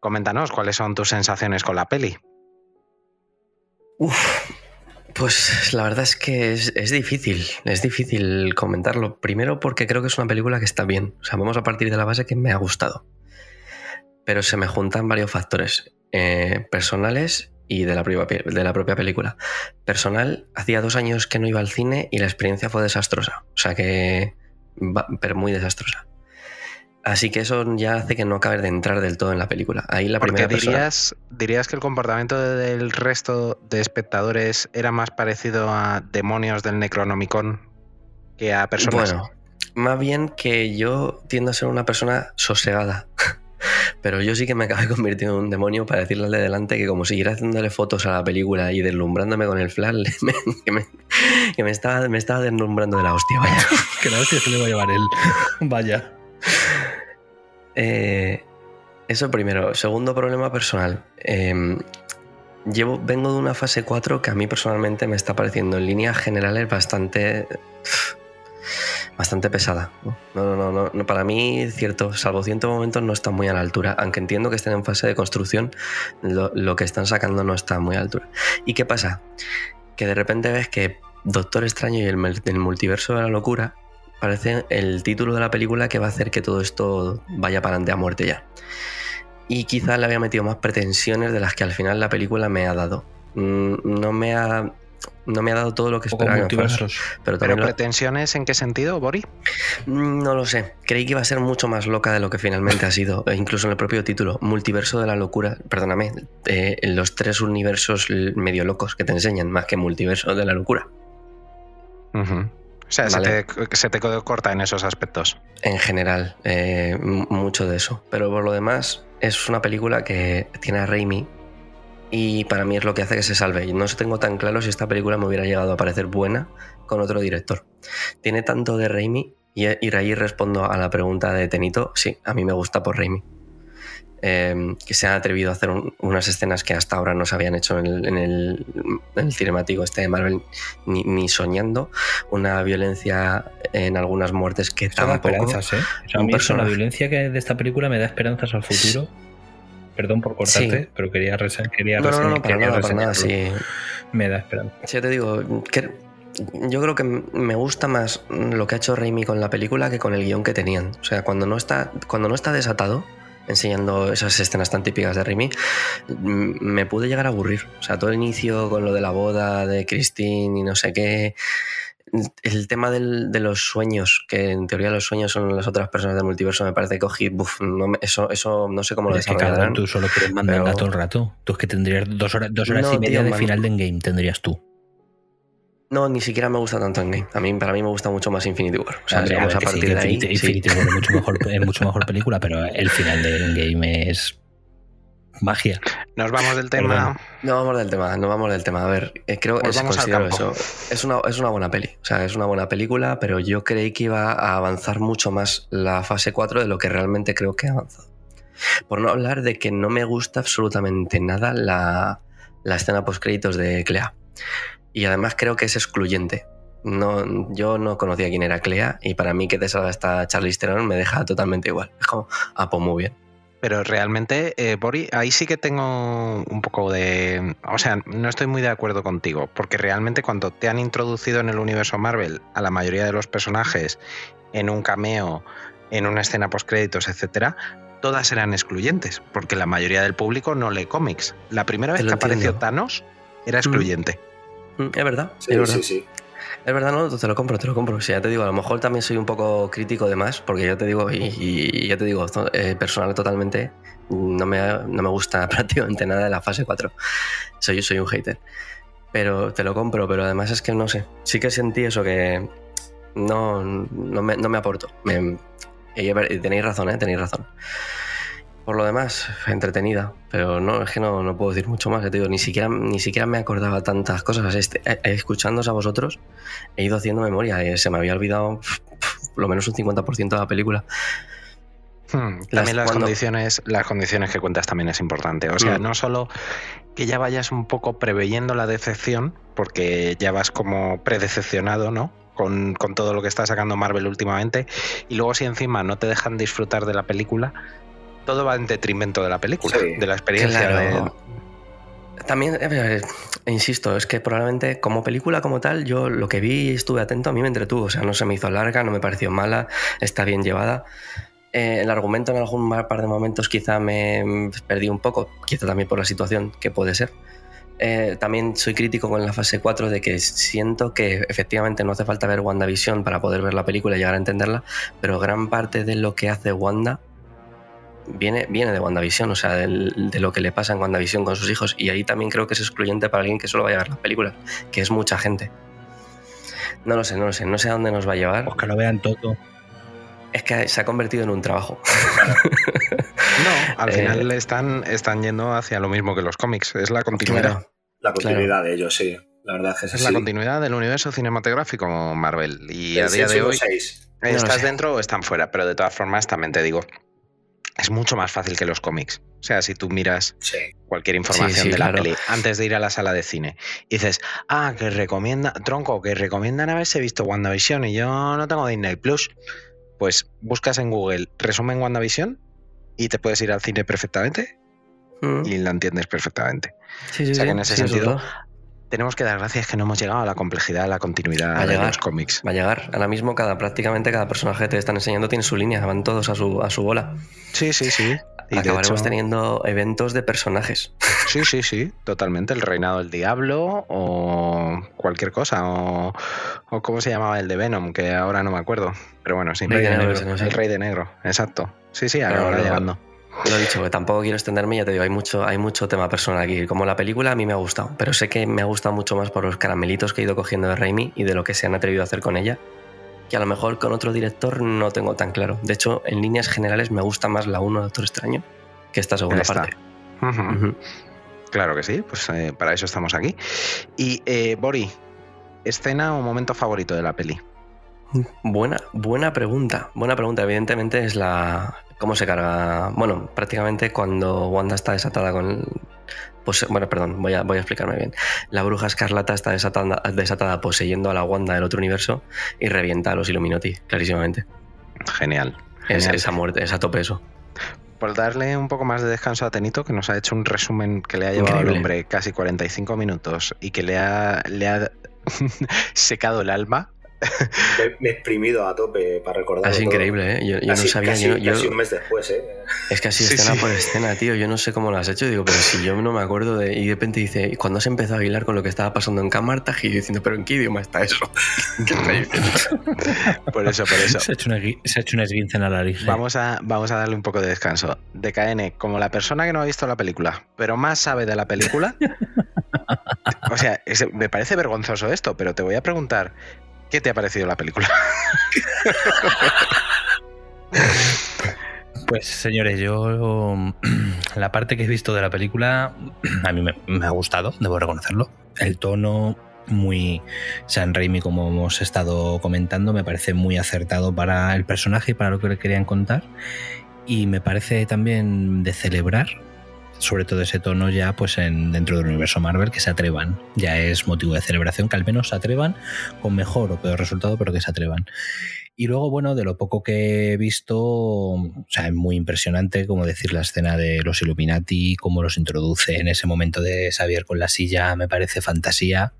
coméntanos cuáles son tus sensaciones con la peli. Uf, pues la verdad es que es, es difícil, es difícil comentarlo. Primero porque creo que es una película que está bien. O sea, vamos a partir de la base que me ha gustado. Pero se me juntan varios factores eh, personales y de la, propia, pe- de la propia película. Personal, hacía dos años que no iba al cine y la experiencia fue desastrosa. O sea que... pero muy desastrosa. Así que eso ya hace que no acabe de entrar del todo en la película. Ahí la Porque primera persona... dirías, dirías que el comportamiento del resto de espectadores era más parecido a demonios del Necronomicon que a personas. Bueno, más bien que yo tiendo a ser una persona sosegada. (laughs) Pero yo sí que me acabé (laughs) convirtiendo en un demonio para decirle al de delante que como siguiera haciéndole fotos a la película y deslumbrándome con el flash, (laughs) me- que, me, que me estaba, me estaba deslumbrando de la hostia, vaya. (laughs) Que la hostia se le va a llevar él. Vaya. Eh, eso primero. Segundo problema personal. Eh, llevo, vengo de una fase 4 que a mí personalmente me está pareciendo en líneas generales bastante. Bastante pesada. No, no, no, no, Para mí, cierto, salvo ciertos momentos, no está muy a la altura. Aunque entiendo que estén en fase de construcción, lo, que están sacando no está muy a la altura. ¿Y qué pasa? Que de repente ves que Doctor Extraño y el multiverso de la locura parece el título de la película que va a hacer que todo esto vaya para adelante a muerte ya. Y quizás le había metido más pretensiones de las que al final la película me ha dado. Mm, No me ha, no me ha dado todo lo que esperaba. pero ¿Pero lo- pretensiones en qué sentido, Bori? Mm, No lo sé. Creí que iba a ser mucho más loca de lo que finalmente ha (laughs) sido. E incluso en el propio título, Multiverso de la Locura. Perdóname, eh, los tres universos medio locos que te enseñan, más que Multiverso de la Locura. O sea, Vale. se, te, se te corta en esos aspectos. En general, eh, mucho de eso. Pero por lo demás, es una película que tiene a Raimi y para mí es lo que hace que se salve. Y no tengo tan claro si esta película me hubiera llegado a parecer buena con otro director. Tiene tanto de Raimi y, y ahí respondo a la pregunta de Tenito. Sí, a mí me gusta por Raimi. Eh, que se ha atrevido a hacer un- unas escenas que hasta ahora no se habían hecho en el, en el, en el cinemático este de Marvel ni, ni soñando. Una violencia en algunas muertes que Eso da esperanzas, ¿eh? O sea, a mí violencia que de esta película me da esperanzas al futuro. Perdón por cortarte, Sí. pero quería, rese- quería, No, no, rese- no, para nada, para nada, sí. Me da esperanza. Sí, te digo, que yo creo que me gusta más lo que ha hecho Raimi con la película que con el guion que tenían. O sea, cuando no está, cuando no está desatado, enseñando esas escenas tan típicas de Raimi, m- me pude llegar a aburrir. O sea, todo el inicio con lo de la boda de Christine y no sé qué. El tema del- de los sueños, que en teoría los sueños son las otras personas del multiverso, me parece que cogí, buf, no me- eso, eso no sé cómo lo es que cabrón, desarrollarán. tú solo quieres mandanga pero- todo el rato. Tú es que tendrías dos horas, dos horas No, y media tío, de man. final de Endgame, tendrías tú. No, ni siquiera me gusta tanto Endgame. A mí, para mí me gusta mucho más Infinity War. O sea, ver, a sí, partir de ahí. Infinity, sí. Infinity War es mucho, mejor, es mucho mejor película, pero el final de Endgame es magia. Nos vamos del tema. No vamos del tema, no vamos del tema. A ver, eh, creo que Volvamos al considero eso. Es una, es una buena peli. O sea, es una buena película, pero yo creí que iba a avanzar mucho más la fase 4 de lo que realmente creo que ha avanzado. Por no hablar de que no me gusta absolutamente nada la, la escena post créditos de Clea. Y además creo que es excluyente. No, yo no conocía quién era Clea y para mí que te salga esta Charlize Theron me deja totalmente igual. Es como, ah, pues muy bien. Pero realmente, eh, Bori, ahí sí que tengo un poco de... O sea, no estoy muy de acuerdo contigo, porque realmente cuando te han introducido en el universo Marvel a la mayoría de los personajes en un cameo, en una escena post-créditos, etcétera, todas eran excluyentes, porque la mayoría del público no lee cómics. La primera vez que apareció. Thanos era excluyente. Mm, Es verdad, Sí, es verdad. sí, sí. Es verdad, no, te lo compro, te lo compro. Sí, ya te digo, a lo mejor también soy un poco crítico de más, porque yo te digo, y, y ya te digo, eh, personal totalmente, no me, no me gusta (laughs) prácticamente nada de la fase 4. Soy, yo soy un hater. Pero te lo compro, pero además es que no sé. Sí que sentí eso que no, no, me, no me aportó. Me- y tenéis razón, ¿eh? Tenéis razón. Por lo demás, entretenida, pero no, es que no, no puedo decir mucho más. te digo, ni siquiera, ni siquiera me acordaba tantas cosas. Este, eh, eh, escuchándoos a vosotros, he ido haciendo memoria. y se me había olvidado pf, pf, por lo menos un 50% de la película. Hmm, Las- También las cuando- condiciones, las condiciones que cuentas también es importante. O sea, Mm. no solo que ya vayas un poco preveyendo la decepción, porque ya vas como predecepcionado, ¿no? Con, con todo lo que está sacando Marvel últimamente. Y luego si encima no te dejan disfrutar de la película, todo va en detrimento de la película, Sí. de la experiencia. Claro. También, eh, eh, insisto, es que probablemente como película como tal, yo lo que vi y estuve atento, a mí me entretuvo. O sea, no se me hizo larga, no me pareció mala, está bien llevada. Eh, el argumento en algún par de momentos quizá me mm, perdí un poco, quizá también por la situación, que puede ser. Eh, también soy crítico con la fase 4 de que siento que efectivamente no hace falta ver WandaVision para poder ver la película y llegar a entenderla, pero gran parte de lo que hace Wanda viene, viene de WandaVision, o sea, del- de lo que le pasa en WandaVision con sus hijos. Y ahí también creo que es excluyente para alguien que solo vaya a ver las películas, que es mucha gente. No lo sé, no lo sé, no sé a dónde nos va a llevar. Pues que lo vean todo. Es que se ha convertido en un trabajo. (laughs) No, al Eh, final están, están yendo hacia lo mismo que los cómics. Es la continuidad. Claro. La continuidad de ellos, sí. La verdad es que es, así. la continuidad del universo cinematográfico Marvel. Y a día de 6 hoy, ¿estás sé. dentro o están fuera? Pero de todas formas, también te digo, es mucho más fácil que los cómics. O sea, si tú miras Sí. cualquier información sí, de la claro. peli antes de ir a la sala de cine y dices, ah, que recomienda, tronco, que recomiendan haberse visto WandaVision y yo no tengo Disney Plus, pues buscas en Google resumen WandaVision y te puedes ir al cine perfectamente Mm. y la entiendes perfectamente. Sí, sí, o sea sí, que en ese sentido-. Tenemos que dar gracias que no hemos llegado a la complejidad, a la continuidad a de llegar. los cómics. Va a llegar. Ahora mismo, cada, prácticamente cada personaje que te están enseñando tiene su línea, van todos a su, a su bola. Sí, sí, sí. Y Acabaremos hecho- teniendo eventos de personajes. Sí, sí, sí, totalmente. El reinado del diablo o cualquier cosa. O, o cómo se llamaba el de Venom, que ahora no me acuerdo. Pero bueno, sí. Rey de Negro, El rey de negro, exacto. Sí, sí, Claro, luego- llegando. Lo he dicho, tampoco quiero extenderme, ya te digo, hay mucho, hay mucho tema personal aquí. Como la película a mí me ha gustado, pero sé que me ha gustado mucho más por los caramelitos que he ido cogiendo de Raimi y de lo que se han atrevido a hacer con ella, que a lo mejor con otro director no tengo tan claro. De hecho, en líneas generales me gusta más la 1 de Doctor Extraño que esta segunda Esta. parte. Claro que sí, pues eh, para eso estamos aquí. Y, eh, Bori, ¿escena o momento favorito de la peli? Buena, buena pregunta. Buena pregunta. Evidentemente es la. ¿Cómo se carga? Bueno, prácticamente cuando Wanda está desatada con. Pues, bueno, perdón, voy a, voy a explicarme bien. La bruja escarlata está desatada, desatada poseyendo a la Wanda del otro universo y revienta a los Illuminati, clarísimamente. Genial. Es, Genial. esa muerte, es a tope eso. Por darle un poco más de descanso a Tenito, que nos ha hecho un resumen que le ha llevado al hombre casi 45 minutos y que le ha, le ha (laughs) secado el alma. Me, me he exprimido a tope para recordar. Es increíble, ¿eh? Yo, yo Casi, no sabía. casi- yo, yo- casi un mes después, ¿eh? es casi Sí, escena sí. por escena, tío. Yo no sé cómo lo has hecho. Digo, pero si yo no me acuerdo de. Y de repente dice, y cuando se empezó a hilar con lo que estaba pasando en Camartag y yo diciendo, pero ¿en qué idioma está eso? ¿Qué está diciendo? Por eso, por eso. Se ha hecho una, se ha hecho una esguince en la nariz. Vamos a, vamos a darle un poco de descanso. DKN, como la persona que no ha visto la película, pero más sabe de la película. (laughs) o sea, es- me parece vergonzoso esto, pero te voy a preguntar, ¿qué te ha parecido la película? (laughs) Pues señores, yo (clears throat) la parte que he visto de la película (clears throat) a mí me, ha gustado, debo reconocerlo. El tono muy San como hemos estado comentando, me parece muy acertado para el personaje y para lo que le querían contar. Y me parece también de celebrar, sobre todo ese tono ya pues en, dentro del universo Marvel, que se atrevan. Ya es motivo de celebración que al menos se atrevan con mejor o peor resultado, pero que se atrevan. Y luego, bueno, de lo poco que he visto, o sea, es muy impresionante, como decir, la escena de los Illuminati, cómo los introduce en ese momento de Xavier con la silla, me parece fantasía.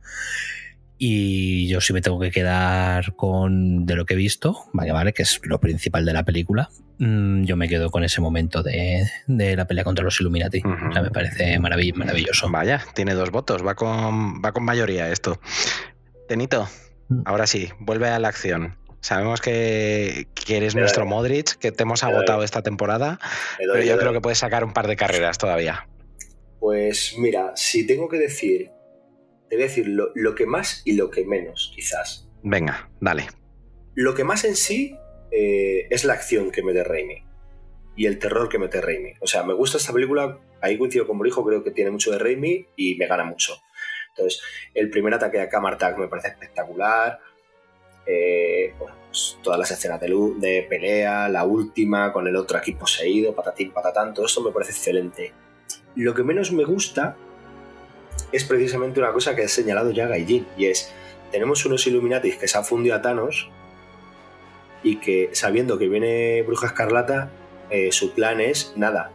Y yo sí me tengo que quedar con de lo que he visto, vale, vale, que es lo principal de la película. mm, Yo me quedo con ese momento de, de la pelea contra los Illuminati. O sea, me parece marav- maravilloso. Vaya, tiene dos votos, va con, va con mayoría esto. Tenito, Mm. ahora sí, vuelve a la acción. Sabemos que, que eres nuestro Modric, que te hemos agotado esta temporada, doy, pero yo doy. creo que puedes sacar un par de carreras todavía. Pues mira, si tengo que decir, te voy a decir lo, lo que más y lo que menos, quizás. Venga, dale. Lo que más en sí eh, es la acción que mete Raimi y el terror que mete Raimi. O sea, me gusta esta película, ahí coincido con Borijo, creo que tiene mucho de Raimi y me gana mucho. Entonces, el primer ataque a Camartag me parece espectacular. Eh, bueno, pues, todas las escenas de, lu- de pelea, la última con el otro aquí poseído, patatín, patatán, todo esto me parece excelente. Lo que menos me gusta es precisamente una cosa que ha señalado ya Gaijin, y es, tenemos unos Illuminatis que se han fundido a Thanos y que sabiendo que viene Bruja Escarlata, eh, su plan es nada.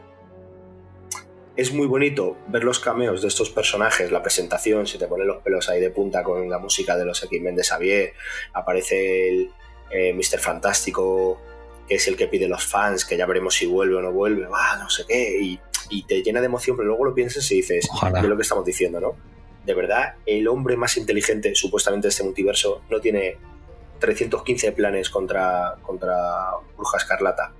Es muy bonito ver los cameos de estos personajes, la presentación, se te ponen los pelos ahí de punta con la música de los X-Men de Xavier, aparece el eh, Mr. Fantástico, que es el que pide los fans, que ya veremos si vuelve o no vuelve, va, no sé qué, y, y te llena de emoción, pero luego lo piensas y dices, Ojalá. es lo que estamos diciendo, ¿no? De verdad, el hombre más inteligente supuestamente de este multiverso no tiene 315 planes contra, contra Bruja Escarlata.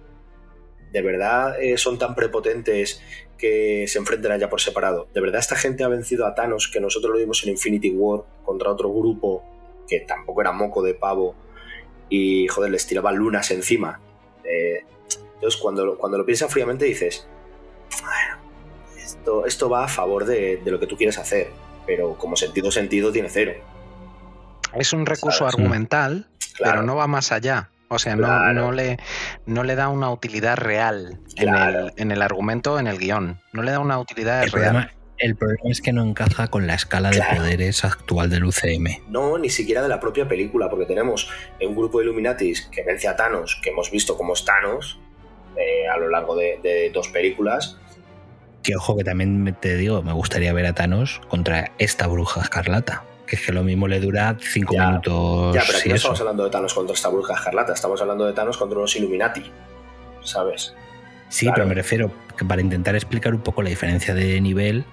De verdad eh, son tan prepotentes que se enfrenten allá por separado. De verdad esta gente ha vencido a Thanos, que nosotros lo vimos en Infinity War contra otro grupo que tampoco era moco de pavo y joder, les tiraban lunas encima. Eh, entonces, cuando, cuando lo piensas fríamente, dices, bueno, esto, esto va a favor de, de lo que tú quieres hacer, pero como sentido sentido tiene cero. Es un recurso ¿Sabes? argumental, pero no va más allá. O sea, no, Claro. no, le, no le da una utilidad real en, Claro. el, en el argumento, en el guion. No le da una utilidad El real. problema, el problema es que no encaja con la escala de poderes actual del UCM. No, ni siquiera de la propia película, porque tenemos un grupo de Illuminatis que vence a Thanos, que hemos visto como es Thanos eh, a lo largo de, de dos películas. Que ojo, que también te digo, me gustaría ver a Thanos contra esta bruja escarlata. Que es que lo mismo le dura cinco Ya, minutos. ya, pero aquí no estamos hablando de Thanos contra esta bruja escarlata, estamos hablando de Thanos contra unos Illuminati, ¿sabes? Sí, Claro. pero me refiero que para intentar explicar un poco la diferencia de nivel,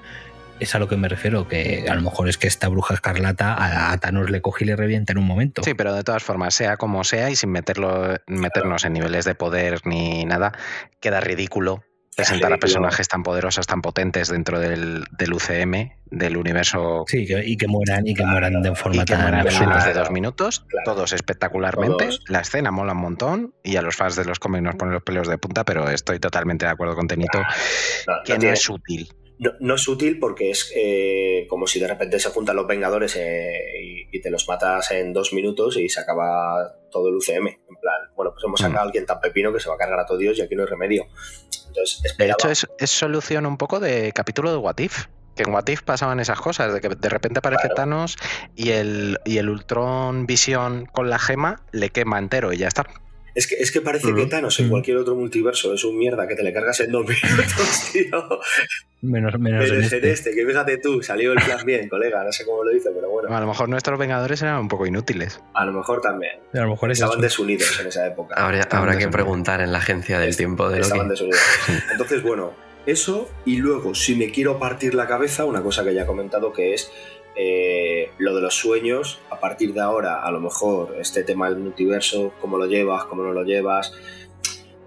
es a lo que me refiero, que a lo mejor es que esta bruja escarlata a, Thanos le coge y le revienta en un momento. Sí, pero de todas formas, sea como sea y sin meterlo, meternos en niveles de poder ni nada, queda ridículo presentar a personajes tan poderosos, tan potentes dentro del, del UCM, del universo Sí, que- y que mueran, y que mueran de forma y que tan mueran en menos de dos minutos, Claro. todos espectacularmente. Todos. La escena mola un montón y a los fans de los cómics nos ponen los pelos de punta, pero estoy totalmente de acuerdo con Tenito no que no tiene- es útil. No- no es útil porque es eh, como si de repente se juntan los Vengadores eh, y, y te los matas en dos minutos y se acaba todo el UCM. En plan, bueno, pues hemos sacado a alguien tan pepino que se va a cargar a todo Dios y aquí no hay remedio. Entonces, De hecho, es, es solución un poco de capítulo de What If. Que en What If pasaban esas cosas, de que de repente aparece Claro. Thanos y el, y el Ultron Visión con la gema le quema entero y ya está. Es que, es que parece que. Thanos en cualquier otro multiverso es un mierda que te le cargas en dos minutos, (laughs) tío. Menos, menos Pero en este. este, que fíjate tú, salió el plan bien, colega, no sé cómo lo hizo, pero bueno, A lo mejor nuestros Vengadores eran un poco inútiles. a lo mejor también. A lo mejor es Estaban eso. desunidos en esa época. Habrá, habrá que preguntar en la agencia del tiempo de Estaban Loki. desunidos. (laughs) Entonces, bueno, eso y luego, si me quiero partir la cabeza, una cosa que ya he comentado que es eh, lo de los sueños, a partir de ahora, a lo mejor este tema del multiverso, cómo lo llevas, cómo no lo llevas.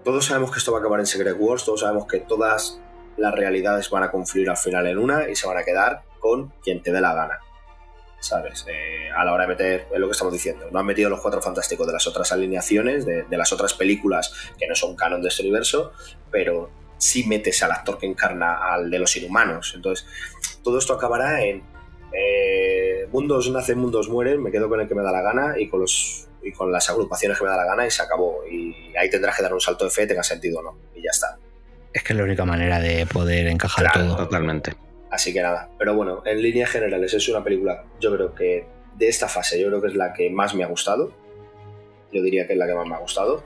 Todos sabemos que esto va a acabar en Secret Wars, todos sabemos que todas las realidades van a confluir al final en una y se van a quedar con quien te dé la gana. ¿Sabes? Eh, a la hora de meter, es lo que estamos diciendo, no han metido los cuatro fantásticos de las otras alineaciones, de, de las otras películas que no son canon de este universo, pero sí metes al actor que encarna al de los inhumanos. Entonces, todo esto acabará en eh, mundos nacen, mundos mueren, me quedo con el que me da la gana y con los y con las agrupaciones que me da la gana y se acabó. Y ahí tendrás que dar un salto de fe, tenga sentido o no. Y ya está. Es que es la única manera de poder encajar Claro. todo. Totalmente. Así que nada. Pero bueno, en líneas generales es una película, yo creo que de esta fase, yo creo que es la que más me ha gustado. Yo diría que es la que más me ha gustado.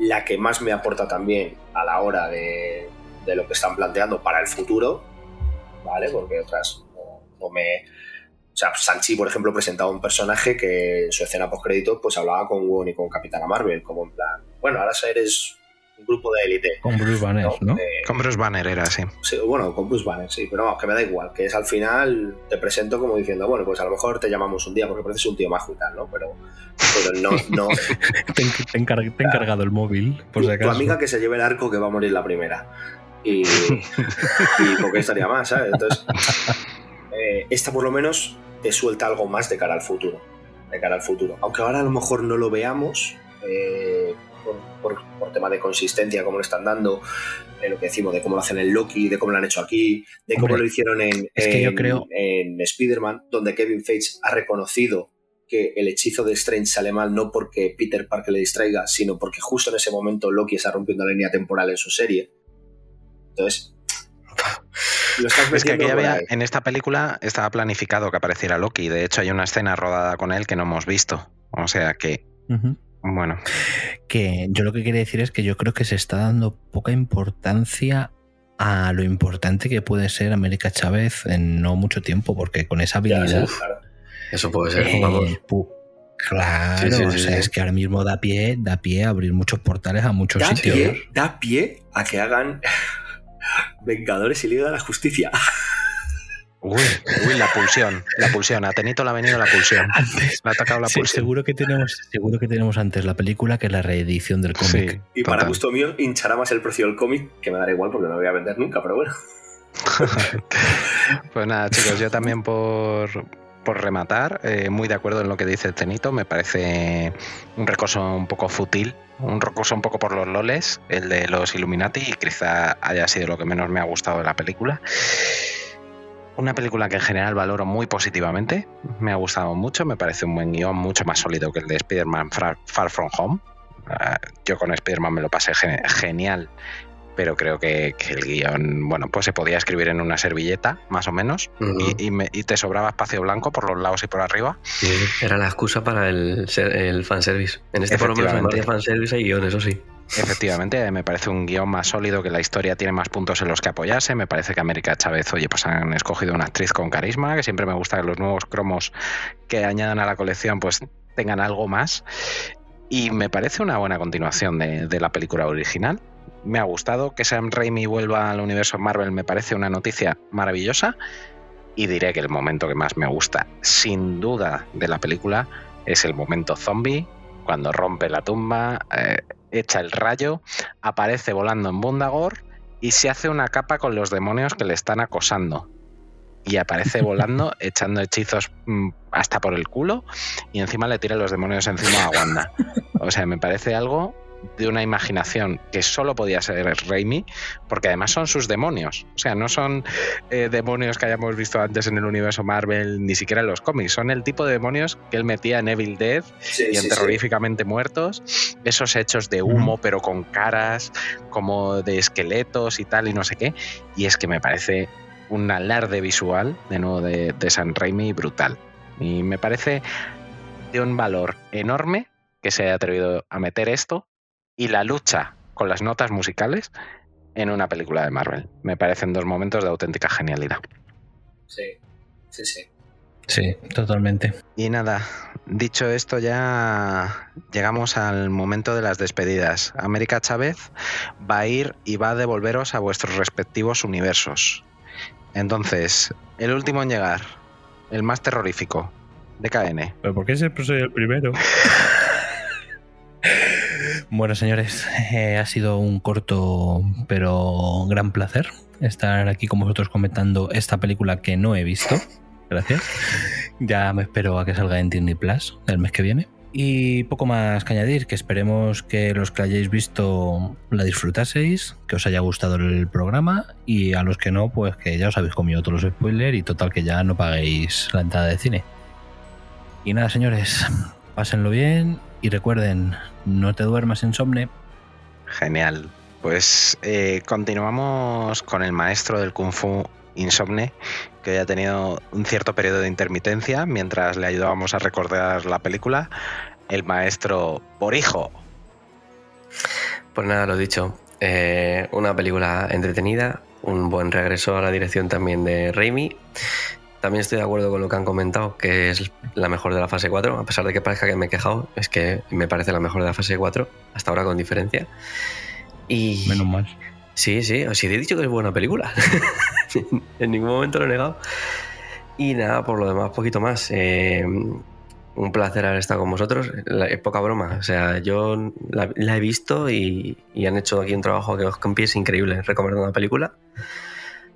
La que más me aporta también a la hora de, de lo que están planteando para el futuro, ¿vale? Porque otras no, no me... O sea, Sanchi, por ejemplo, presentaba un personaje que en su escena post-crédito pues hablaba con Won y con Capitana Marvel, como en plan, bueno, ahora eres un grupo de élite, Con Bruce Banner, ¿no? Eh, Con Bruce Banner era así. Sí, bueno, con Bruce Banner, sí, pero vamos, que me da igual, que es al final te presento como diciendo, bueno, pues a lo mejor te llamamos un día porque pareces un tío majo y tal, ¿no? Pero, pero no, no. (laughs) Te, he encar- encargado el móvil, por si tu acaso. amiga que se lleve el arco que va a morir la primera. Y, (laughs) y porque estaría más, ¿sabes? Entonces, eh, esta por lo menos te suelta algo más de cara al futuro. De cara al futuro. Aunque ahora a lo mejor no lo veamos. eh, por, por- por tema de consistencia, como lo están dando, eh, lo que decimos de cómo lo hacen en Loki, de cómo lo han hecho aquí, de cómo lo hicieron en, es que yo creo- en Spider-Man, donde Kevin Feige ha reconocido que el hechizo de Strange sale mal no porque Peter Parker le distraiga, sino porque justo en ese momento Loki está rompiendo la línea temporal en su serie. Entonces, Es que aquí había, en esta película estaba planificado que apareciera Loki. De hecho, hay una escena rodada con él que no hemos visto. O sea que, bueno, Que yo lo que quería decir es que yo creo que se está dando poca importancia a lo importante que puede ser América Chávez en no mucho tiempo, porque con esa habilidad. claro. Eso puede ser, eh, vamos. claro, Sí, sí, o sí, sea, sí. es que ahora mismo da pie, da pie a abrir muchos portales a muchos Da sitios. pie, da pie a que hagan Vengadores y Liga de la Justicia. uy, uy, la pulsión, la pulsión. A Tenito le ha venido la pulsión. Antes, Le ha atacado la sí, pulsión. seguro que tenemos, seguro que tenemos antes la película que la reedición del cómic. Sí, Y para gusto mío, hinchará más el precio del cómic, que me dará igual porque no lo voy a vender nunca, pero bueno. (laughs) Pues nada, chicos, yo también por, por rematar, eh, muy de acuerdo en lo que dice Tenito, me parece un recurso un poco fútil un recurso un poco por los loles, el de los Illuminati, y quizá haya sido lo que menos me ha gustado de la película. Una película que en general valoro muy positivamente, me ha gustado mucho, me parece un buen guion mucho más sólido que el de Spider-Man Far, From Home. Ah, yo con Spider-Man me lo pasé gen- genial, pero creo que, que el guion, bueno, pues se podía escribir en una servilleta, más o menos, y, y me- y te sobraba espacio blanco por los lados y por arriba. Sí, era la excusa para el, el fanservice. En este por lo menos en vez de fanservice hay guion, eso sí. Efectivamente, me parece un guion más sólido, que la historia tiene más puntos en los que apoyarse. Me parece que América Chávez, oye, pues han escogido una actriz con carisma, que siempre me gusta que los nuevos cromos que añadan a la colección pues tengan algo más. Y me parece una buena continuación de, de la película original. Me ha gustado que Sam Raimi vuelva al universo Marvel, me parece una noticia maravillosa. Y diré que el momento que más me gusta, sin duda, de la película es el momento zombie, cuando rompe la tumba, eh, echa el rayo, aparece volando en Bundagor y se hace una capa con los demonios que le están acosando. Y aparece volando, (laughs) echando hechizos mm, hasta por el culo, y encima le tira los demonios encima a Wanda. O sea, me parece algo de una imaginación que solo podía ser Raimi, porque además son sus demonios. O sea, no son eh, demonios que hayamos visto antes en el universo Marvel, ni siquiera en los cómics. Son el tipo de demonios que él metía en Evil Dead Sí, y en sí, sí. terroríficamente muertos, esos hechos de humo, pero con caras como de esqueletos y tal, y no sé qué. Y es que me parece un alarde visual, de nuevo, de, de San Raimi brutal. Y me parece de un valor enorme que se haya atrevido a meter esto y la lucha con las notas musicales en una película de Marvel. Me parecen dos momentos de auténtica genialidad. Sí, sí, sí. Sí, totalmente. Y nada, dicho esto ya llegamos al momento de las despedidas. América Chávez va a ir y va a devolveros a vuestros respectivos universos. Entonces, el último en llegar, el más terrorífico, DKN. ¿Pero por qué siempre soy el primero? (laughs) bueno, señores, (laughs) eh, ha sido un corto pero gran placer estar aquí con vosotros comentando esta película que no he visto. Gracias. Ya me espero a que salga en Disney Plus el mes que viene. Y poco más que añadir, que esperemos que los que la hayáis visto la disfrutaseis, que os haya gustado el programa y a los que no, pues que ya os habéis comido todos los spoilers y total que ya no paguéis la entrada de cine. Y nada, señores, pásenlo bien y recuerden, no te duermas insomne. Genial. Pues eh, continuamos con el maestro del Kung Fu Insomne, que hoy ha tenido un cierto periodo de intermitencia mientras le ayudábamos a recordar la película, el maestro Borijo. Pues nada, lo dicho. eh, una película entretenida, un buen regreso a la dirección también de Raimi. También estoy de acuerdo con lo que han comentado, que es la mejor de la fase 4, a pesar de que parezca que me he quejado, es que me parece la mejor de la fase 4, hasta ahora con diferencia. Y Menos mal. Sí, sí, os he dicho que es buena película. (laughs) en ningún momento lo he negado. Y nada, por lo demás, poquito más. Eh, un placer haber estado con vosotros. La- es poca broma. O sea, yo la, la he visto y, y han hecho aquí un trabajo que os es increíble recomendando la película.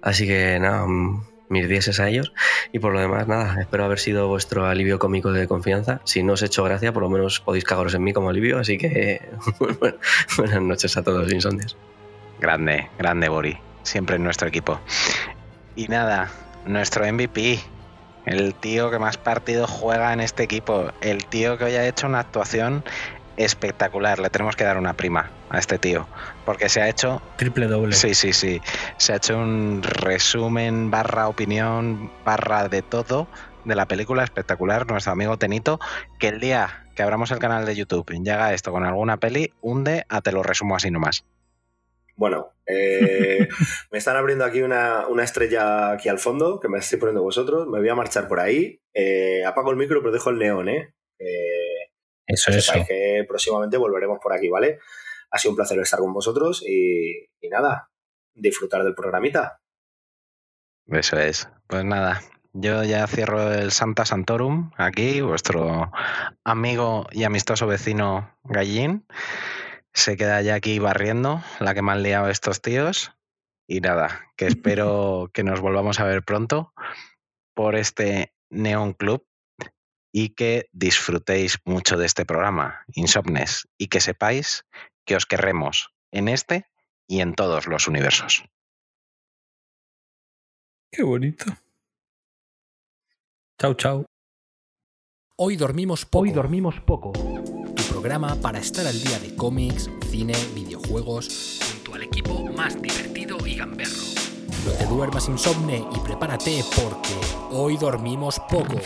Así que nada, mm, mis dieces a ellos. Y por lo demás, nada, espero haber sido vuestro alivio cómico de confianza. Si no os he hecho gracia, por lo menos podéis cagaros en mí como alivio. Así que (laughs) buenas noches a todos, insondios. Grande, grande Bori, siempre en nuestro equipo. Y nada, nuestro MVP, el tío que más partidos juega en este equipo, el tío que hoy ha hecho una actuación espectacular. Le tenemos que dar una prima a este tío, porque se ha hecho Triple doble. Sí, sí, sí. Se ha hecho un resumen barra opinión barra de todo de la película espectacular. Nuestro amigo Tenito, que el día que abramos el canal de YouTube y llega esto con alguna peli, hunde a te lo resumo así nomás. Bueno, eh, (laughs) me están abriendo aquí una, una estrella aquí al fondo, que me estoy poniendo vosotros. Me voy a marchar por ahí. Eh, apago el micro, pero dejo el neón, ¿eh? Eh, Eso, sepáis que próximamente volveremos por aquí, ¿vale? Ha sido un placer estar con vosotros y, y nada, disfrutar del programita. Eso es. Pues nada, yo ya cierro el Santa Santorum aquí, vuestro amigo y amistoso vecino Gallín. Se queda ya aquí barriendo, la que me han liado estos tíos. Y nada, que (laughs) espero que nos volvamos a ver pronto por este Neon Club y que disfrutéis mucho de este programa, Insomnes, y que sepáis que os querremos en este y en todos los universos. Qué bonito. Chao, chao. Hoy dormimos poco. Hoy dormimos poco. Tu programa para estar al día de cómics, cine, videojuegos, junto al equipo más divertido y gamberro. No te duermas insomne y prepárate porque hoy dormimos poco.